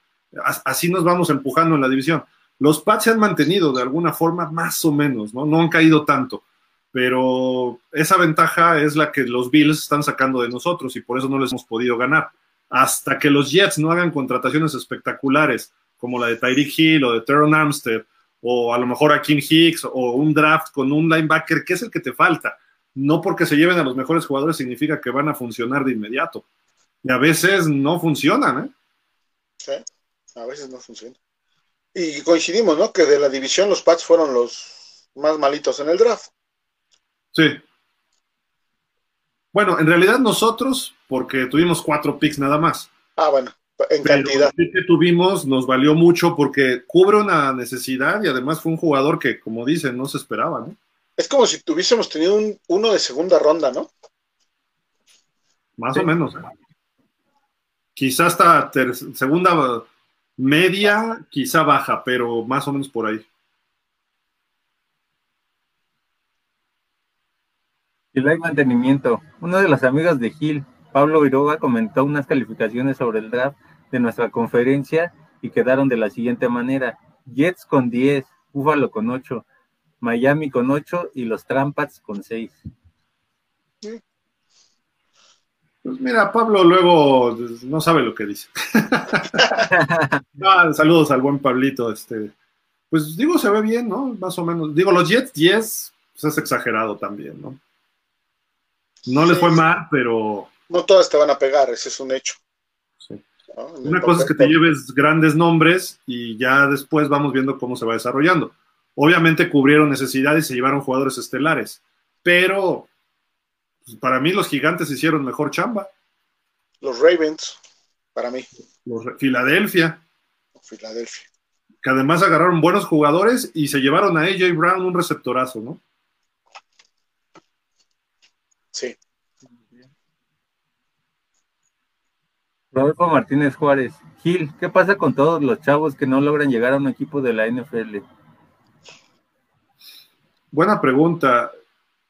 Así nos vamos empujando en la división. Los Pats se han mantenido de alguna forma más o menos, ¿no? No han caído tanto, pero esa ventaja es la que los Bills están sacando de nosotros y por eso no les hemos podido ganar. Hasta que los Jets no hagan contrataciones espectaculares como la de Tyreek Hill o de Teron Armstead o a lo mejor a Kim Hicks o un draft con un linebacker, que es el que te falta. No porque se lleven a los mejores jugadores significa que van a funcionar de inmediato. Y a veces no funcionan, ¿eh? Sí, a veces no funcionan. Y coincidimos, ¿no? Que de la división los Pats fueron los más malitos en el draft. Sí. Bueno, en realidad nosotros, porque tuvimos cuatro picks nada más. Ah, bueno en cantidad. El que tuvimos nos valió mucho porque cubre una necesidad y además fue un jugador que, como dicen, no se esperaba, ¿no? Es como si tuviésemos tenido un, uno de segunda ronda, ¿no? Más o menos. ¿eh? Quizá hasta segunda media, quizá baja, pero más o menos por ahí. Y hay mantenimiento. Uno de las amigas de Gil, Pablo Viroga, comentó unas calificaciones sobre el draft de nuestra conferencia y quedaron de la siguiente manera. Jets con 10, Buffalo con 8, Miami con 8 y los Trampats con 6. Pues mira, Pablo luego no sabe lo que dice. saludos al buen Pablito. Este, pues digo, se ve bien, ¿no? Más o menos. Digo, los Jets 10 pues es exagerado también, ¿no? No les fue mal, pero. No todas te van a pegar, ese es un hecho. Una cosa es que te lleves grandes nombres y ya después vamos viendo cómo se va desarrollando. Obviamente cubrieron necesidades y se llevaron jugadores estelares, pero pues, para mí los gigantes hicieron mejor chamba. Los Ravens, para mí. Los Filadelfia. Filadelfia. Que además agarraron buenos jugadores y se llevaron a AJ Brown un receptorazo, ¿no? Sí. Rodolfo Martínez Juárez. Gil, ¿qué pasa con todos los chavos que no logran llegar a un equipo de la NFL? Buena pregunta.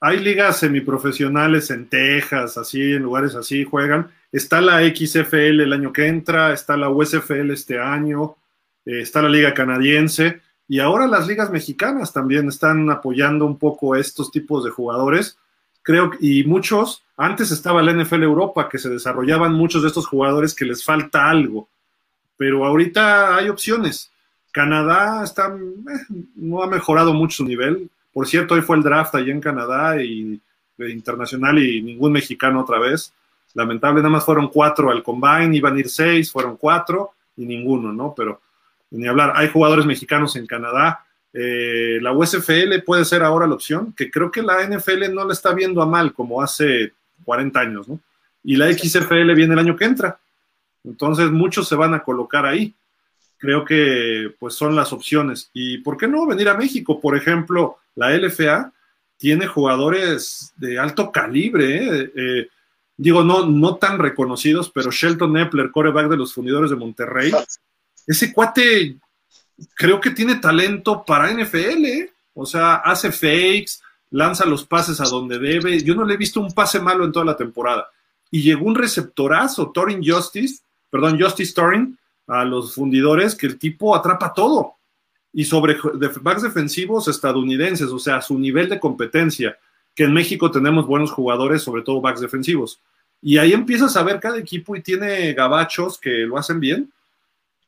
Hay ligas semiprofesionales en Texas, así, en lugares así juegan. Está la XFL el año que entra, está la USFL este año, eh, está la liga canadiense y ahora las ligas mexicanas también están apoyando un poco estos tipos de jugadores creo, y muchos, antes estaba la NFL Europa, que se desarrollaban muchos de estos jugadores que les falta algo, pero ahorita hay opciones. Canadá está, eh, no ha mejorado mucho su nivel. Por cierto, hoy fue el draft allí en Canadá y internacional y ningún mexicano otra vez. Lamentable, nada más fueron cuatro al combine, iban a ir seis, fueron cuatro y ninguno, ¿no? Pero ni hablar, hay jugadores mexicanos en Canadá eh, la USFL puede ser ahora la opción, que creo que la NFL no la está viendo a mal como hace 40 años, ¿no? Y la XFL viene el año que entra. Entonces muchos se van a colocar ahí. Creo que pues son las opciones. ¿Y por qué no venir a México? Por ejemplo, la LFA tiene jugadores de alto calibre, ¿eh? Eh, digo, no, no tan reconocidos, pero Shelton Epler, coreback de los fundidores de Monterrey, ese cuate creo que tiene talento para NFL, ¿eh? o sea, hace fakes, lanza los pases a donde debe. Yo no le he visto un pase malo en toda la temporada. Y llegó un receptorazo, Torin Justice, perdón, Justice Torin, a los fundidores, que el tipo atrapa todo. Y sobre backs defensivos estadounidenses, o sea, su nivel de competencia, que en México tenemos buenos jugadores, sobre todo backs defensivos. Y ahí empiezas a ver cada equipo y tiene gabachos que lo hacen bien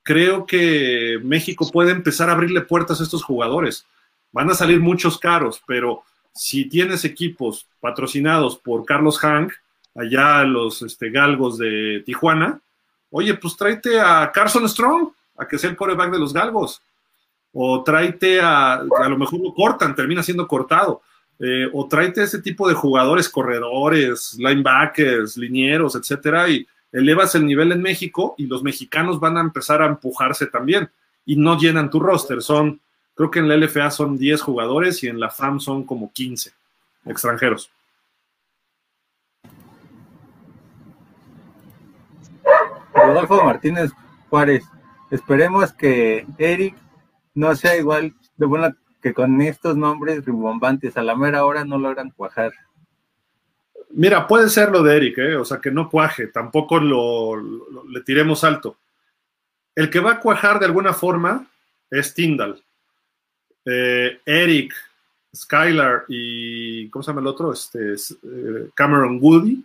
creo que México puede empezar a abrirle puertas a estos jugadores. Van a salir muchos caros, pero si tienes equipos patrocinados por Carlos Hank, allá los este, galgos de Tijuana, oye, pues tráete a Carson Strong, a que sea el coreback de los galgos. O tráete a, a lo mejor lo cortan, termina siendo cortado. Eh, o tráete ese tipo de jugadores, corredores, linebackers, linieros, etcétera, y elevas el nivel en México y los mexicanos van a empezar a empujarse también y no llenan tu roster. Son, creo que en la LFA son 10 jugadores y en la FAM son como 15 extranjeros. Rodolfo Martínez Juárez, esperemos que Eric no sea igual de bueno que con estos nombres rimbombantes a la mera hora no logran cuajar. Mira, puede ser lo de Eric, ¿eh? o sea, que no cuaje, tampoco lo, le tiremos alto. El que va a cuajar de alguna forma es Tyndall. eh, Eric, Skylar y, ¿cómo se llama el otro? Este, eh, Cameron Woody,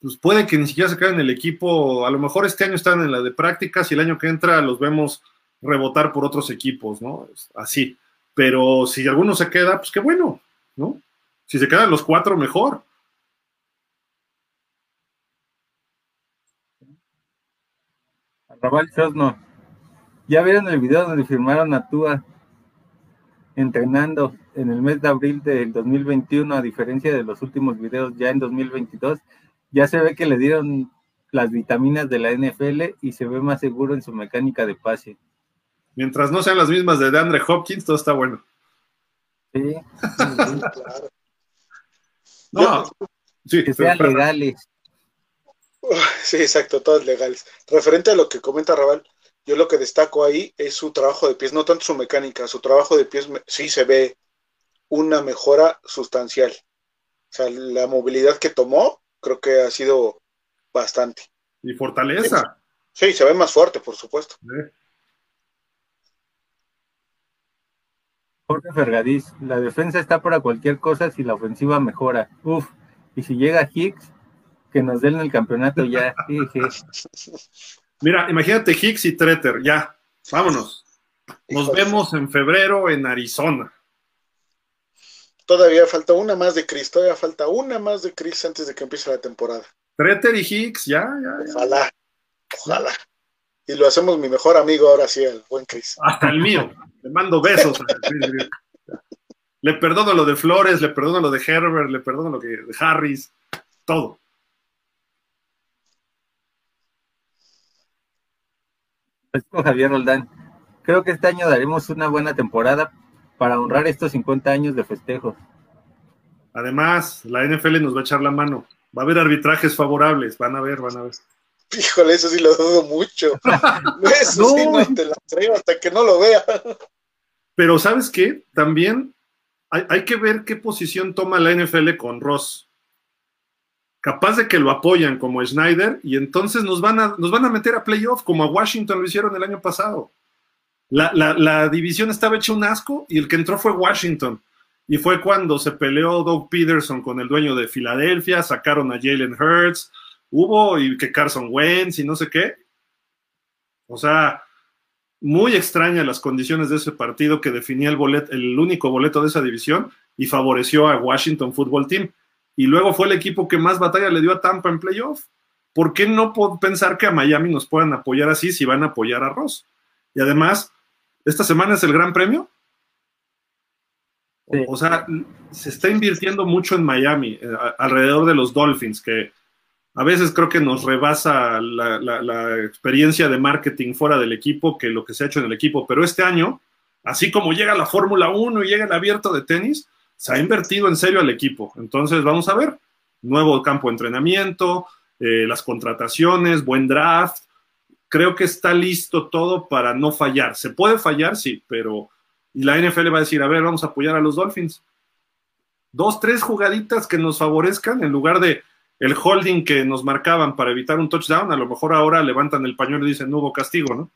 pues puede que ni siquiera se queden en el equipo, a lo mejor este año están en la de prácticas y el año que entra los vemos rebotar por otros equipos, ¿no? Así. Pero si alguno se queda, pues qué bueno, ¿no? Si se quedan los cuatro, mejor. Raval Chosno. ¿Ya vieron el video donde firmaron a Tua entrenando en el mes de abril del 2021, a diferencia de los últimos videos ya en 2022? Ya se ve que le dieron las vitaminas de la NFL y se ve más seguro en su mecánica de pase. Mientras no sean las mismas de DeAndre Hopkins, todo está bueno. Sí, claro. No, sí, que sean pero- legales. Sí, exacto, todas legales. Referente a lo que comenta Raval, yo lo que destaco ahí es su trabajo de pies, no tanto su mecánica, su trabajo de pies sí se ve una mejora sustancial. O sea, la movilidad que tomó creo que ha sido bastante. y fortaleza. Sí, se ve más fuerte, por supuesto. ¿eh? Jorge Fergadís, la defensa está para cualquier cosa si la ofensiva mejora. Uf, y si llega Hicks, que nos den el campeonato ya. Mira, imagínate Hicks y Treter, ya, vámonos. Nos Híjole. vemos en febrero en Arizona. Todavía falta una más de Chris, todavía falta una más de Chris antes de que empiece la temporada. Treter y Hicks, ya, ya, ya. Ojalá, ojalá. Y lo hacemos mi mejor amigo ahora sí, el buen Chris. Hasta el mío. Le mando besos. Le perdono lo de Flores, le perdono lo de Herbert, le perdono lo que de Harris, todo. Javier Roldán, creo que este año daremos una buena temporada para honrar estos 50 años de festejos. Además, la NFL nos va a echar la mano. Va a haber arbitrajes favorables, van a ver, van a ver. Híjole, eso sí lo dudo mucho. Eso sí No. no te la traigo hasta que no lo vea. Pero ¿sabes qué? También hay, hay que ver qué posición toma la NFL con Ross. Capaz de que lo apoyan como Schneider y entonces nos van a, nos van a meter a playoff como a Washington lo hicieron el año pasado. La, la- la división estaba hecha un asco y el que entró fue Washington. Y fue cuando se peleó Doug Peterson con el dueño de Filadelfia, sacaron a Jalen Hurts, hubo y que Carson Wentz y no sé qué. O sea, muy extrañas las condiciones de ese partido que definía el, boleto, el único boleto de esa división y favoreció a Washington Football Team. Y luego fue el equipo que más batalla le dio a Tampa en playoff. ¿Por qué no puedo pensar que a Miami nos puedan apoyar así si van a apoyar a Ross? Y además, esta semana es el Gran Premio. Sí. O sea, se está invirtiendo mucho en Miami, eh, alrededor de los Dolphins, que a veces creo que nos rebasa la, experiencia de marketing fuera del equipo que lo que se ha hecho en el equipo. Pero este año, así como llega la Fórmula 1 y llega el abierto de tenis, se ha invertido en serio al equipo. Entonces, vamos a ver. Nuevo campo de entrenamiento, eh, las contrataciones, buen draft. Creo que está listo todo para no fallar. Se puede fallar, sí, pero. Y la NFL va a decir: a ver, vamos a apoyar a los Dolphins. Dos, tres jugaditas que nos favorezcan en lugar de el holding que nos marcaban para evitar un touchdown. A lo mejor ahora levantan el pañuelo y dicen: no hubo castigo, ¿no?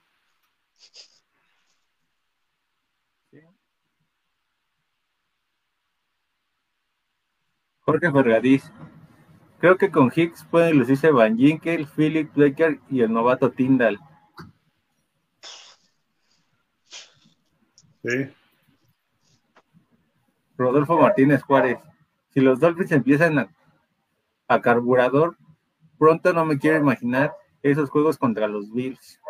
Jorge Fergadís, creo que con Hicks pueden lucirse Van Ginkel, Philip Baker y el novato Tyndall. Sí. Rodolfo Martínez Juárez, si los Dolphins empiezan a, a carburador, pronto no me quiero imaginar esos juegos contra los Bills.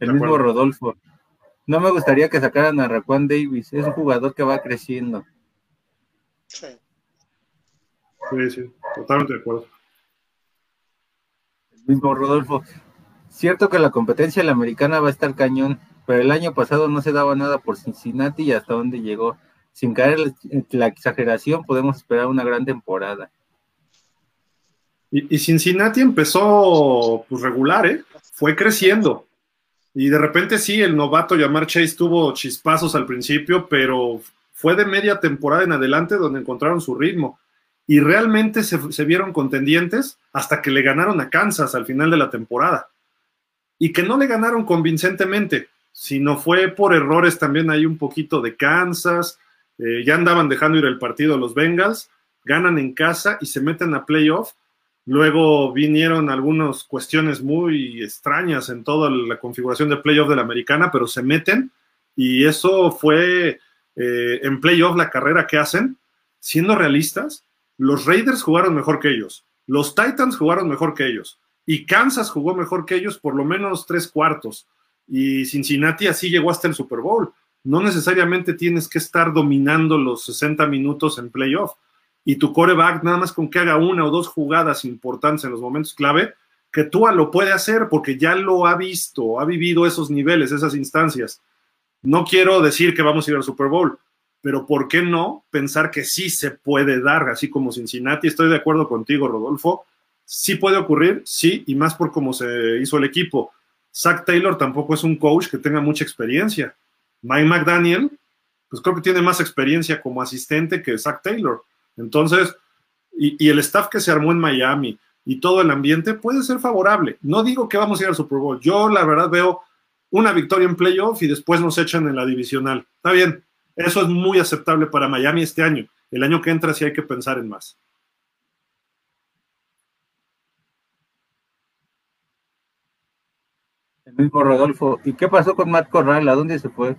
El De mismo acuerdo. Rodolfo. No me gustaría que sacaran a Raquan Davis, es un jugador que va creciendo. Sí. Sí, sí, totalmente de acuerdo. El mismo Rodolfo. Cierto que la competencia en la americana va a estar cañón, pero el año pasado no se daba nada por Cincinnati y hasta dónde llegó. Sin caer la exageración, podemos esperar una gran temporada. Y, y Cincinnati empezó pues, regular, ¿eh? Fue creciendo. Y de repente sí, el novato Yamar Chase tuvo chispazos al principio, pero fue de media temporada en adelante donde encontraron su ritmo. Y realmente se, se vieron contendientes hasta que le ganaron a Kansas al final de la temporada. y que no le ganaron convincentemente, sino fue por errores también hay un poquito de Kansas, eh, ya andaban dejando ir el partido los Bengals, ganan en casa y se meten a playoff. Luego vinieron algunas cuestiones muy extrañas en toda la configuración de playoff de la americana, pero se meten y eso fue eh, en playoff la carrera que hacen. Siendo realistas, los Raiders jugaron mejor que ellos, los Titans jugaron mejor que ellos y Kansas jugó mejor que ellos por lo menos tres cuartos y Cincinnati así llegó hasta el Super Bowl. No necesariamente tienes que estar dominando los 60 minutos en playoff y tu coreback nada más con que haga una o dos jugadas importantes en los momentos clave, que Tua lo puede hacer porque ya lo ha visto, ha vivido esos niveles, esas instancias. No quiero decir que vamos a ir al Super Bowl, pero ¿por qué no pensar que sí se puede dar, así como Cincinnati? Estoy de acuerdo contigo, Rodolfo. Sí puede ocurrir, sí, y más por cómo se hizo el equipo. Zach Taylor tampoco es un coach que tenga mucha experiencia. Mike McDaniel, pues creo que tiene más experiencia como asistente que Zach Taylor. Entonces, y, el staff que se armó en Miami y todo el ambiente puede ser favorable. No digo que vamos a ir al Super Bowl. Yo, la verdad, veo una victoria en playoff y después nos echan en la divisional. Está bien, eso es muy aceptable para Miami este año. El año que entra sí hay que pensar en más. El mismo Rodolfo. ¿Y qué pasó con Matt Corral? ¿A dónde se fue?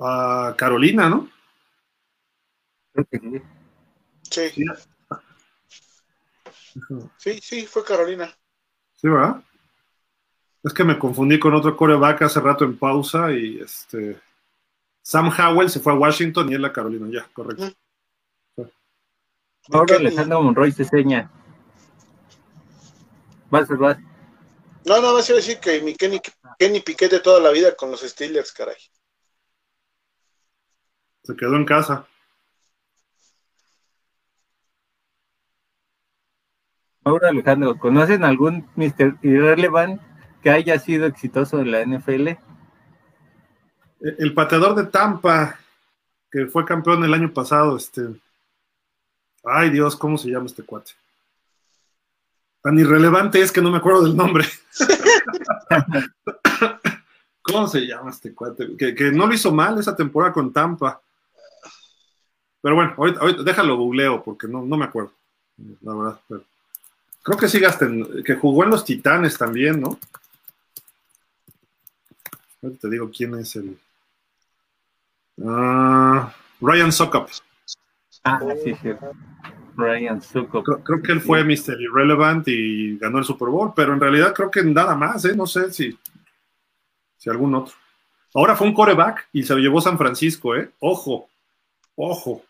A Carolina, ¿no? sí. Sí. Sí, fue Carolina. Sí, ¿verdad? Es que me confundí con otro coreback hace rato en pausa y este. Sam Howell se fue a Washington y él a Carolina, ya, correcto. Ahora Alejandro Monroy se seña. Vas, vas. No, no, vas a decir que mi Kenny, Kenny Piquete toda la vida con los Steelers, caray. Se quedó en casa. Ahora Alejandro, ¿conocen algún Mr. Irrelevant que haya sido exitoso en la NFL? E, el pateador de Tampa, que fue campeón el año pasado, este. Ay Dios, ¿cómo se llama este cuate? Tan irrelevante es que no me acuerdo del nombre. ¿Cómo se llama este cuate? Que, no lo hizo mal esa temporada con Tampa. Pero bueno, ahorita, déjalo googleo porque no, no me acuerdo. La verdad, pero. Creo que sí gasten, que jugó en los Titanes también, ¿no? Ahorita te digo quién es el. Ah, Ryan Sokop. Ah, sí, sí. Ryan Sokop. Creo, que él fue Mr. Irrelevant y ganó el Super Bowl, pero en realidad creo que nada más, ¿eh? No sé si, si algún otro. Ahora fue un coreback y se lo llevó San Francisco, ¿eh? Ojo, ojo.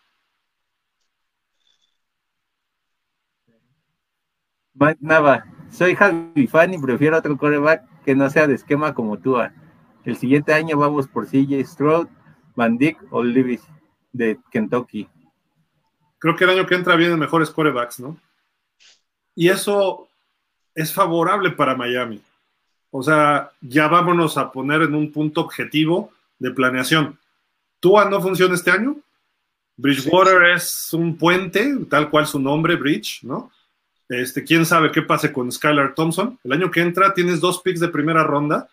Mike Nava, soy Javi fan y prefiero otro coreback que no sea de esquema como tú. El siguiente año vamos por CJ Stroud, Van Dyck o Levis de Kentucky. Creo que el año que entra vienen mejores corebacks, ¿no? Y eso es favorable para Miami. O sea, ya vámonos a poner en un punto objetivo de planeación. ¿Tua no funciona este año? Bridgewater es un puente, tal cual su nombre, Bridge, ¿no? Este, quién sabe qué pase con Skylar Thompson. El año que entra tienes dos picks de primera ronda,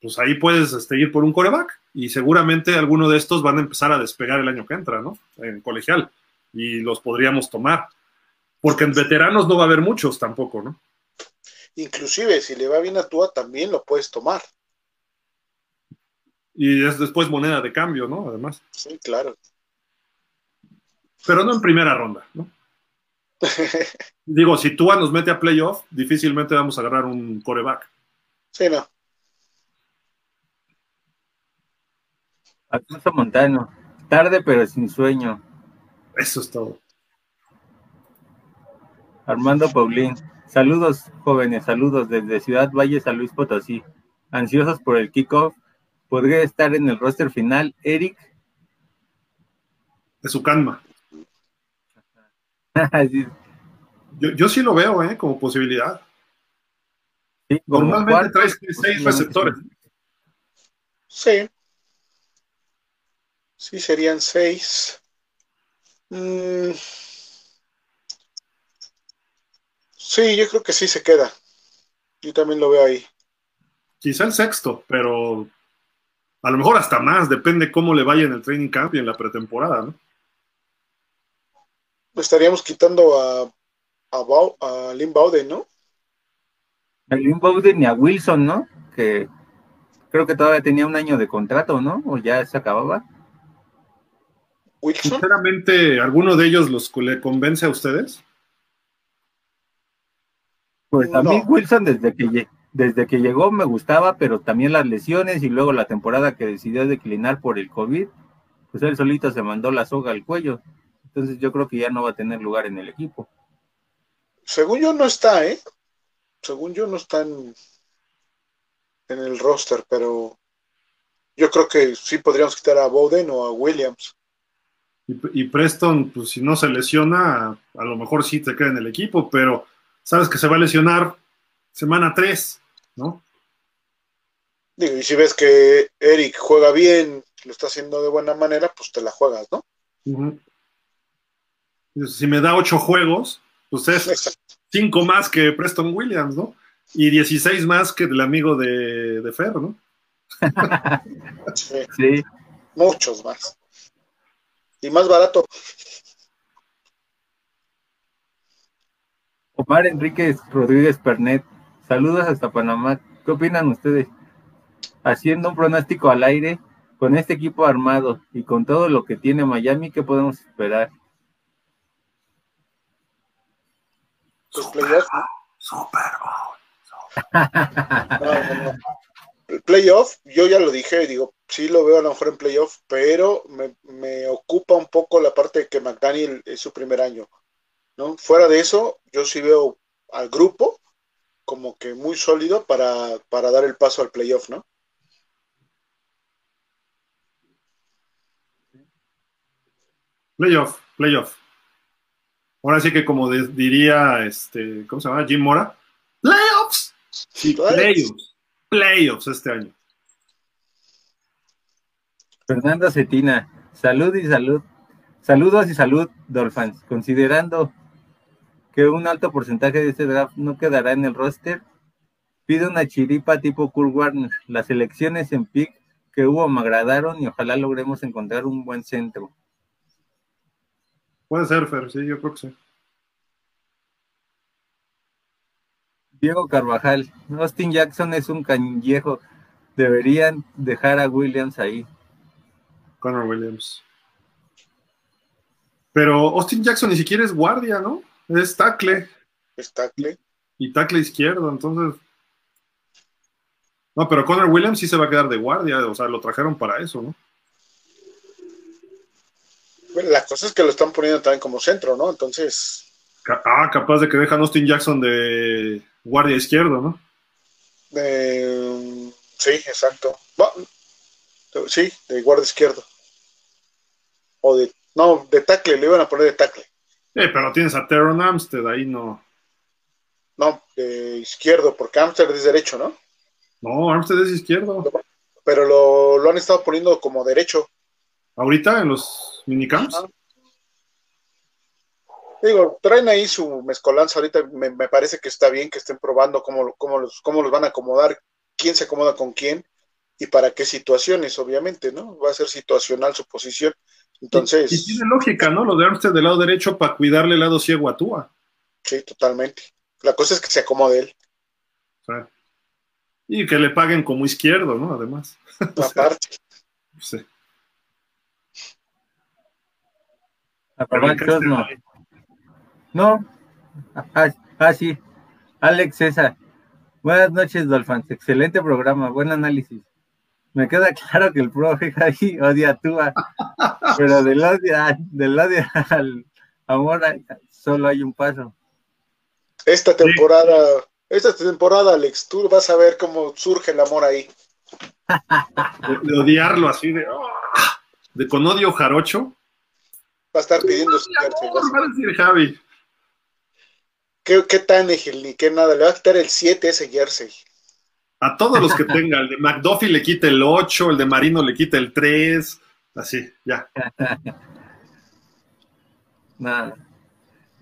pues ahí puedes este, ir por un coreback y seguramente alguno de estos van a empezar a despegar el año que entra, ¿no? En colegial y los podríamos tomar. Porque en veteranos no va a haber muchos tampoco, ¿no? Inclusive si le va bien a Tua también lo puedes tomar. Y es después moneda de cambio, ¿no? Además. Sí, claro. Pero no en primera ronda, ¿no? Digo, si Tua nos mete a playoff, difícilmente vamos a agarrar un coreback. Sí, no. Alfonso Montano, tarde pero sin sueño. Eso es todo. Armando Paulín, saludos jóvenes, saludos desde Ciudad Valle, San Luis Potosí. Ansiosos por el kickoff. ¿Podría estar en el roster final Eric? De su calma. yo, sí lo veo, ¿eh? Como posibilidad. Normalmente traes seis receptores. Sí. Sí, serían seis. Mm. Sí, yo creo que sí se queda. Yo también lo veo ahí. Quizá el sexto, pero a lo mejor hasta más, depende cómo le vaya en el training camp y en la pretemporada, ¿no? Estaríamos quitando a, a, a Lynn Bowden, ¿no? A Lynn Bowden y a Wilson, ¿no? Que creo que todavía tenía un año de contrato, ¿no? O ya se acababa. Wilson. Sinceramente, ¿alguno de ellos los le convence a ustedes? Pues a mí. Wilson desde que, desde que llegó me gustaba, pero también las lesiones y luego la temporada que decidió declinar por el COVID, pues él solito se mandó la soga al cuello. Entonces yo creo que ya no va a tener lugar en el equipo. Según yo no está, ¿eh? Según yo no está en, en el roster, pero yo creo que sí podríamos quitar a Bowden o a Williams. Y, y Preston, pues si no se lesiona, a lo mejor sí te queda en el equipo, pero sabes que se va a lesionar semana 3, ¿no? Digo, y si ves que Eric juega bien, lo está haciendo de buena manera, pues te la juegas, ¿no? Ujú. Si me da 8 juegos, pues es. 5 más que Preston Williams, ¿no? Y 16 más que el amigo de, de Fer, ¿no? Sí, Sí, muchos más. Y más barato. Omar Enríquez Rodríguez Pernet, saludos hasta Panamá. ¿Qué opinan ustedes? Haciendo un pronóstico al aire, con este equipo armado y con todo lo que tiene Miami, ¿qué podemos esperar? Pues playoff, ¿no? Super Bowl. No, no, no. El playoff, yo ya lo dije, digo, sí lo veo a lo mejor en playoff, pero me, me ocupa un poco la parte de que McDaniel es su primer año, ¿no? Fuera de eso, yo sí veo al grupo como que muy sólido para, para dar el paso al playoff, ¿no? Playoff, playoff. Ahora sí que como de- diría este, ¿cómo se llama? Jim Mora. Playoffs. Sí, Playoffs. playoffs. Playoffs este año. Fernanda Cetina, salud y salud. Saludos y salud, Dolphins. Considerando que un alto porcentaje de este draft no quedará en el roster, pido una chiripa tipo Kurt Warner. Las elecciones en pick que hubo me agradaron y ojalá logremos encontrar un buen centro. Puede ser, Fer, sí, yo creo que sí. Diego Carvajal, Austin Jackson es un cañejo. Deberían dejar a Williams ahí. Connor Williams. Pero Austin Jackson ni siquiera es guardia, ¿no? Es tackle Es tackle. y tackle izquierdo, entonces. No, pero Connor Williams sí se va a quedar de guardia, o sea, lo trajeron para eso, ¿no? Bueno, la cosa es que lo están poniendo también como centro, ¿no? Entonces, Ah, capaz de que dejan Austin Jackson de guardia izquierdo, ¿no? eh, sí, exacto. Sí, de guardia izquierdo. O de, no, de tackle, le iban a poner de tackle. Eh, pero tienes a Teron Amstead, ahí no. No, de izquierdo, porque Amsterdam es derecho, ¿no? No, Armstead es izquierdo. Pero lo, lo han estado poniendo como derecho. Ahorita en los minicamps. Digo, traen ahí su mezcolanza ahorita, me, me parece que está bien que estén probando cómo, cómo, los, cómo los van a acomodar, quién se acomoda con quién y para qué situaciones, obviamente, ¿no? Va a ser situacional su posición. Entonces, Y tiene lógica, ¿no? Lo de Armstead del lado derecho para cuidarle el lado ciego a Tua. sí, totalmente. La cosa es que se acomode él, sea, y que le paguen como izquierdo, ¿no? Además. aparte. Sí. No. No. Ah, ah, sí. Alex César. Buenas noches, Dolphins. Excelente programa, buen análisis. Me queda claro que el profe Javi odia a Tua, pero del odio, a- del odio al amor solo hay un paso. Esta temporada, esta temporada, Alex, tú vas a ver cómo surge el amor ahí. De, de odiarlo así de. ¡ah! de con odio jarocho. Va a estar pidiendo su jersey, vas a- Va a decir Javi. ¿Qué, qué tan ni qué nada? Le va a quitar el 7 ese jersey. A todos los que tenga, el de McDuffie le quita el 8, el de Marino le quita el 3, así, ya. Nada.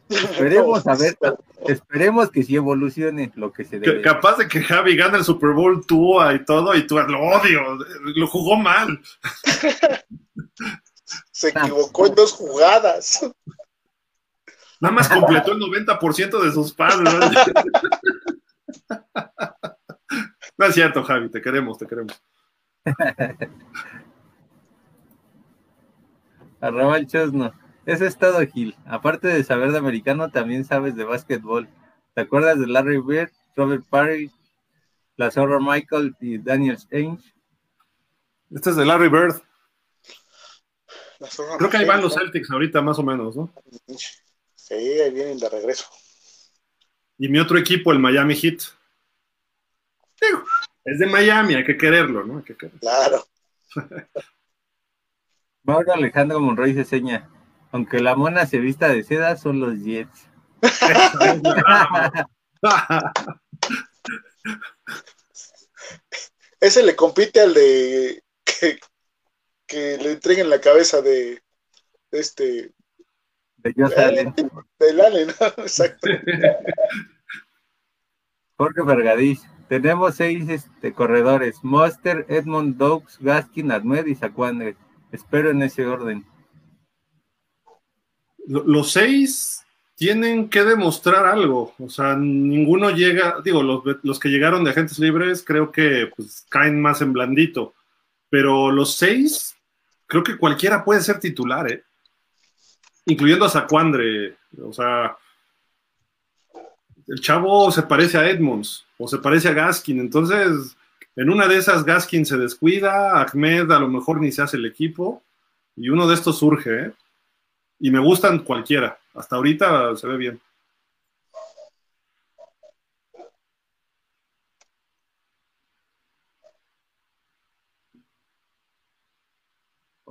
Esperemos a ver, esperemos que sí evolucione lo que se debe. Capaz de que Javi gane el Super Bowl Tua y todo, y tú lo odio, lo jugó mal. Se equivocó en dos jugadas. Nada más completó el 90% de sus pases. No es cierto, Javi, te queremos, te queremos. Arroba el Chosno. Eso es todo, Gil. Aparte de saber de americano, también sabes de básquetbol. ¿Te acuerdas de Larry Bird, Robert Parry, la Zorra Michael y Daniel Ainge? Este es de Larry Bird. Creo que ahí van los Celtics ahorita, más o menos, ¿no? Sí, ahí vienen de regreso. Y mi otro equipo, el Miami Heat. es de Miami, hay que quererlo, ¿no? Hay que quererlo. Claro. Mauro Alejandro Monroy se seña. Aunque la mona se vista de seda, son los Jets. Ese le compite al de que, que le entreguen la cabeza de, este de Josh Allen. Del Allen, exacto. Jorge Vergadís. Tenemos seis este, corredores: Monster, Edmond, Dogs, Gaskin, Ahmed y Saquandre. Espero en ese orden. Los seis tienen que demostrar algo. O sea, ninguno llega, digo, los, que llegaron de agentes libres creo que pues, caen más en blandito. Pero los seis, creo que cualquiera puede ser titular, ¿eh? Incluyendo a Saquandre. O sea, el chavo se parece a Edmonds o se parece a Gaskin. Entonces, en una de esas, Gaskin se descuida, Ahmed a lo mejor ni se hace el equipo, y uno de estos surge, ¿eh? Y me gustan cualquiera. Hasta ahorita se ve bien.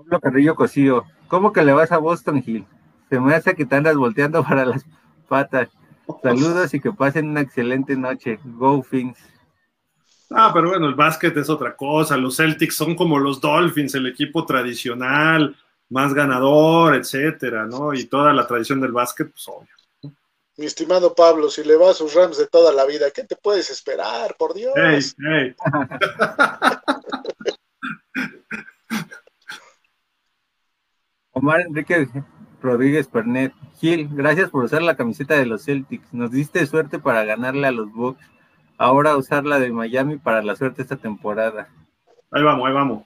Pablo Carrillo Cosío, ¿cómo que le vas a Boston Hill? Se me hace que te andas volteando para las patas. Saludos y que pasen una excelente noche. Go Fins. Ah, pero bueno, el básquet es otra cosa. Los Celtics son como los Dolphins, el equipo tradicional, más ganador, etcétera, ¿no? Y toda la tradición del básquet, pues obvio. Mi estimado Pablo, si le vas a sus Rams de toda la vida, ¿qué te puedes esperar, por Dios? Hey, hey. Omar Enrique Rodríguez Pernet. Gil, gracias por usar la camiseta de los Celtics. Nos diste suerte para ganarle a los Bucks ahora usar la de Miami para la suerte esta temporada. Ahí vamos, ahí vamos.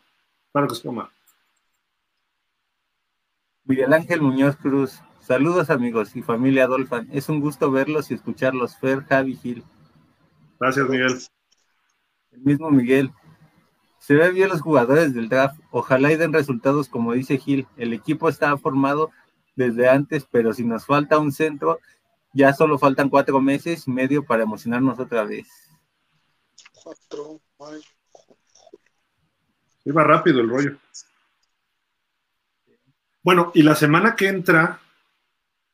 Claro que se toma. Miguel Ángel Muñoz Cruz. Saludos amigos y familia Dolphin. Es un gusto verlos y escucharlos. Fer, Javi, Gil. Gracias, Miguel. El mismo Miguel. Se ven bien los jugadores del draft. Ojalá y den resultados como dice Gil. El equipo está formado desde antes, pero si nos falta un centro, ya solo faltan cuatro meses y medio para emocionarnos otra vez. Cuatro, Iba rápido el rollo. Bueno, y la semana que entra,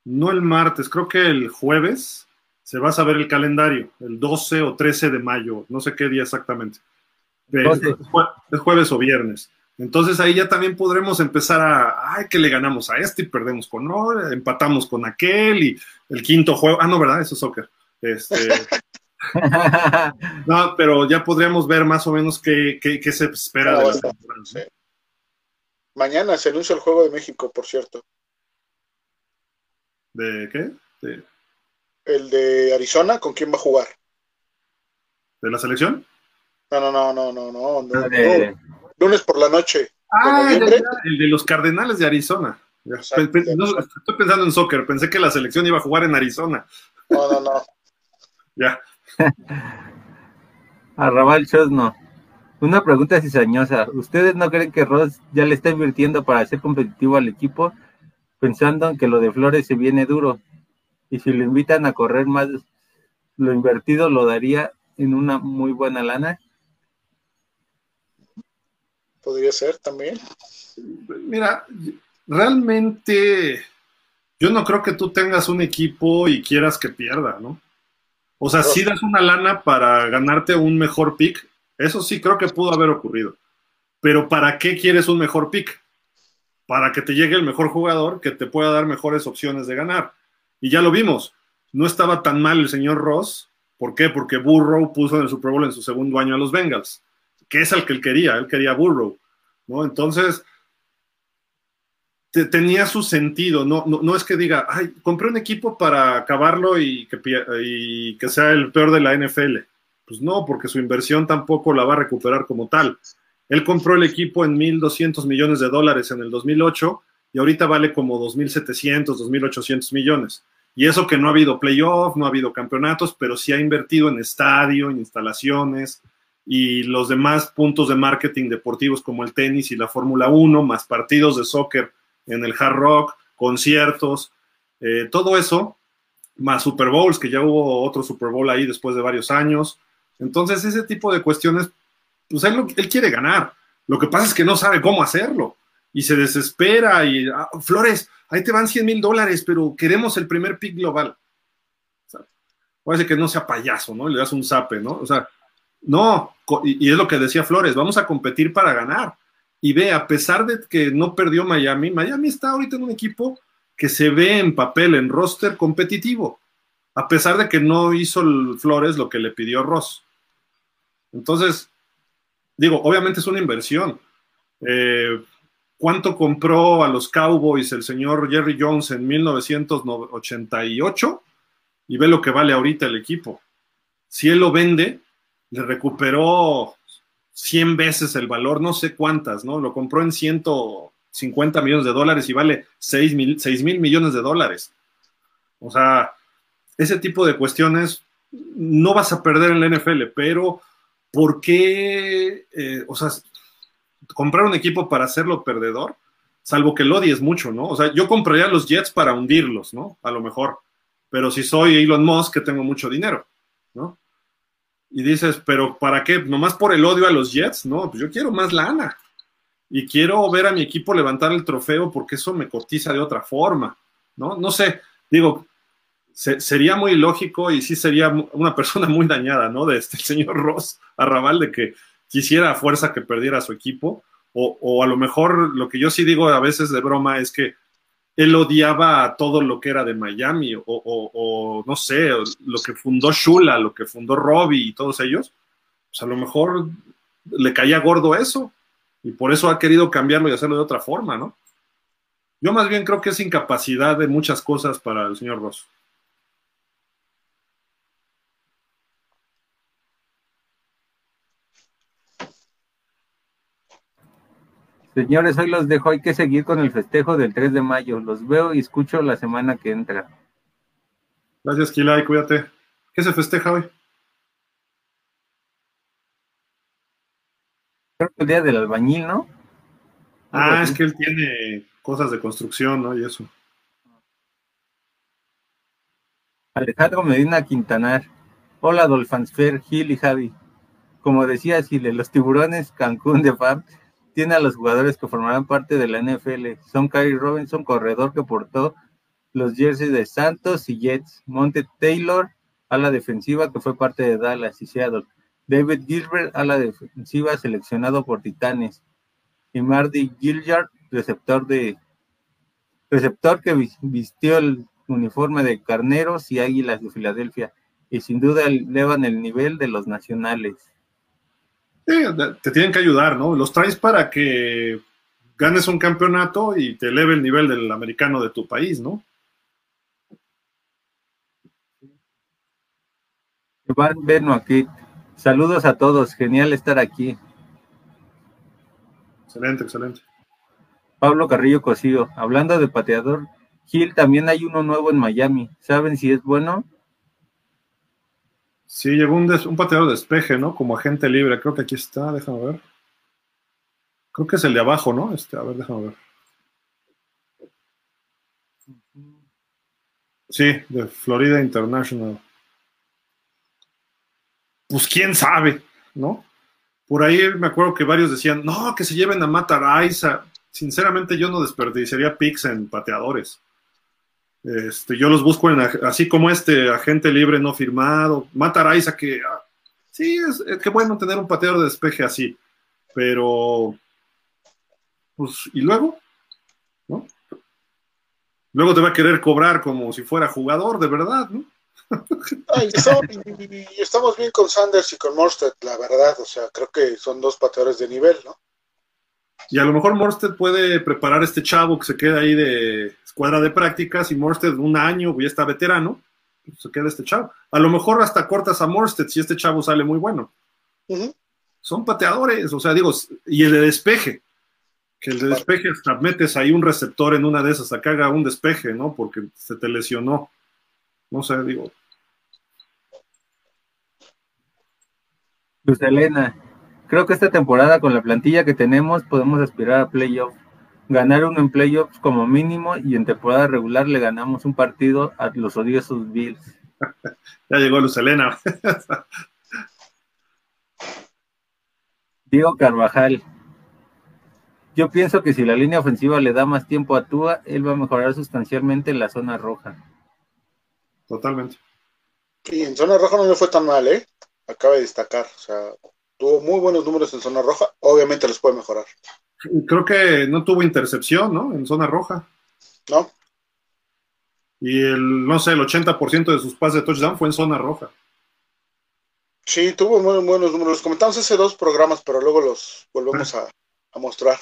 no el martes, creo que el jueves, se va a saber el calendario, el 12 o 13 de mayo, no sé qué día exactamente. Es jueves o viernes. Entonces ahí ya también podremos empezar a, ay, que le ganamos a este y perdemos con no, empatamos con aquel y el quinto juego, ah, no, ¿verdad? Eso es soccer. Este, no, pero ya podríamos ver más o menos qué, qué, se espera de la Mañana se anuncia el Juego de México, por cierto. ¿De qué? El de Arizona, ¿con quién va a jugar? ¿De la selección? No, no, no, no, no, no. no lunes por la noche. Ah, el de los Cardenales de Arizona. estoy pensando en soccer, pensé que la selección iba a jugar en Arizona. No, no, no. ya. Arrabal Chosno. Una pregunta cizañosa. ¿Ustedes no creen que Ross ya le está invirtiendo para ser competitivo al equipo, pensando en que lo de Flores se viene duro? Y si lo invitan a correr más, lo invertido lo daría en una muy buena lana podría ser también. Mira, realmente yo no creo que tú tengas un equipo y quieras que pierda, ¿no? O sea, si das una lana para ganarte un mejor pick, eso sí creo que pudo haber ocurrido. Pero ¿para qué quieres un mejor pick? Para que te llegue el mejor jugador que te pueda dar mejores opciones de ganar. Y ya lo vimos, no estaba tan mal el señor Ross. ¿Por qué? Porque Burrow puso en el Super Bowl en su segundo año a los Bengals, que es el que él quería, él quería Burrow. ¿no? Entonces, tenía su sentido, no, no, es que diga, ay, compré un equipo para acabarlo y que, y que sea el peor de la NFL. Pues no, porque su inversión tampoco la va a recuperar como tal. Él compró el equipo en 1.200 millones de dólares en el 2008 y ahorita vale como 2.700, 2.800 millones. Y eso que no ha habido playoff, no ha habido campeonatos, pero sí ha invertido en estadio, en instalaciones y los demás puntos de marketing deportivos como el tenis y la Fórmula 1, más partidos de soccer en el Hard Rock, conciertos, eh, todo eso, más Super Bowls, que ya hubo otro Super Bowl ahí después de varios años. Entonces, ese tipo de cuestiones, pues él, quiere ganar. Lo que pasa es que no sabe cómo hacerlo y se desespera y, ah, Flores, ahí te van 100 mil dólares, pero queremos el primer pick global. O sea, que no sea payaso, ¿no? Le das un zape, ¿no? O sea, no, y, es lo que decía Flores, vamos a competir para ganar. Y ve, a pesar de que no perdió Miami, Miami está ahorita en un equipo que se ve en papel, en roster competitivo, a pesar de que no hizo Flores lo que le pidió Ross. Entonces, digo, obviamente es una inversión. Eh, ¿Cuánto compró a los Cowboys el señor Jerry Jones en 1988? Y ve lo que vale ahorita el equipo. Si él lo vende, le recuperó 100 veces el valor, no sé cuántas, ¿no? Lo compró en 150 millones de dólares y vale 6 mil, millones de dólares. O sea, ese tipo de cuestiones no vas a perder en la NFL, pero ¿por qué? Eh, o sea, comprar un equipo para hacerlo perdedor, salvo que lo odies mucho, ¿no? O sea, yo compraría los Jets para hundirlos, ¿no? A lo mejor. Pero si soy Elon Musk, que tengo mucho dinero, ¿no? Y dices, ¿pero para qué? ¿Nomás por el odio a los Jets? No, pues yo quiero más lana. Y quiero ver a mi equipo levantar el trofeo porque eso me cotiza de otra forma, ¿no? No sé, digo, sería muy lógico y sí sería una persona muy dañada, ¿no? De este señor Ross Arrabal, de que quisiera a fuerza que perdiera su equipo, o, a lo mejor lo que yo sí digo a veces de broma es que él odiaba a todo lo que era de Miami, o, no sé, lo que fundó Shula, lo que fundó Robbie y todos ellos, pues a lo mejor le caía gordo eso, y por eso ha querido cambiarlo y hacerlo de otra forma, ¿no? Yo más bien creo que es incapacidad de muchas cosas para el señor Ross. Señores, hoy los dejo. Hay que seguir con el festejo del 3 de mayo. Los veo y escucho la semana que entra. Gracias, Kilay. Cuídate. ¿Qué se festeja hoy? Creo que el día del albañil, ¿no? Ah, es que él tiene cosas de construcción, ¿no? Y eso. Alejandro Medina Quintanar. Hola, Dolphansfer, Gil y Javi. Como decía Chile, los tiburones Cancún de FAM tiene a los jugadores que formarán parte de la NFL. Son Kyrie Robinson, corredor que portó los jerseys de Santos y Jets. Monte Taylor, a la defensiva que fue parte de Dallas y Seattle. David Gilbert, a la defensiva seleccionado por Titanes. Y Marty Gilliard, receptor de receptor que vistió el uniforme de Carneros y Águilas de Filadelfia. Y sin duda elevan el nivel de los nacionales te tienen que ayudar, ¿no? Los traes para que ganes un campeonato y te eleve el nivel del americano de tu país, ¿no? Iván Beno aquí. Saludos a todos, genial estar aquí. Excelente, excelente. Pablo Carrillo Cosío, hablando de pateador, Gil, también hay uno nuevo en Miami. ¿Saben si es bueno? Sí, llegó un, un pateador de despeje, ¿no? Como agente libre. Creo que aquí está, déjame ver. Creo que es el de abajo, ¿no? Este, a ver, déjame ver. Sí, de Florida International. Pues quién sabe, ¿no? Por ahí me acuerdo que varios decían, no, que se lleven a matar a Sinceramente yo no desperdiciaría picks en pateadores. Este, yo los busco en, así como este agente libre no firmado, Mata a que ah, sí, es, que bueno tener un pateador de despeje así, pero pues, y luego, ¿no? Luego te va a querer cobrar como si fuera jugador, de verdad, ¿no? y, estamos bien con Sanders y con Morsted, la verdad. O sea, creo que son dos pateadores de nivel, ¿no? Y a lo mejor Morsted puede preparar a este chavo que se queda ahí de escuadra de prácticas y Morsted un año, ya está veterano, pues se queda este chavo. A lo mejor hasta cortas a Morsted si este chavo sale muy bueno. Son pateadores, o sea, digo, y el de despeje, que el de despeje hasta metes ahí un receptor en una de esas, acá haga un despeje, ¿no? Porque se te lesionó. No sé, digo. Luz Elena, creo que esta temporada con la plantilla que tenemos podemos aspirar a playoff. Ganar uno en playoffs como mínimo y en temporada regular le ganamos un partido a los odiosos Bills. ya llegó Luz Elena. Diego Carvajal. Yo pienso que si la línea ofensiva le da más tiempo a Tua, él va a mejorar sustancialmente en la zona roja. Totalmente. Y en zona roja no le fue tan mal, ¿eh? Acaba de destacar. O sea, tuvo muy buenos números en zona roja. Obviamente los puede mejorar. Creo que no tuvo intercepción, ¿no? En zona roja. No. Y el, no sé, el 80% de sus pases de touchdown fue en zona roja. Sí, tuvo muy buenos números. Los comentamos hace dos programas, pero luego los volvemos a, a mostrar.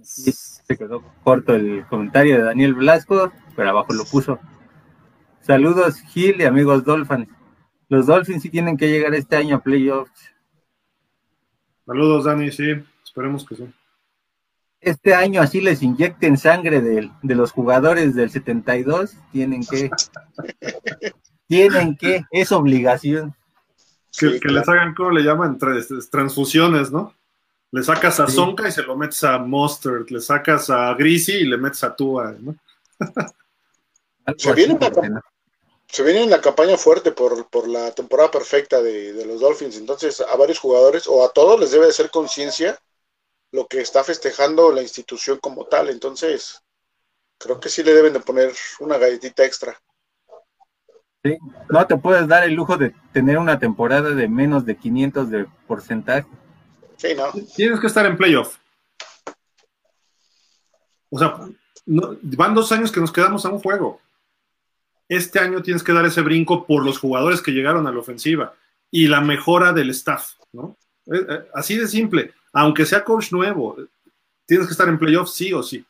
Se quedó corto el comentario de Daniel Blasco, pero abajo lo puso. Saludos Gil y amigos Dolphins. Los Dolphins sí tienen que llegar este año a playoffs. Saludos Dani, sí, esperemos que sí. Este año así les inyecten sangre de, de los jugadores del 72, tienen que, tienen que, es obligación. Que, les hagan, ¿cómo le llaman? Transfusiones, ¿no? Le sacas a Zonka y se lo metes a Mustard, le sacas a Greasy y le metes a Tua, ¿no? se, viene se viene en la campaña fuerte por, por la temporada perfecta de, de, los Dolphins, entonces a varios jugadores o a todos les debe de ser conciencia lo que está festejando la institución como tal, entonces creo que sí le deben de poner una galletita extra. Sí, no te puedes dar el lujo de tener una temporada de menos de 500 de porcentaje. Sí, no. Tienes que estar en playoff. O sea, van dos años que nos quedamos a un juego. Este año tienes que dar ese brinco por los jugadores que llegaron a la ofensiva y la mejora del staff, ¿no? Eh, eh, así de simple. Aunque sea coach nuevo, tienes que estar en playoff sí o sí.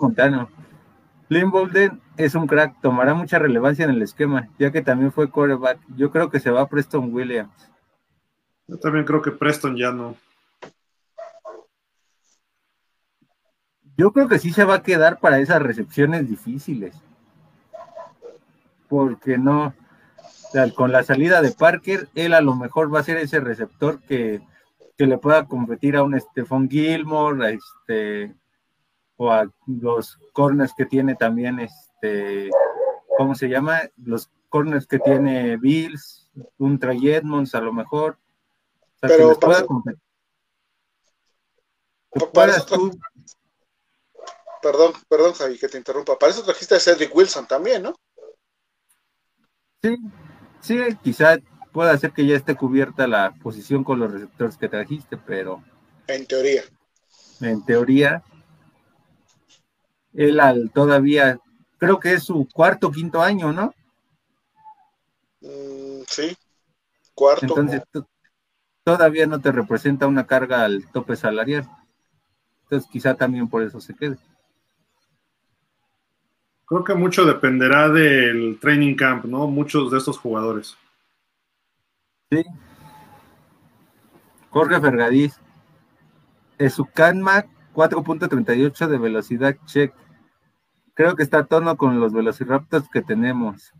Montano. Lynn Bolden es un crack, tomará mucha relevancia en el esquema, ya que también fue quarterback. Yo creo que se va a Preston Williams. Yo también creo que Preston ya no. Yo creo que sí se va a quedar para esas recepciones difíciles. Porque no, con la salida de Parker, él a lo mejor va a ser ese receptor que, que le pueda competir a un Stephon Gilmore, a este, o a los corners que tiene también este, ¿cómo se llama? Los corners que tiene Bills, un Trey Edmonds a lo mejor. Sea, Pero que para, para eso tú... Perdón, perdón, Javi, que te interrumpa. Para eso trajiste a Cedric Wilson también, ¿no? Sí, sí, quizá pueda ser que ya esté cubierta la posición con los receptores que trajiste, pero. En teoría. En teoría, él al todavía, creo que es su cuarto, quinto año, ¿no? Mm, sí, cuarto. Entonces todavía no te representa una carga al tope salarial. Entonces quizá también por eso se quede. Creo que mucho dependerá del training camp, ¿no? Muchos de estos jugadores. Sí. Jorge Fergadís. Es su Canma 4.38 de velocidad check. Creo que está a tono con los velociraptors que tenemos.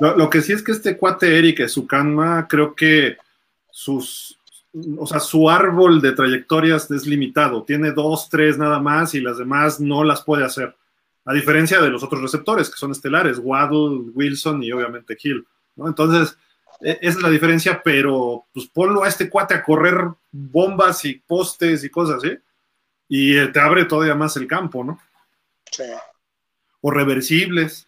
Lo, que sí es que este cuate Eric Sukanma, creo que sus, o sea, su árbol de trayectorias es limitado. Tiene dos, tres nada más y las demás no las puede hacer. A diferencia de los otros receptores que son estelares, Waddle, Wilson y obviamente Hill. ¿no? Entonces, e, esa es la diferencia, pero pues ponlo a este cuate a correr bombas y postes y cosas así, y eh, te abre todavía más el campo, ¿no? Sí. O reversibles.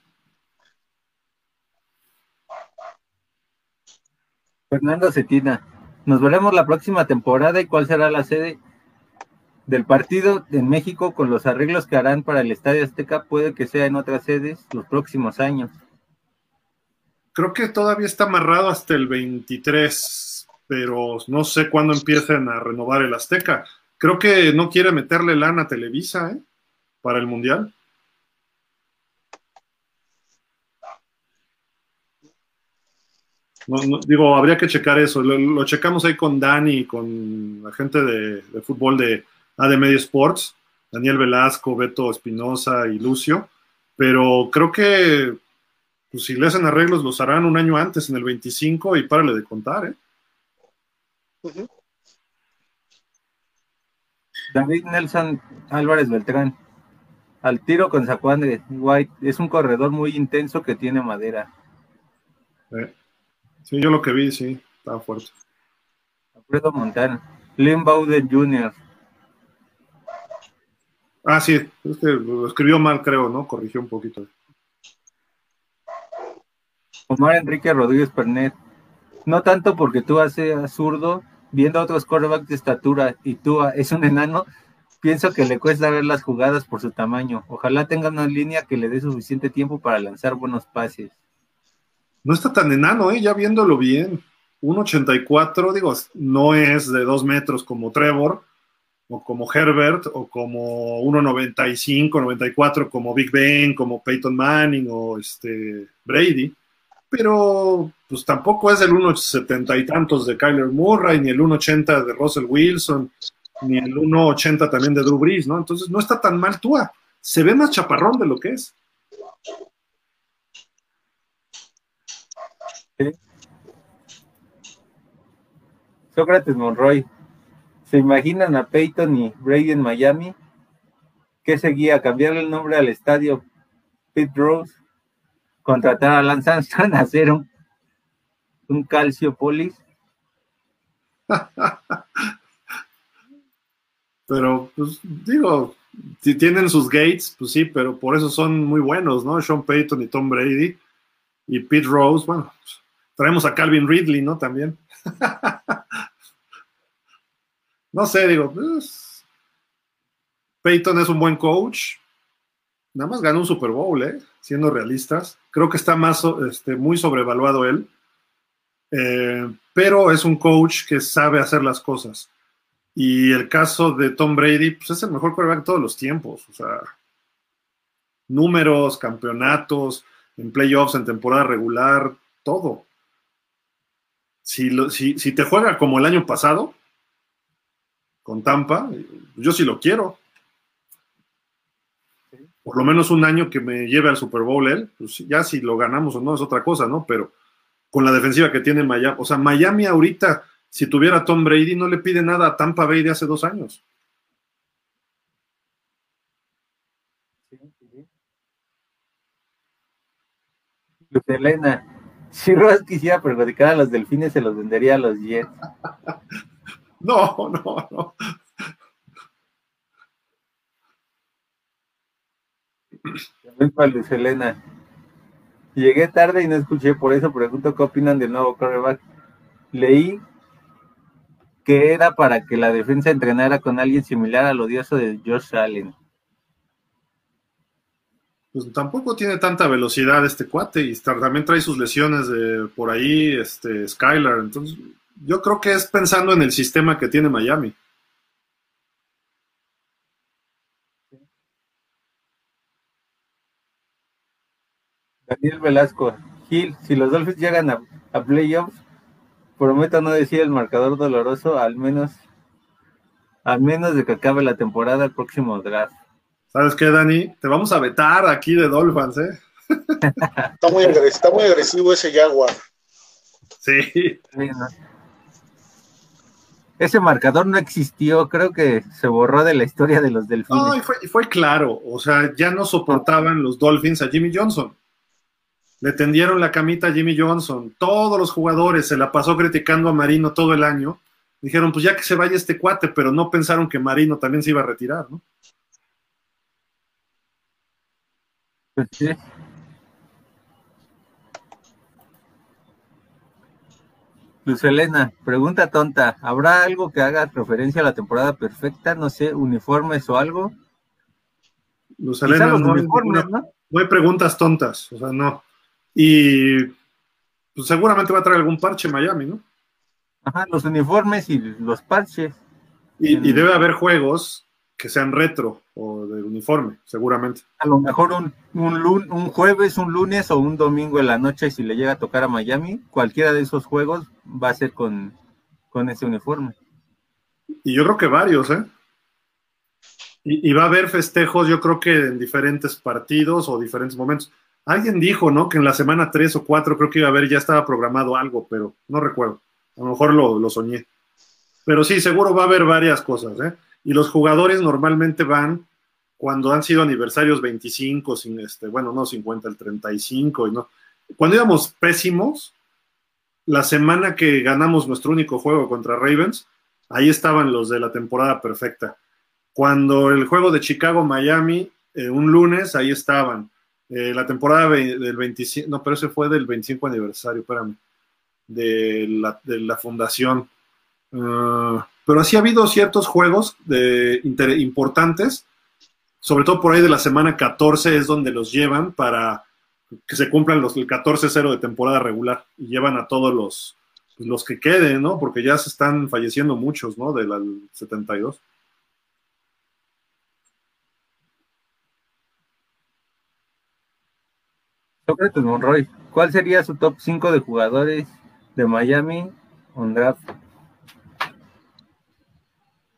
Fernando Cetina, nos veremos la próxima temporada y cuál será la sede del partido en México con los arreglos que harán para el Estadio Azteca. Puede que sea en otras sedes los próximos años. Creo que todavía está amarrado hasta el 23, pero no sé cuándo empiecen a renovar el Azteca. Creo que no quiere meterle lana a Televisa ¿eh? para el Mundial. No, digo, habría que checar eso. Lo, checamos ahí con Dani y con la gente de, fútbol de AD Media Sports, Daniel Velasco, Beto Espinosa y Lucio. Pero creo que pues, si le hacen arreglos, los harán un año antes, en el 25, y párale de contar, ¿eh? David Nelson Álvarez Beltrán. Al tiro con Zacuán de White. Es un corredor muy intenso que tiene madera. Eh. Sí, yo lo que vi, sí, estaba fuerte. Alfredo Montana, Lynn Bowden Jr. Ah, sí, es que lo escribió mal, creo, ¿no? Corrigió un poquito. Omar Enrique Rodríguez Pernet. No tanto porque tú haces zurdo, viendo a otros quarterbacks de estatura y tú es un enano, pienso que le cuesta ver las jugadas por su tamaño. Ojalá tenga una línea que le dé suficiente tiempo para lanzar buenos pases no está tan enano, ¿eh? ya viéndolo bien. 1.84, digo, no es de dos metros como Trevor, o como Herbert, o como 1.95, 94 como Big Ben, como Peyton Manning o este Brady, pero pues tampoco es el 1.70 y tantos de Kyler Murray, ni el 1.80 de Russell Wilson, ni el 1.80 también de Drew Brees, ¿no? Entonces no está tan mal Tua, se ve más chaparrón de lo que es. Sócrates Monroy. ¿Se imaginan a Peyton y Brady en Miami? ¿Qué seguía? ¿Cambiarle el nombre al estadio Pete Rose? ¿Contratar a Lance Armstrong a hacer un, un calciopolis? pero, pues, digo, si tienen sus gates, pues sí, pero por eso son muy buenos, ¿no? Sean Payton y Tom Brady y Pete Rose, bueno, traemos a Calvin Ridley, ¿no? También. no sé, digo, pues, Peyton es un buen coach. Nada más ganó un Super Bowl, ¿eh? Siendo realistas. Creo que está más, este, muy sobrevaluado él. Eh, pero es un coach que sabe hacer las cosas. Y el caso de Tom Brady, pues es el mejor quarterback de todos los tiempos. O sea, números, campeonatos, en playoffs, en temporada regular, todo si, si, te juega como el año pasado, con Tampa, yo sí lo quiero. Por lo menos un año que me lleve al Super Bowl él, pues ya si lo ganamos o no es otra cosa, ¿no? Pero con la defensiva que tiene Miami, o sea, Miami ahorita, si tuviera Tom Brady, no le pide nada a Tampa Bay de hace dos años. Elena, si Ross quisiera perjudicar a los delfines, se los vendería a los Jets. No, no, no. para Luis Elena. Llegué tarde y no escuché, por eso pregunto qué opinan del nuevo quarterback. Leí que era para que la defensa entrenara con alguien similar al odioso de Josh Allen pues tampoco tiene tanta velocidad este cuate y también trae sus lesiones de por ahí, este Skylar. Entonces, yo creo que es pensando en el sistema que tiene Miami. Daniel Velasco, Gil, si los Dolphins llegan a, a playoffs, prometo no decir el marcador doloroso, al menos, al menos de que acabe la temporada el próximo draft. ¿Sabes qué, Dani? Te vamos a vetar aquí de Dolphins, ¿eh? está, muy agresivo, ese Jaguar. Sí. Ese marcador no existió, creo que se borró de la historia de los Delfines. No, y fue, fue claro, o sea, ya no soportaban los Dolphins a Jimmy Johnson. Le tendieron la camita a Jimmy Johnson. Todos los jugadores se la pasó criticando a Marino todo el año. Dijeron, pues ya que se vaya este cuate, pero no pensaron que Marino también se iba a retirar, ¿no? Pues sí. Luz Elena, pregunta tonta, ¿habrá algo que haga referencia a la temporada perfecta? No sé, uniformes o algo. Luz Elena, no, hay preguntas tontas, o sea, no. Y pues, seguramente va a traer algún parche Miami, ¿no? Ajá, los uniformes y los parches. Y, y debe haber juegos que sean retro o de uniforme, seguramente. A lo mejor un, un, un, jueves, un lunes o un domingo en la noche, si le llega a tocar a Miami, cualquiera de esos juegos va a ser con, con ese uniforme. Y yo creo que varios, ¿eh? Y, va a haber festejos, yo creo que en diferentes partidos o diferentes momentos. Alguien dijo, ¿no? Que en la semana 3 o 4 creo que iba a haber, ya estaba programado algo, pero no recuerdo. A lo mejor lo, lo soñé. Pero sí, seguro va a haber varias cosas, ¿eh? Y los jugadores normalmente van cuando han sido aniversarios 25, sin este, bueno, no 50, el 35, y no. Cuando íbamos pésimos, la semana que ganamos nuestro único juego contra Ravens, ahí estaban los de la temporada perfecta. Cuando el juego de Chicago-Miami, eh, un lunes, ahí estaban. Eh, la temporada del 25, no, pero ese fue del 25 aniversario, espérame, de la, de la fundación. Ah, pero así ha habido ciertos juegos de, importantes, sobre todo por ahí de la semana 14 es donde los llevan para que se cumplan los, el 14-0 de temporada regular y llevan a todos los, los que queden, ¿no? Porque ya se están falleciendo muchos, ¿no? Del 72. Sócrates Monroy, ¿cuál sería su top 5 de jugadores de Miami on draft?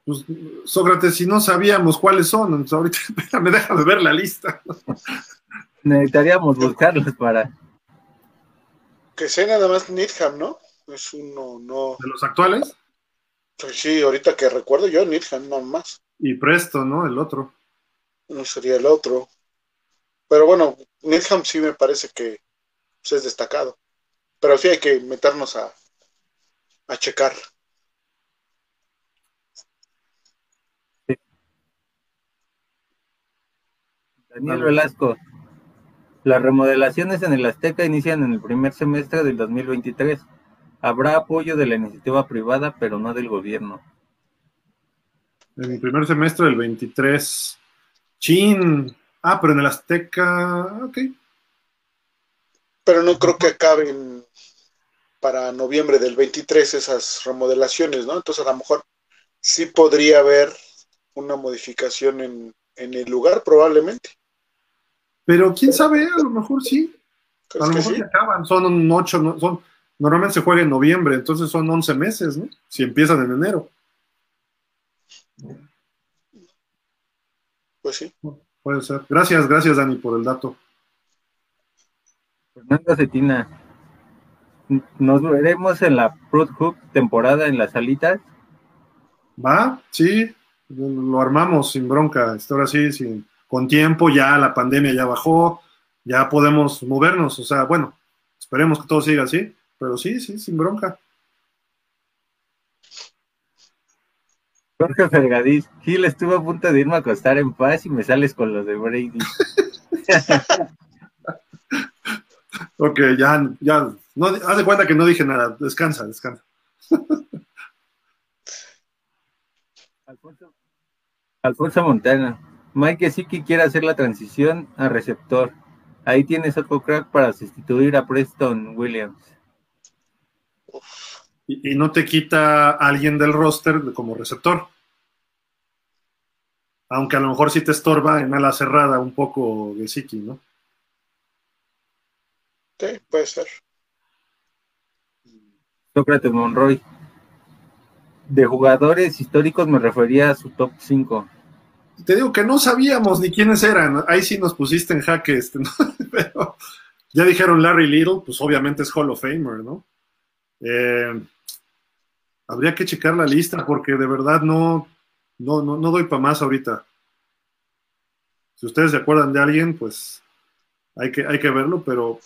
Pues, Sócrates, si no sabíamos cuáles son, ahorita me deja de ver la lista. Necesitaríamos buscarlos para. Que sea nada más Nidham, ¿no? Es uno, no. ¿De los actuales? Pues sí, ahorita que recuerdo yo, Nidham, no más. Y Presto, ¿no? El otro. No sería el otro. Pero bueno, Nidham sí me parece que pues, es destacado. Pero sí hay que meternos a, a checar. Daniel Velasco. Las remodelaciones en el Azteca inician en el primer semestre del 2023. Habrá apoyo de la iniciativa privada, pero no del gobierno. En el primer semestre del 23. Chin. Ah, pero en el Azteca. Ok. Pero no creo que acaben para noviembre del 23 esas remodelaciones, ¿no? Entonces a lo mejor sí podría haber una modificación en, en el lugar, probablemente. Pero quién sabe, a lo mejor sí. A lo mejor acaban, son ocho, son, normalmente se juega en noviembre, entonces son once meses, ¿no? Si empiezan en enero. Pues sí. Puede ser. Gracias, gracias Dani por el dato. Fernando Cetina, ¿nos veremos en la Pro Hub temporada en las salitas? Va, sí, lo armamos sin bronca. Ahora sí, sin, con tiempo, ya la pandemia ya bajó, ya podemos movernos, o sea, bueno, esperemos que todo siga así, pero sí, sí, sin bronca. Jorge Fergadís, Gil estuvo a punto de irme a acostar en paz y me sales con los de Brady. ok, ya, ya, no, haz de cuenta que no dije nada, descansa, descansa. Alfonso, Alfonso Montana, Mike Gesicki quiere hacer la transición a receptor. Ahí tienes otro crack para sustituir a Preston Williams. Y, no te quita alguien del roster como receptor. Aunque a lo mejor sí te estorba en ala cerrada un poco Gesicki, ¿no? Sí, puede ser. Sócrates Monroy. De jugadores históricos me refería a su top 5 te digo que no sabíamos ni quiénes eran. Ahí sí nos pusiste en jaque, este, Pero ya dijeron Larry Little, pues obviamente es Hall of Famer, ¿no? Eh, habría que checar la lista porque de verdad no, no, no, doy para más ahorita. Si ustedes se acuerdan de alguien, pues hay que, hay que verlo, pero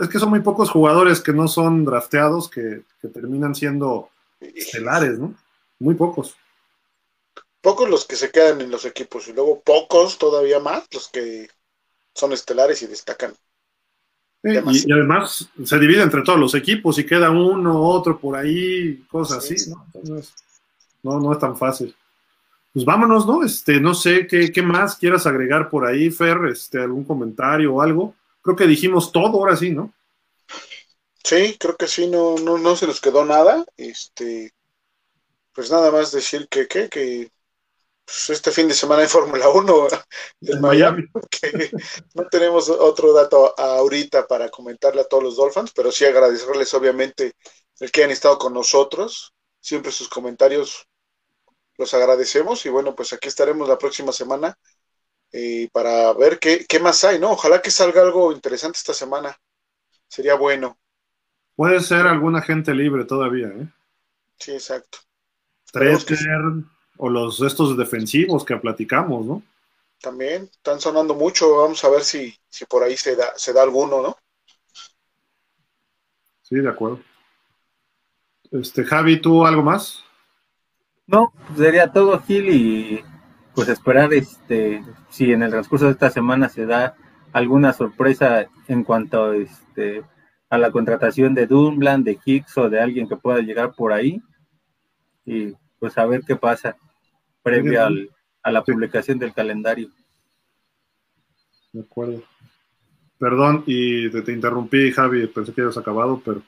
es que son muy pocos jugadores que no son drafteados que, que terminan siendo estelares, ¿no? Muy pocos pocos los que se quedan en los equipos y luego pocos todavía más los que son estelares y destacan. y, además se divide entre todos los equipos y queda uno, otro por ahí, cosas así, ¿no? Entonces, no, no es tan fácil. Pues vámonos, ¿no? Este, no sé qué, qué más quieras agregar por ahí, Fer, este, algún comentario o algo. Creo que dijimos todo ahora sí, ¿no? Sí, creo que sí, no, no, no se nos quedó nada. Este, pues nada más decir que, que, que pues este fin de semana hay Fórmula 1 en Miami, que no tenemos otro dato ahorita para comentarle a todos los Dolphins, pero sí agradecerles obviamente el que han estado con nosotros, siempre sus comentarios los agradecemos y bueno, pues aquí estaremos la próxima semana eh, para ver qué, qué más hay, ¿no? Ojalá que salga algo interesante esta semana, sería bueno. Puede ser alguna gente libre todavía, ¿eh? Sí, exacto. Treter o los estos defensivos que platicamos, ¿no? También están sonando mucho, vamos a ver si, si por ahí se da, se da alguno, ¿no? Sí, de acuerdo. Este, Javi, ¿tú algo más? No, sería todo Gil y pues esperar este si en el transcurso de esta semana se da alguna sorpresa en cuanto este a la contratación de Dunbland, de Hicks o de alguien que pueda llegar por ahí y pues a ver qué pasa previo a la publicación del calendario. De acuerdo. Perdón, y te, interrumpí, Javi, pensé que habías acabado, pero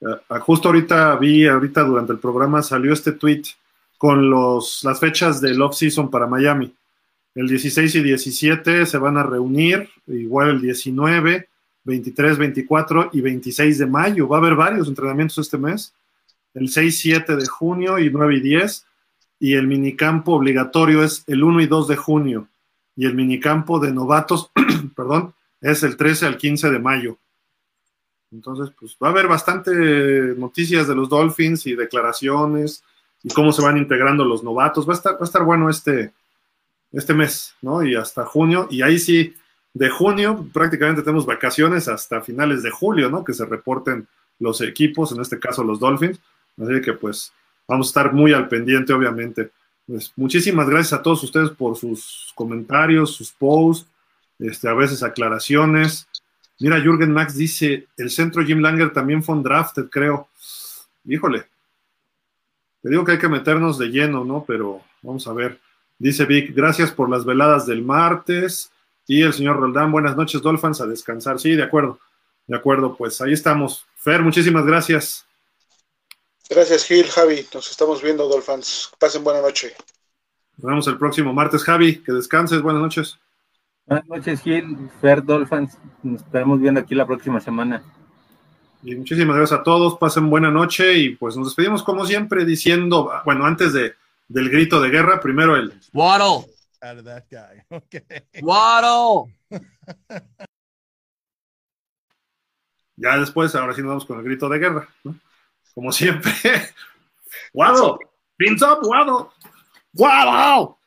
eh, justo ahorita vi, ahorita durante el programa salió este tweet con los, las fechas del off-season para Miami. El 16 y 17 se van a reunir, igual el 19, 23, 24 y 26 de mayo. Va a haber varios entrenamientos este mes. El 6, 7 de junio y 9 y 10 y el minicampo obligatorio es el 1 y 2 de junio y el minicampo de novatos, perdón, es el 13 al 15 de mayo. Entonces, pues va a haber bastante noticias de los Dolphins y declaraciones y cómo se van integrando los novatos. Va a estar, va a estar bueno este, este mes, ¿no? Y hasta junio. Y ahí sí, de junio prácticamente tenemos vacaciones hasta finales de julio, ¿no? Que se reporten los equipos, en este caso los Dolphins. Así que pues Vamos a estar muy al pendiente, obviamente. Pues, muchísimas gracias a todos ustedes por sus comentarios, sus posts, este, a veces aclaraciones. Mira, Jürgen Max dice, el centro Jim Langer también fue un drafted, creo. Híjole. Te digo que hay que meternos de lleno, ¿no? Pero vamos a ver. Dice Vic, gracias por las veladas del martes. Y el señor Roldán, buenas noches, Dolphins, a descansar. Sí, de acuerdo. De acuerdo, pues ahí estamos. Fer, muchísimas gracias. Gracias, Gil, Javi. Nos estamos viendo, Dolphins. Pasen buena noche. Nos vemos el próximo martes, Javi. Que descanses. Buenas noches. Buenas noches, Gil. Fer, Dolphins. Nos estaremos viendo aquí la próxima semana. Y muchísimas gracias a todos. Pasen buena noche y pues nos despedimos como siempre diciendo, bueno, antes de, del grito de guerra, primero el Waddle. Waddle. ya después, ahora sí nos vamos con el grito de guerra, ¿no? Como siempre. Guado, pins up, Guado. Guado.